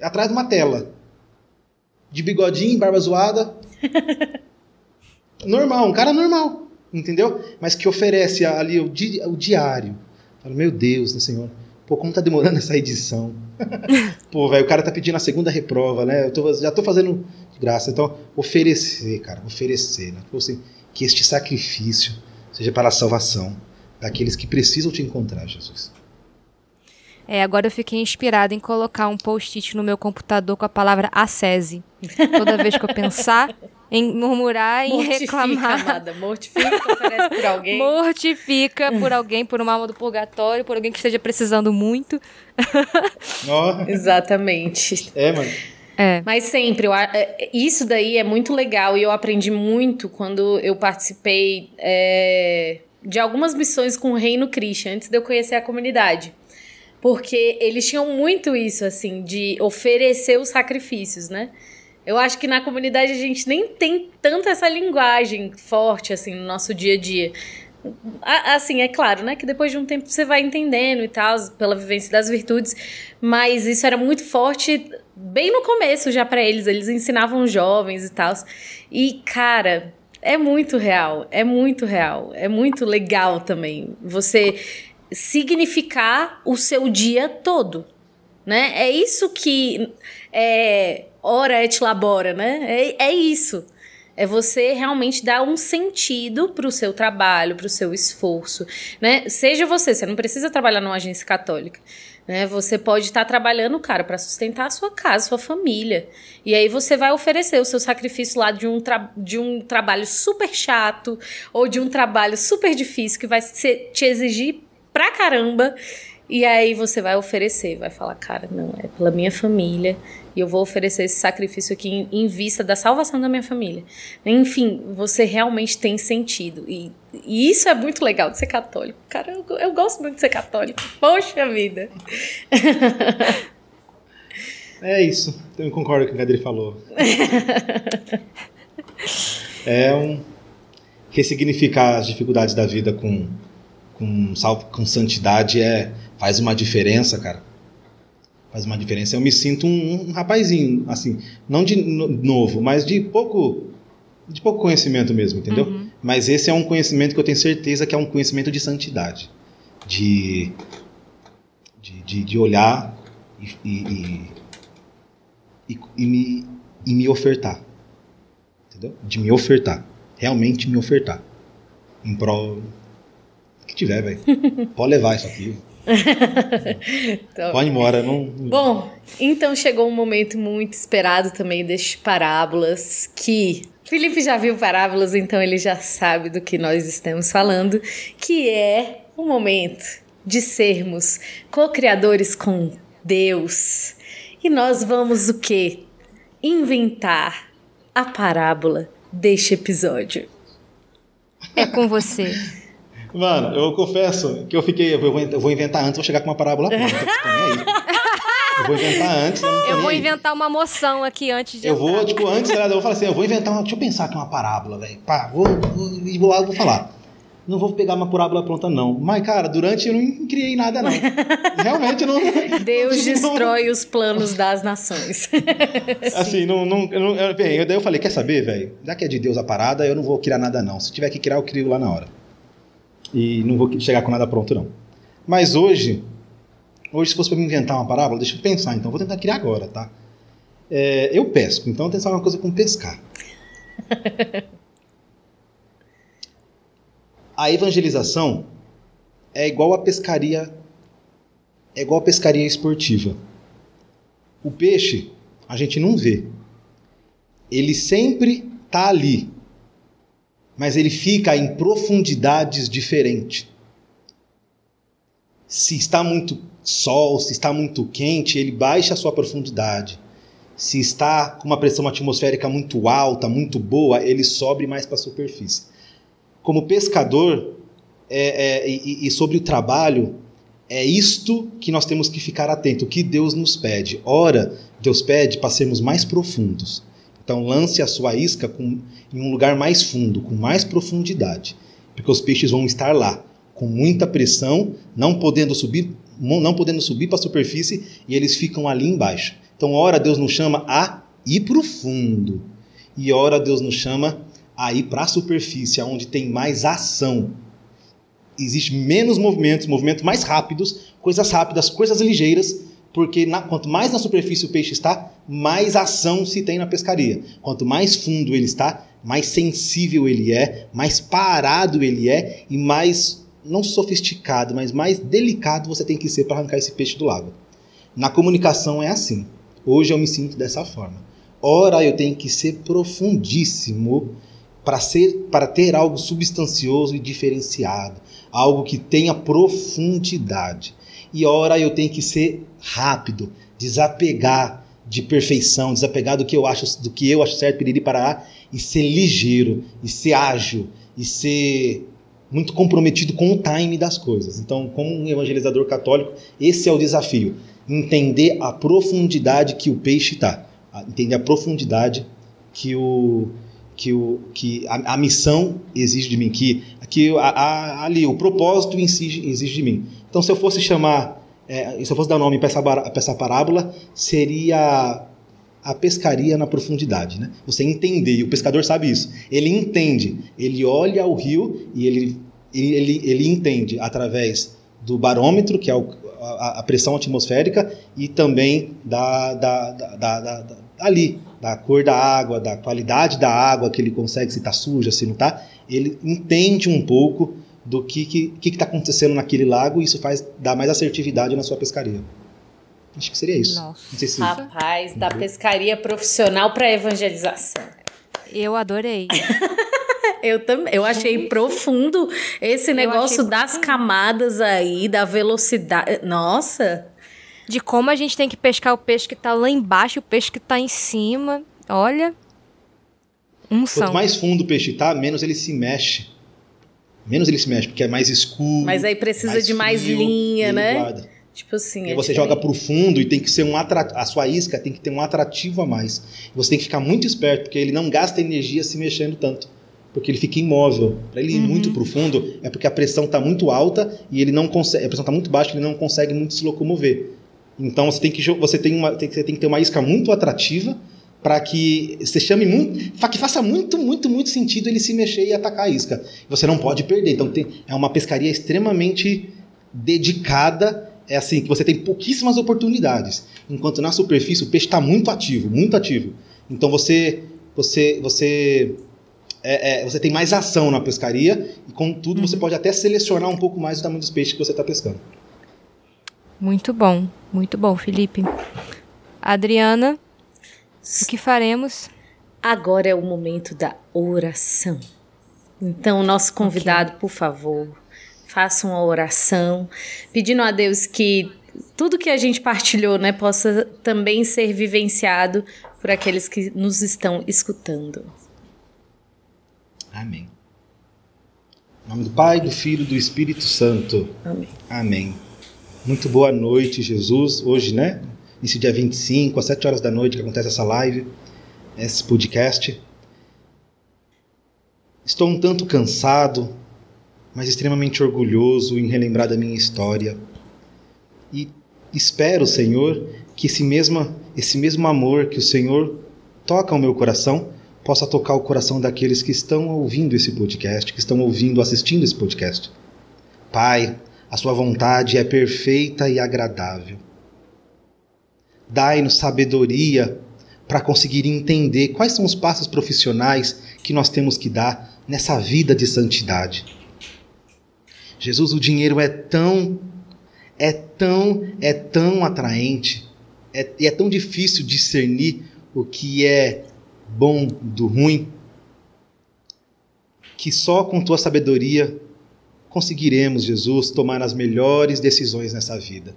Atrás de uma tela. De bigodinho, barba zoada. (laughs) normal, um cara normal. Entendeu? Mas que oferece ali o, di o diário. Fala, meu Deus, né, Senhor? Pô, como tá demorando essa edição? (laughs) Pô, velho, o cara tá pedindo a segunda reprova, né? Eu tô, já tô fazendo de graça. Então, oferecer, cara, oferecer. Né? Tipo assim, que este sacrifício seja para a salvação daqueles que precisam te encontrar, Jesus. É, agora eu fiquei inspirada em colocar um post-it no meu computador com a palavra acese. Toda vez que eu pensar em murmurar, em Mortifica, reclamar. amada. Mortifica, oferece por alguém. (laughs) Mortifica por alguém, por uma alma do purgatório, por alguém que esteja precisando muito. (laughs) Exatamente. é, mano. É. Mas sempre, eu é, isso daí é muito legal e eu aprendi muito quando eu participei é, de algumas missões com o Reino Christian, antes de eu conhecer a comunidade. Porque eles tinham muito isso, assim, de oferecer os sacrifícios, né? Eu acho que na comunidade a gente nem tem tanto essa linguagem forte, assim, no nosso dia a dia. Assim, é claro, né? Que depois de um tempo você vai entendendo e tal, pela vivência das virtudes. Mas isso era muito forte bem no começo já pra eles. Eles ensinavam jovens e tal. E, cara, é muito real. É muito real. É muito legal também. Você significar o seu dia todo. Né? É isso que é ora et labora, né? É, é isso. É você realmente dar um sentido pro seu trabalho, pro seu esforço, né? Seja você, você não precisa trabalhar numa agência católica, né? Você pode estar trabalhando, cara, para sustentar a sua casa, sua família. E aí você vai oferecer o seu sacrifício lá de um, de um trabalho super chato ou de um trabalho super difícil que vai te exigir pra caramba. E aí você vai oferecer, vai falar, cara, não, é pela minha família e eu vou oferecer esse sacrifício aqui em, em vista da salvação da minha família. Enfim, você realmente tem sentido. E, e isso é muito legal de ser católico. Cara, eu, eu gosto muito de ser católico. Poxa vida. É isso. Eu concordo com o que a Adri falou. (laughs) é um ressignificar as dificuldades da vida com com, com santidade é faz uma diferença, cara. Faz uma diferença. Eu me sinto um, um rapazinho, assim, não de no- novo, mas de pouco de pouco conhecimento mesmo, entendeu? Mas esse é um conhecimento que eu tenho certeza que é um conhecimento de santidade, de de, de, de olhar e, e, e, e, e me, e me ofertar. Entendeu? De me ofertar. Realmente me ofertar. Em prol. que tiver, velho. (laughs) Pode levar isso aqui. (laughs) Então, Pode ir embora. Não, Bom, então chegou um momento muito esperado também destes parábolas que Felipe já viu parábolas, então ele já sabe do que nós estamos falando, que é o momento de sermos co-criadores com Deus. E nós vamos o quê? Inventar a parábola deste episódio. É com você. (laughs) Mano, eu confesso que eu fiquei. Eu vou, eu vou inventar antes, vou chegar com uma parábola pronta. Eu vou inventar antes. Eu, não Eu vou inventar uma moção aqui antes de Eu vou, entrar. tipo, antes, eu vou falar assim, eu vou inventar uma. Deixa eu pensar aqui uma parábola, velho. Pá, vou, vou, vou lá, vou falar. Não vou pegar uma parábola pronta, não. Mas, cara, durante eu não criei nada, não. (laughs) Realmente não. Deus (laughs) não- destrói os planos das nações. (laughs) Assim, não. não, não eu, bem, eu, daí eu falei, quer saber, velho? Já que é de Deus a parada, eu não vou criar nada, não. Se tiver que criar, eu crio lá na hora. E não vou chegar com nada pronto, não. Mas hoje, hoje, se fosse pra me inventar uma parábola, deixa eu pensar, então. Vou tentar criar agora, tá? É, eu pesco, então eu que pensar uma coisa com pescar. (laughs) A evangelização é igual a pescaria, é igual a pescaria esportiva. O peixe a gente não vê. Ele sempre tá ali, mas ele fica em profundidades diferentes. Se está muito sol, se está muito quente, ele baixa a sua profundidade. Se está com uma pressão atmosférica muito alta, muito boa, ele sobe mais para a superfície. Como pescador, é, é, e, e sobre o trabalho, é isto que nós temos que ficar atento, o que Deus nos pede. Ora, Deus pede para sermos mais profundos. Então lance a sua isca com, em um lugar mais fundo, com mais profundidade, porque os peixes vão estar lá, com muita pressão, não podendo subir, não podendo subir para a superfície e eles ficam ali embaixo. Então, ora Deus nos chama a ir para o fundo e ora Deus nos chama a ir para a superfície, onde tem mais ação, existe menos movimentos, movimentos mais rápidos, coisas rápidas, coisas ligeiras, porque na, quanto mais na superfície o peixe está, mais ação se tem na pescaria. Quanto mais fundo ele está, mais sensível ele é, mais parado ele é e mais, não sofisticado, mas mais delicado você tem que ser para arrancar esse peixe do lago. Na comunicação é assim. Hoje eu me sinto dessa forma. Ora, eu tenho que ser profundíssimo para ser para ter algo substancioso e diferenciado, algo que tenha profundidade. E ora eu tenho que ser rápido, desapegar de perfeição, desapegar do que eu acho, do que eu acho certo, piriri parará, e ser ligeiro, e ser ágil, e ser muito comprometido com o time das coisas. Então, como um evangelizador católico, esse é o desafio: entender a profundidade que o peixe está, entender a profundidade que o que, o, que a, a missão exige de mim, que, que a, a, ali o propósito exige, exige de mim. Então, se eu fosse chamar, é, se eu fosse dar nome para essa, para essa parábola, seria a pescaria na profundidade. Né? Você entender, e o pescador sabe isso. Ele entende, ele olha o rio e ele, ele, ele entende através do barômetro, que é o, a, a, pressão atmosférica, e também da, da, da, da, ali, da cor da água, da qualidade da água que ele consegue, se está suja, se não está, ele entende um pouco do que está que, que tá acontecendo naquele lago e isso faz dar mais assertividade na sua pescaria. Acho que seria isso. Nossa. Se... Rapaz, da pescaria profissional para evangelização. Eu adorei. (laughs) eu também. Eu achei profundo esse negócio das profundo. camadas aí, da velocidade. Nossa! de como a gente tem que pescar o peixe que está lá embaixo, o peixe que está em cima. Olha. Um Quanto mais fundo o peixe está, menos ele se mexe. Menos ele se mexe, porque é mais escuro. Mas aí precisa mais de mais frio, linha, né? Guarda. Tipo assim. É você diferente. joga pro fundo e tem que ser um atrativo. A sua isca tem que ter um atrativo a mais. Você tem que ficar muito esperto, porque ele não gasta energia se mexendo tanto. Porque ele fica imóvel. Para ele ir uhum. muito pro fundo, é porque a pressão está muito alta e ele não consegue. A pressão está muito baixa e ele não consegue muito se locomover. Então você tem que, você tem uma, tem, você tem que ter uma isca muito atrativa para que você chame muito, que faça muito, muito, muito sentido ele se mexer e atacar a isca. Você não pode perder. Então tem, é uma pescaria extremamente dedicada. É assim que você tem pouquíssimas oportunidades, enquanto na superfície o peixe está muito ativo, muito ativo. Então você, você, você é, é, você tem mais ação na pescaria e, contudo, uhum. você pode até selecionar um pouco mais o tamanho dos peixes que você está pescando. Muito bom, muito bom, Felipe. Adriana, o que faremos? Agora é o momento da oração. Então, nosso convidado, okay. por favor, faça uma oração, pedindo a Deus que tudo que a gente partilhou, né, possa também ser vivenciado por aqueles que nos estão escutando. Amém. Em nome do Pai, do Filho e do Espírito Santo. Amém. Amém. Muito boa noite, Jesus. Hoje, né? Nesse dia 25, às 7 horas da noite, que acontece essa live, esse podcast. Estou um tanto cansado, mas extremamente orgulhoso em relembrar da minha história. E espero, Senhor, que esse mesmo, esse mesmo amor que o Senhor toca o meu coração possa tocar o coração daqueles que estão ouvindo esse podcast, que estão ouvindo, assistindo esse podcast. Pai, a sua vontade é perfeita e agradável. Dai-nos sabedoria para conseguir entender quais são os passos profissionais que nós temos que dar nessa vida de santidade. Jesus, o dinheiro é tão, é tão, é tão atraente, é, e é tão difícil discernir o que é bom do ruim, que só com tua sabedoria conseguiremos, Jesus, tomar as melhores decisões nessa vida.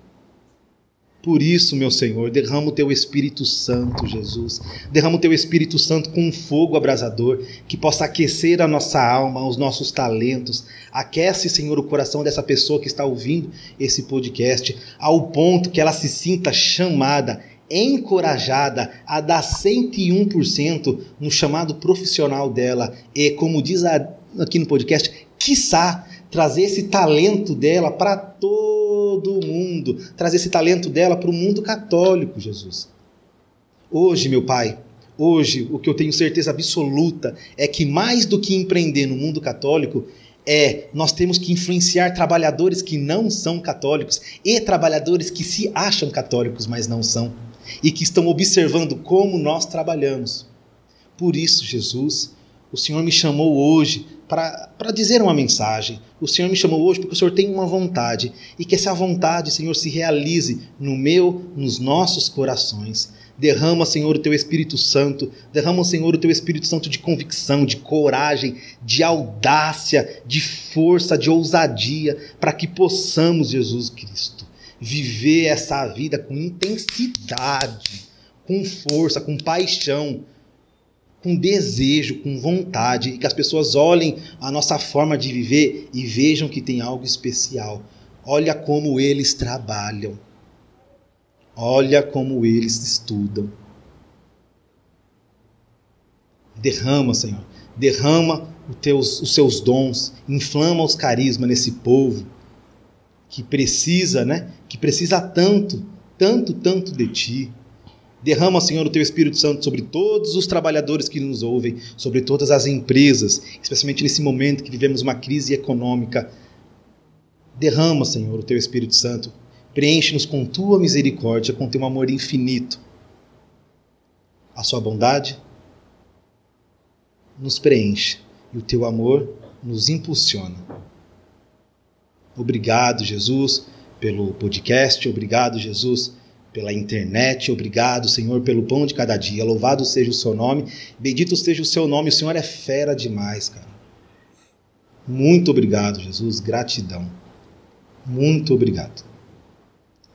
Por isso, meu Senhor, derrama o teu Espírito Santo, Jesus. Derrama o teu Espírito Santo com um fogo abrasador que possa aquecer a nossa alma, os nossos talentos. Aquece, Senhor, o coração dessa pessoa que está ouvindo esse podcast, ao ponto que ela se sinta chamada, encorajada a dar 101% no chamado profissional dela. E, como diz aqui no podcast, quiçá trazer esse talento dela para todo mundo, trazer esse talento dela para o mundo católico, Jesus. Hoje, meu Pai, hoje o que eu tenho certeza absoluta é que mais do que empreender no mundo católico, é nós temos que influenciar trabalhadores que não são católicos e trabalhadores que se acham católicos, mas não são, e que estão observando como nós trabalhamos. Por isso, Jesus, o Senhor me chamou hoje para dizer uma mensagem. O Senhor me chamou hoje porque o Senhor tem uma vontade e que essa vontade, Senhor, se realize no meu, nos nossos corações. Derrama, Senhor, o teu Espírito Santo. Derrama, Senhor, o teu Espírito Santo de convicção, de coragem, de audácia, de força, de ousadia, para que possamos, Jesus Cristo, viver essa vida com intensidade, com força, com paixão, com desejo, com vontade, e que as pessoas olhem a nossa forma de viver e vejam que tem algo especial. Olha como eles trabalham. Olha como eles estudam. Derrama, Senhor, derrama os, teus, os seus dons, inflama os carismas nesse povo que precisa, né? Que precisa tanto, tanto, tanto de ti. Derrama, Senhor, o teu Espírito Santo sobre todos os trabalhadores que nos ouvem, sobre todas as empresas, especialmente nesse momento que vivemos uma crise econômica. Derrama, Senhor, o teu Espírito Santo. Preenche-nos com tua misericórdia, com teu amor infinito. A sua bondade nos preenche e o teu amor nos impulsiona. Obrigado, Jesus, pelo podcast. Obrigado, Jesus pela internet. Obrigado, Senhor, pelo pão de cada dia. Louvado seja o seu nome. Bendito seja o seu nome. O Senhor é fera demais, cara. Muito obrigado, Jesus. Gratidão. Muito obrigado.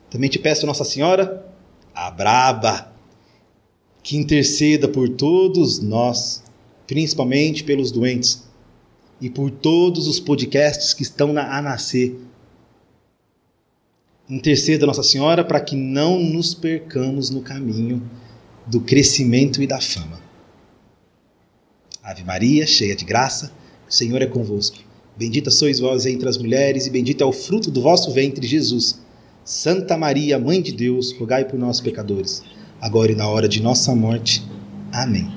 Também te peço, Nossa Senhora, a braba, que interceda por todos nós, principalmente pelos doentes e por todos os podcasts que estão na, nascer Interceda Nossa Senhora para que não nos percamos no caminho do crescimento e da fama. Ave Maria, cheia de graça, o Senhor é convosco. Bendita sois vós entre as mulheres, e bendito é o fruto do vosso ventre, Jesus. Santa Maria, Mãe de Deus, rogai por nós, pecadores, agora e na hora de nossa morte. Amém.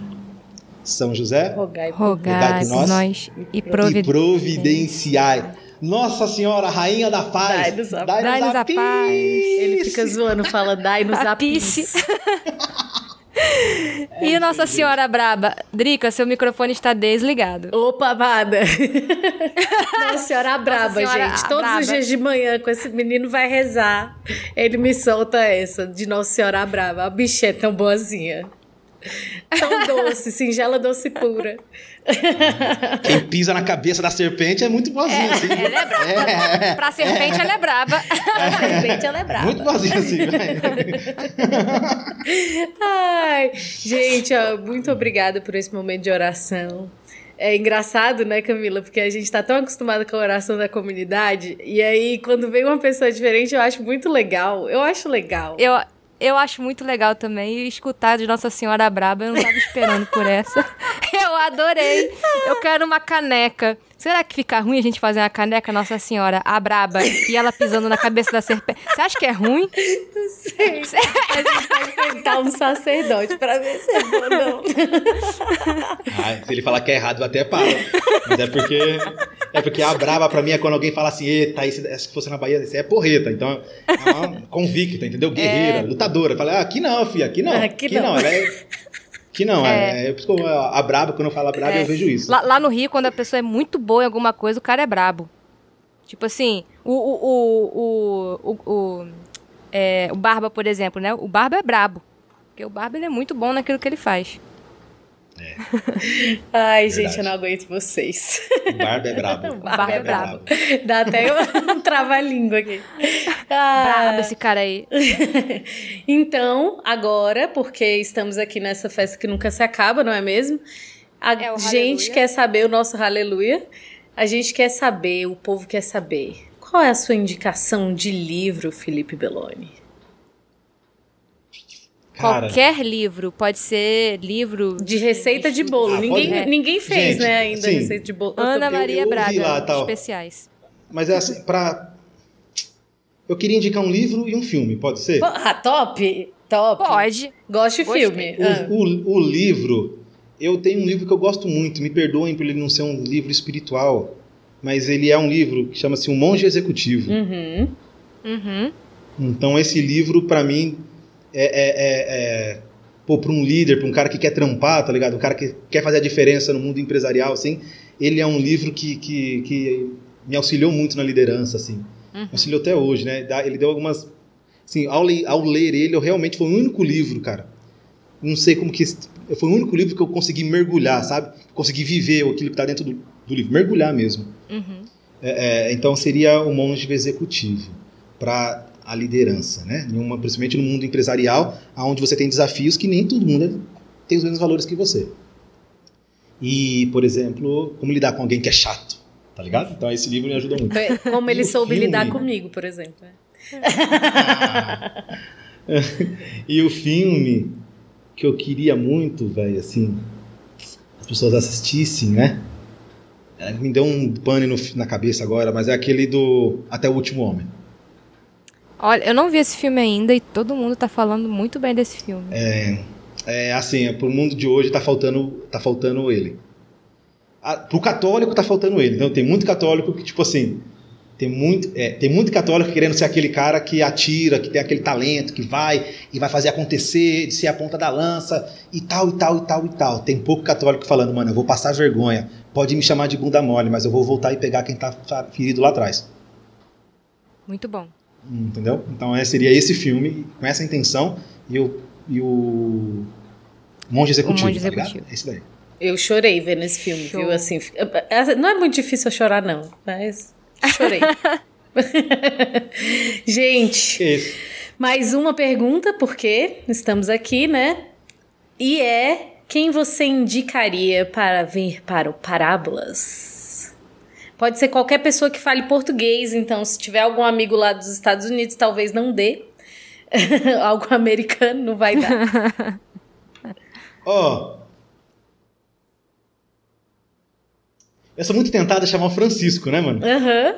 São José, Rogai por, Rogai por nós, e e providenciai. Nossa Senhora, Rainha da Paz, Dai-nos a- dai-nos Dai-nos a paz. Ele fica zoando, fala, dai-nos a, A pisse. pisse. (laughs) E Nossa Senhora Braba, Drica, seu microfone está desligado. Opa, amada! (laughs) Nossa Senhora braba, Senhora gente. Todos braba. os dias de manhã, com esse menino vai rezar, ele me solta essa de Nossa Senhora braba. A bicha é tão boazinha. Tão doce, singela, doce pura. Quem pisa na cabeça da serpente é muito boazinho, assim. Ela é braba. É, Pra serpente, ela é braba. (laughs) A serpente, ela é braba. Muito boazinho, assim. velho. Ai, gente, ó, muito obrigada por esse momento de oração. É engraçado, né, Camila? Porque a gente tá tão acostumado com a oração da comunidade. E aí, quando vem uma pessoa diferente, eu acho muito legal. Eu acho legal. Eu, eu acho muito legal também escutar de Nossa Senhora Braba. Eu não tava esperando por essa. (laughs) Eu adorei. Eu quero uma caneca. Será que fica ruim a gente fazer uma caneca Nossa Senhora a Braba e ela pisando na cabeça da serpente? Você acha que é ruim? Sei. (laughs) A gente pode perguntar um sacerdote pra ver se é bom ou não. Ai, se ele falar que é errado, eu até paro. Mas é porque. É porque a braba pra mim é quando alguém fala assim, eita, esse, se fosse na Bahia, isso aí é porreta. Então, é uma convicta, entendeu? Guerreira, lutadora. Fala, ah, aqui não, filha, aqui não. Aqui não. Ela é. Aqui não, é. é, que eu- a braba, quando eu falo braba, É. eu vejo isso. Lá, lá no Rio, quando a pessoa é muito boa em alguma coisa, o cara é brabo. Tipo assim, o. O, o, o, o, o, é, o Barba, por exemplo, né? O Barba é brabo. Porque o Barba é muito bom naquilo que ele faz. (laughs) Ai, Verdade. gente, eu não aguento vocês. O Barba é brabo. (laughs) O Barba é brabo. Dá até um (laughs) trava-língua aqui. Ah, Brabo esse cara aí. então, agora, porque estamos aqui nessa festa que nunca se acaba, não é mesmo? A É gente quer saber o nosso aleluia. A gente quer saber, o povo quer saber. Qual é a sua indicação de livro, Felipe Belloni? Cara, Qualquer livro, pode ser livro De receita de bolo. Ah, ninguém, pode- ninguém fez, Gente, né, ainda sim. receita de bolo. Eu Ana. Maria eu ouvi Braga, lá, tal. especiais. mas é assim, pra... Eu queria indicar um livro e um filme, pode ser? Ah, top! Top! Pode. Gosto de filme. Ah. O, o- o livro, eu tenho um livro que eu gosto muito, me perdoem por ele não ser um livro espiritual, mas ele é um livro que chama-se Um Monge Executivo. Uhum. Uhum. Então esse livro, pra mim, é, é, é, é pô, pra um líder, pra um cara que quer trampar, tá ligado? Um cara que quer fazer a diferença no mundo empresarial, assim, ele é um livro que, que, que me auxiliou muito na liderança, assim. Uhum. Auxiliou até hoje, né? Ele deu algumas... Assim, ao, le- ao ler ele, eu realmente foi o único livro, cara. Não sei como que... Foi o único livro que eu consegui mergulhar, sabe? Consegui viver aquilo que tá dentro do, do livro. Mergulhar mesmo. Uhum. É, é, então seria o monge executivo para a liderança, né? Numa, principalmente no mundo empresarial, onde você tem desafios que nem todo mundo é- tem os mesmos valores que você. E, por exemplo, como lidar com alguém que é chato, tá ligado? Então esse livro me ajuda muito. Como ele (laughs) E soube filme? lidar comigo, por exemplo. (laughs) e o filme que eu queria muito, velho, assim, as pessoas assistissem, né? É, Me deu um pane no- na cabeça agora, mas é aquele do Até o Último Homem. Olha, eu não vi esse filme ainda e todo mundo tá falando muito bem desse filme. É assim, pro mundo de hoje tá faltando, tá faltando ele. Ah, pro católico tá faltando ele. Então tem muito católico que, tipo assim, tem muito, é, tem muito católico querendo ser aquele cara que atira, que tem aquele talento, que vai e vai fazer acontecer, de ser a ponta da lança e tal, e tal, e tal, e tal. Tem pouco católico falando, mano, eu vou passar vergonha. Pode me chamar de bunda mole, mas eu vou voltar e pegar quem tá ferido lá atrás. Muito bom. Entendeu? Então é, seria esse filme, com essa intenção, e o, e o Monge Executivo. Monge tá ligado? Executivo. É esse daí. Eu chorei vendo esse filme, Show. viu? Assim, é- não é muito difícil eu chorar, não, mas chorei. (laughs) Gente, Esse. mais uma pergunta, porque estamos aqui, né? E é quem você indicaria para vir para o Parábolas? Pode ser qualquer pessoa que fale português, então se tiver algum amigo lá dos Estados Unidos, talvez não dê. (laughs) Algo americano não vai dar. (laughs) Ó. Eu sou muito tentado a chamar o Francisco, né, mano? Aham.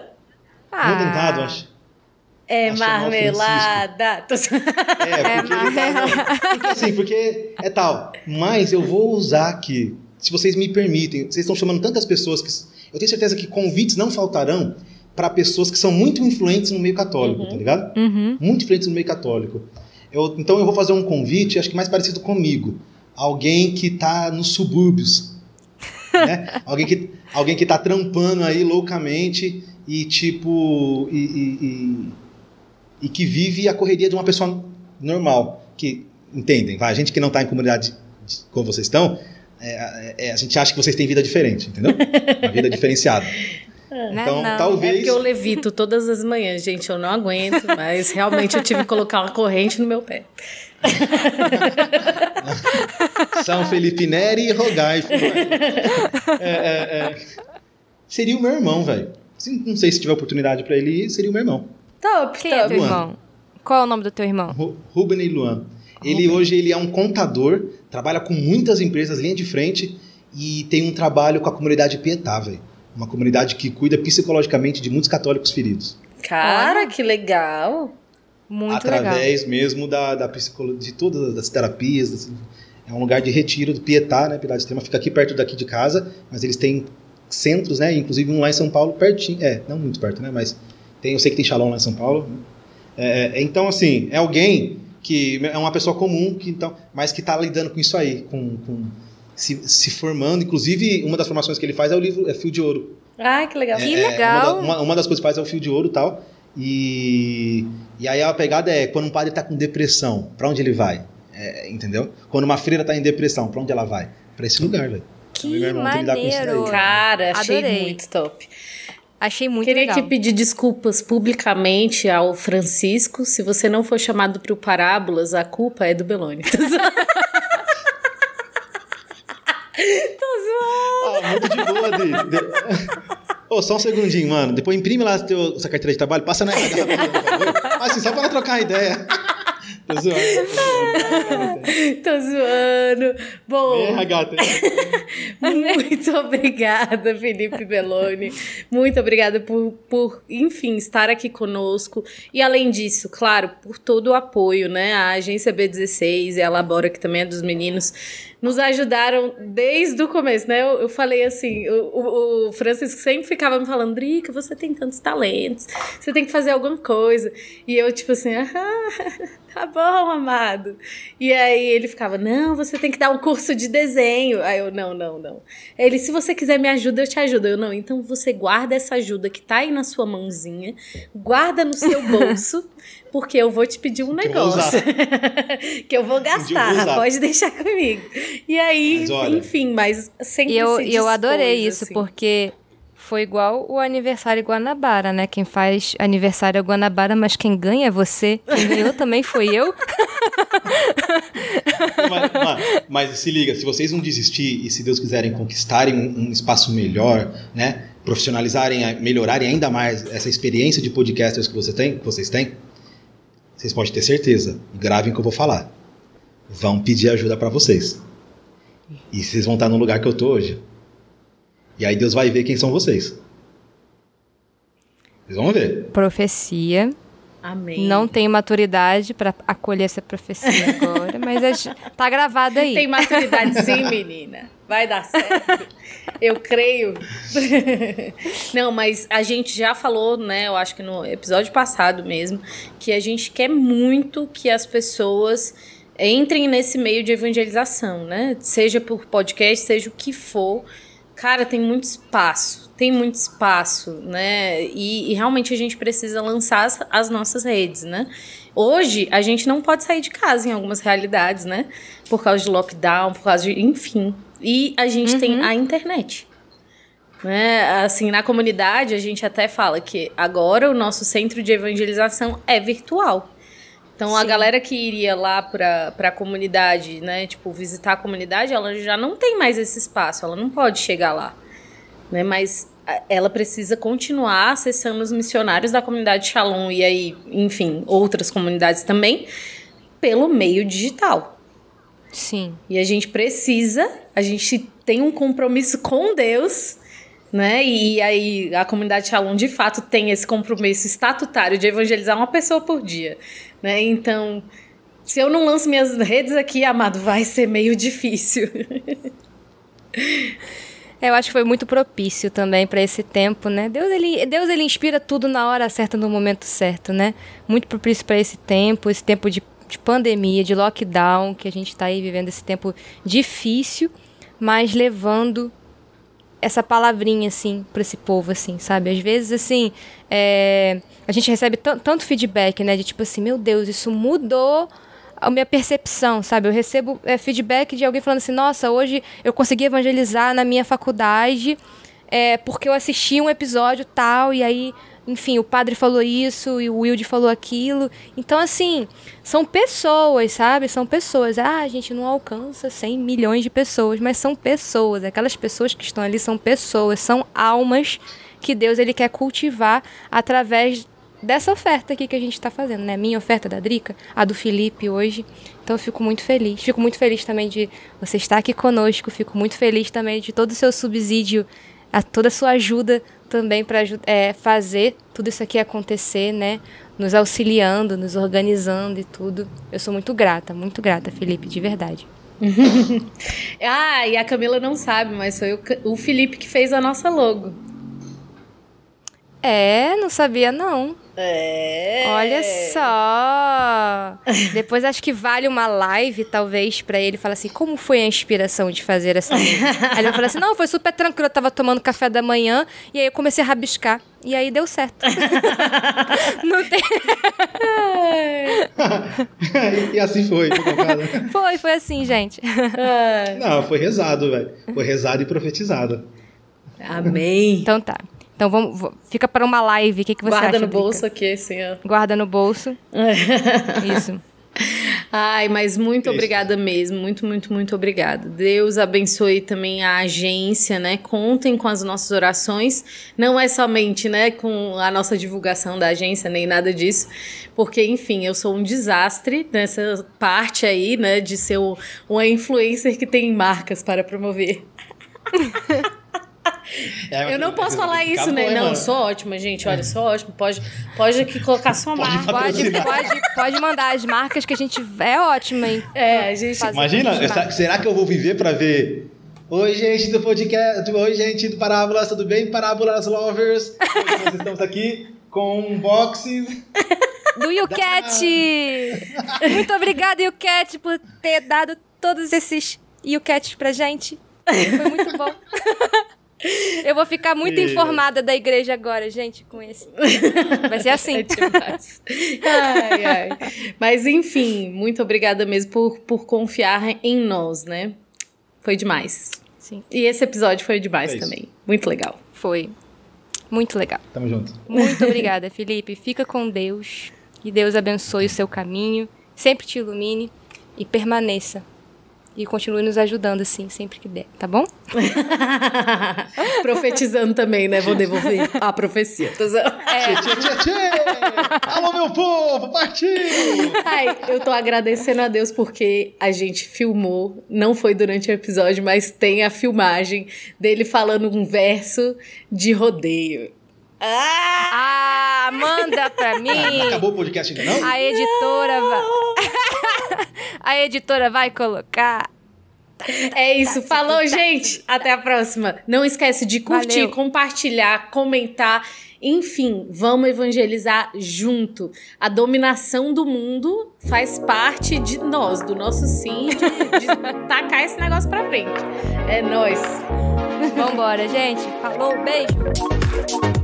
Muito tentado, acho. É A marmelada. Tô- É, porque tá, não, porque assim, porque é tal. Mas eu vou usar aqui, se vocês me permitem. Vocês estão chamando tantas pessoas que. Eu tenho certeza que convites não faltarão para pessoas que são muito influentes no meio católico, Uhum. tá ligado? Uhum. muito influentes no meio católico. Eu- então eu vou fazer um convite, acho que mais parecido comigo. Alguém que está nos subúrbios. (laughs) né? alguém, que, alguém que tá trampando aí loucamente e tipo. E, e- e- e que vive a correria de uma pessoa normal. Que entendem, vai, a gente que não está em comunidade de- como vocês estão. É- é- a gente acha que vocês têm vida diferente, entendeu? Uma vida diferenciada. Né, (laughs) Então, não. É talvez. porque eu levito todas as manhãs, gente. Eu não aguento, mas realmente eu tive que colocar uma corrente no meu pé. (laughs) São Felipe Neri e Rogai. É, é, é. Seria o meu irmão, velho. Não sei se tiver oportunidade pra ele ir, seria o meu irmão. Top, Quem é teu irmão? Qual é o nome do teu irmão? Ru- Ruben e Luan. Ele hoje ele é um contador, trabalha com muitas empresas, linha de frente, e tem um trabalho com a comunidade Pietá, velho. Uma comunidade que cuida psicologicamente de muitos católicos feridos. Cara, que legal. Muito legal. através mesmo da, da psicologia, de todas as terapias. das- é um lugar de retiro do Pietá, né? Piedade Extrema fica aqui perto daqui de casa, mas eles têm centros, né? Inclusive um lá em São Paulo, pertinho. É, não muito perto, né? Mas tem, eu sei que tem Shalom lá em São Paulo. né? É, é, então, assim, é alguém que é uma pessoa comum, que, então, mas que está lidando com isso aí, com, com se, se formando. Inclusive, uma das formações que ele faz é o livro é Fio de Ouro. Ai, que legal. Que É, legal. Uma, da- uma- uma das coisas que faz é o fio de ouro e tal. E, e aí a pegada é quando um padre tá com depressão, para onde ele vai? É, entendeu? Quando uma freira tá em depressão, para onde ela vai? pra esse lugar, velho. Que que maneiro. Cara, achei Adorei. muito top. Achei muito Queria legal. aqui pedir desculpas publicamente ao Francisco. Se você não for chamado para o Parábolas, a culpa é do Belone. (laughs) Tô zoando. Ah, muito de boa, Adri. De... Ô, só um segundinho, mano. Depois imprime lá teu, sua carteira de trabalho, passa na RH por favor. Ah, assim, só para trocar ideia. Tô zoando. Tô zoando. Bom, RH, tem- muito (laughs) obrigada, Felipe Belloni. Muito obrigada por, por, enfim, estar aqui conosco. E além disso, claro, por todo o apoio, né? A agência B16 e a Labora, que também é dos meninos, nos ajudaram desde o começo, né? Eu, eu falei assim, o, o, o Francisco sempre ficava me falando, Drica, você tem tantos talentos, você tem que fazer alguma coisa. E eu, tipo assim, (laughs) ah, (laughs) tá bom, amado. E aí ele ficava, não, você tem que dar um curso de desenho. Aí eu, não, não, não. Ele, se você quiser me ajuda, eu te ajudo. Eu, não, então você guarda essa ajuda que tá aí na sua mãozinha, guarda no seu (laughs) bolso, porque eu vou te pedir um negócio. que eu vou dia (laughs) eu vou gastar, pode deixar comigo. E aí, Mas enfim, mas sempre E eu, se e eu adorei dispôs, isso, assim. porque foi igual o aniversário Guanabara, né? Quem faz aniversário é Guanabara, mas quem ganha é você. Quem ganhou (laughs) também foi eu. mas, mas- mas se liga, se vocês não desistir e se Deus quiserem conquistarem um, um espaço melhor, né? Profissionalizarem, melhorarem ainda mais essa experiência de podcasters que você tem, que vocês têm, vocês podem ter certeza. Gravem o que eu vou falar. Vão pedir ajuda pra vocês. E vocês vão estar no lugar que eu tô hoje. E aí Deus vai ver quem são vocês. Vocês vão ver. Profecia. Amém. Não tenho maturidade pra acolher essa profecia (laughs) agora, mas a gente- tá gravado aí. Tem maturidade sim, (laughs) menina. Vai dar certo. Eu creio. (laughs) Não, mas a gente já falou, né? Eu acho que no episódio passado mesmo, que a gente quer muito que as pessoas entrem nesse meio de evangelização, né? Seja por podcast, seja o que for. Cara, tem muito espaço, tem muito espaço, né? E, e realmente a gente precisa lançar as, as nossas redes, né? Hoje a gente não pode sair de casa em algumas realidades, né? Por causa de lockdown, por causa de. enfim. E a gente tem a internet. Né? Assim, na comunidade a gente até fala que agora o nosso centro de evangelização é virtual. Então a Sim. galera que iria lá pra, pra comunidade, né, tipo, visitar a comunidade, ela já não tem mais esse espaço, ela não pode chegar lá. Né? Mas a- ela precisa continuar acessando os missionários da comunidade Shalom e aí, enfim, outras comunidades também, pelo meio digital. Sim. E a gente precisa, a gente tem um compromisso com Deus, né? E aí a comunidade Shalom de fato tem esse compromisso estatutário de evangelizar uma pessoa por dia, né? Então, se eu não lanço minhas redes aqui, amado, vai ser meio difícil. (laughs) Eu acho que foi muito propício também para esse tempo, né? Deus ele, Deus ele inspira tudo na hora certa, no momento certo, né? Muito propício para esse tempo, esse tempo de, de pandemia, de lockdown, que a gente está aí vivendo esse tempo difícil, mas levando essa palavrinha assim para esse povo assim, sabe? Às vezes assim, é, a gente recebe tan- tanto feedback, né, de tipo assim, meu Deus, isso mudou a minha percepção, sabe? Eu recebo é, feedback de alguém falando assim, nossa, hoje eu consegui evangelizar na minha faculdade é, porque eu assisti um episódio tal e aí, enfim, o padre falou isso e o Wilde falou aquilo. Então, assim, são pessoas, sabe? São pessoas. Ah, a gente não alcança 100 milhões de pessoas, mas são pessoas. Aquelas pessoas que estão ali são pessoas, são almas que Deus ele quer cultivar através dessa oferta aqui que a gente está fazendo, né? Minha oferta da Drica, a do Felipe hoje. Então eu fico muito feliz. Fico muito feliz também de você estar aqui conosco. Fico muito feliz também de todo o seu subsídio, a toda a sua ajuda também para é, fazer tudo isso aqui acontecer, né? Nos auxiliando, nos organizando e tudo. Eu sou muito grata, muito grata, Felipe, de verdade. (laughs) ah, e a Camila não sabe, mas foi o, o Felipe que fez a nossa logo. É, não sabia não. É. Olha só. (laughs) Depois acho que vale uma live, talvez, pra ele falar assim: como foi a inspiração de fazer essa música? (laughs) aí ele vai falar assim: não, foi super tranquilo, eu tava tomando café da manhã e aí eu comecei a rabiscar. E aí deu certo. (laughs) não tem. e assim foi. Foi, foi assim, gente. Não, foi rezado, velho. Foi rezado e profetizado. Amém. Então tá. Então vamos, fica para uma live. O que, que você Guarda acha? no Drica? bolso aqui, assim, ó. Guarda no bolso. (laughs) Isso. Ai, mas muito Isso. obrigada mesmo. Muito, muito, muito obrigada. Deus abençoe também a agência, né? Contem com as nossas orações. Não é somente, né, com a nossa divulgação da agência, nem nada disso. Porque, enfim, eu sou um desastre nessa parte aí, né, de ser o- uma influencer que tem marcas para promover. (laughs) É, Eu não posso falar isso, né? hein, Não, mano? sou ótima, gente. Olha, sou ótima. Pode, pode aqui colocar sua Pode marca. Pode, pode, pode mandar as marcas que a gente é ótima, hein? É, a gente. Imagina, essa- será que eu vou viver pra ver? Oi, gente do podcast. Oi, gente do Parábolas, tudo bem? Parábolas Lovers. Hoje nós estamos aqui com um unboxing. Do (laughs) Yucat! Muito obrigada, Yucat, por ter dado todos esses Yucats pra gente. Foi muito bom. (laughs) Eu vou ficar muito E- informada da igreja agora, gente, com esse. Vai ser (laughs) É assim. demais. Ai, ai. Mas enfim, muito obrigada mesmo por, por confiar em nós, né? Foi demais. Sim, E esse episódio foi demais É também. Muito legal. foi muito legal. Tamo junto. Muito obrigada, Felipe. Fica com Deus. Que Deus abençoe o seu caminho. Sempre te ilumine e permaneça. E continue nos ajudando, assim, sempre que der, tá bom? (laughs) Profetizando também, né? Vou devolver a profecia. Tchê, tchê, tchê, tchê! Alô, meu povo, partiu! Ai, eu tô agradecendo a Deus porque a gente filmou, não foi durante o episódio, mas tem a filmagem dele falando um verso de rodeio. Ah! Ah, manda pra mim! Não acabou o podcast ainda não? A editora vai. (laughs) (laughs) A editora vai colocar. É isso, falou, gente. Até a próxima. Não esquece de curtir, Valeu. compartilhar, comentar. Enfim, vamos evangelizar junto. A dominação do mundo faz parte de nós, do nosso sim, de, de (laughs) tacar esse negócio pra frente. É nós. Vambora, gente. Falou, beijo.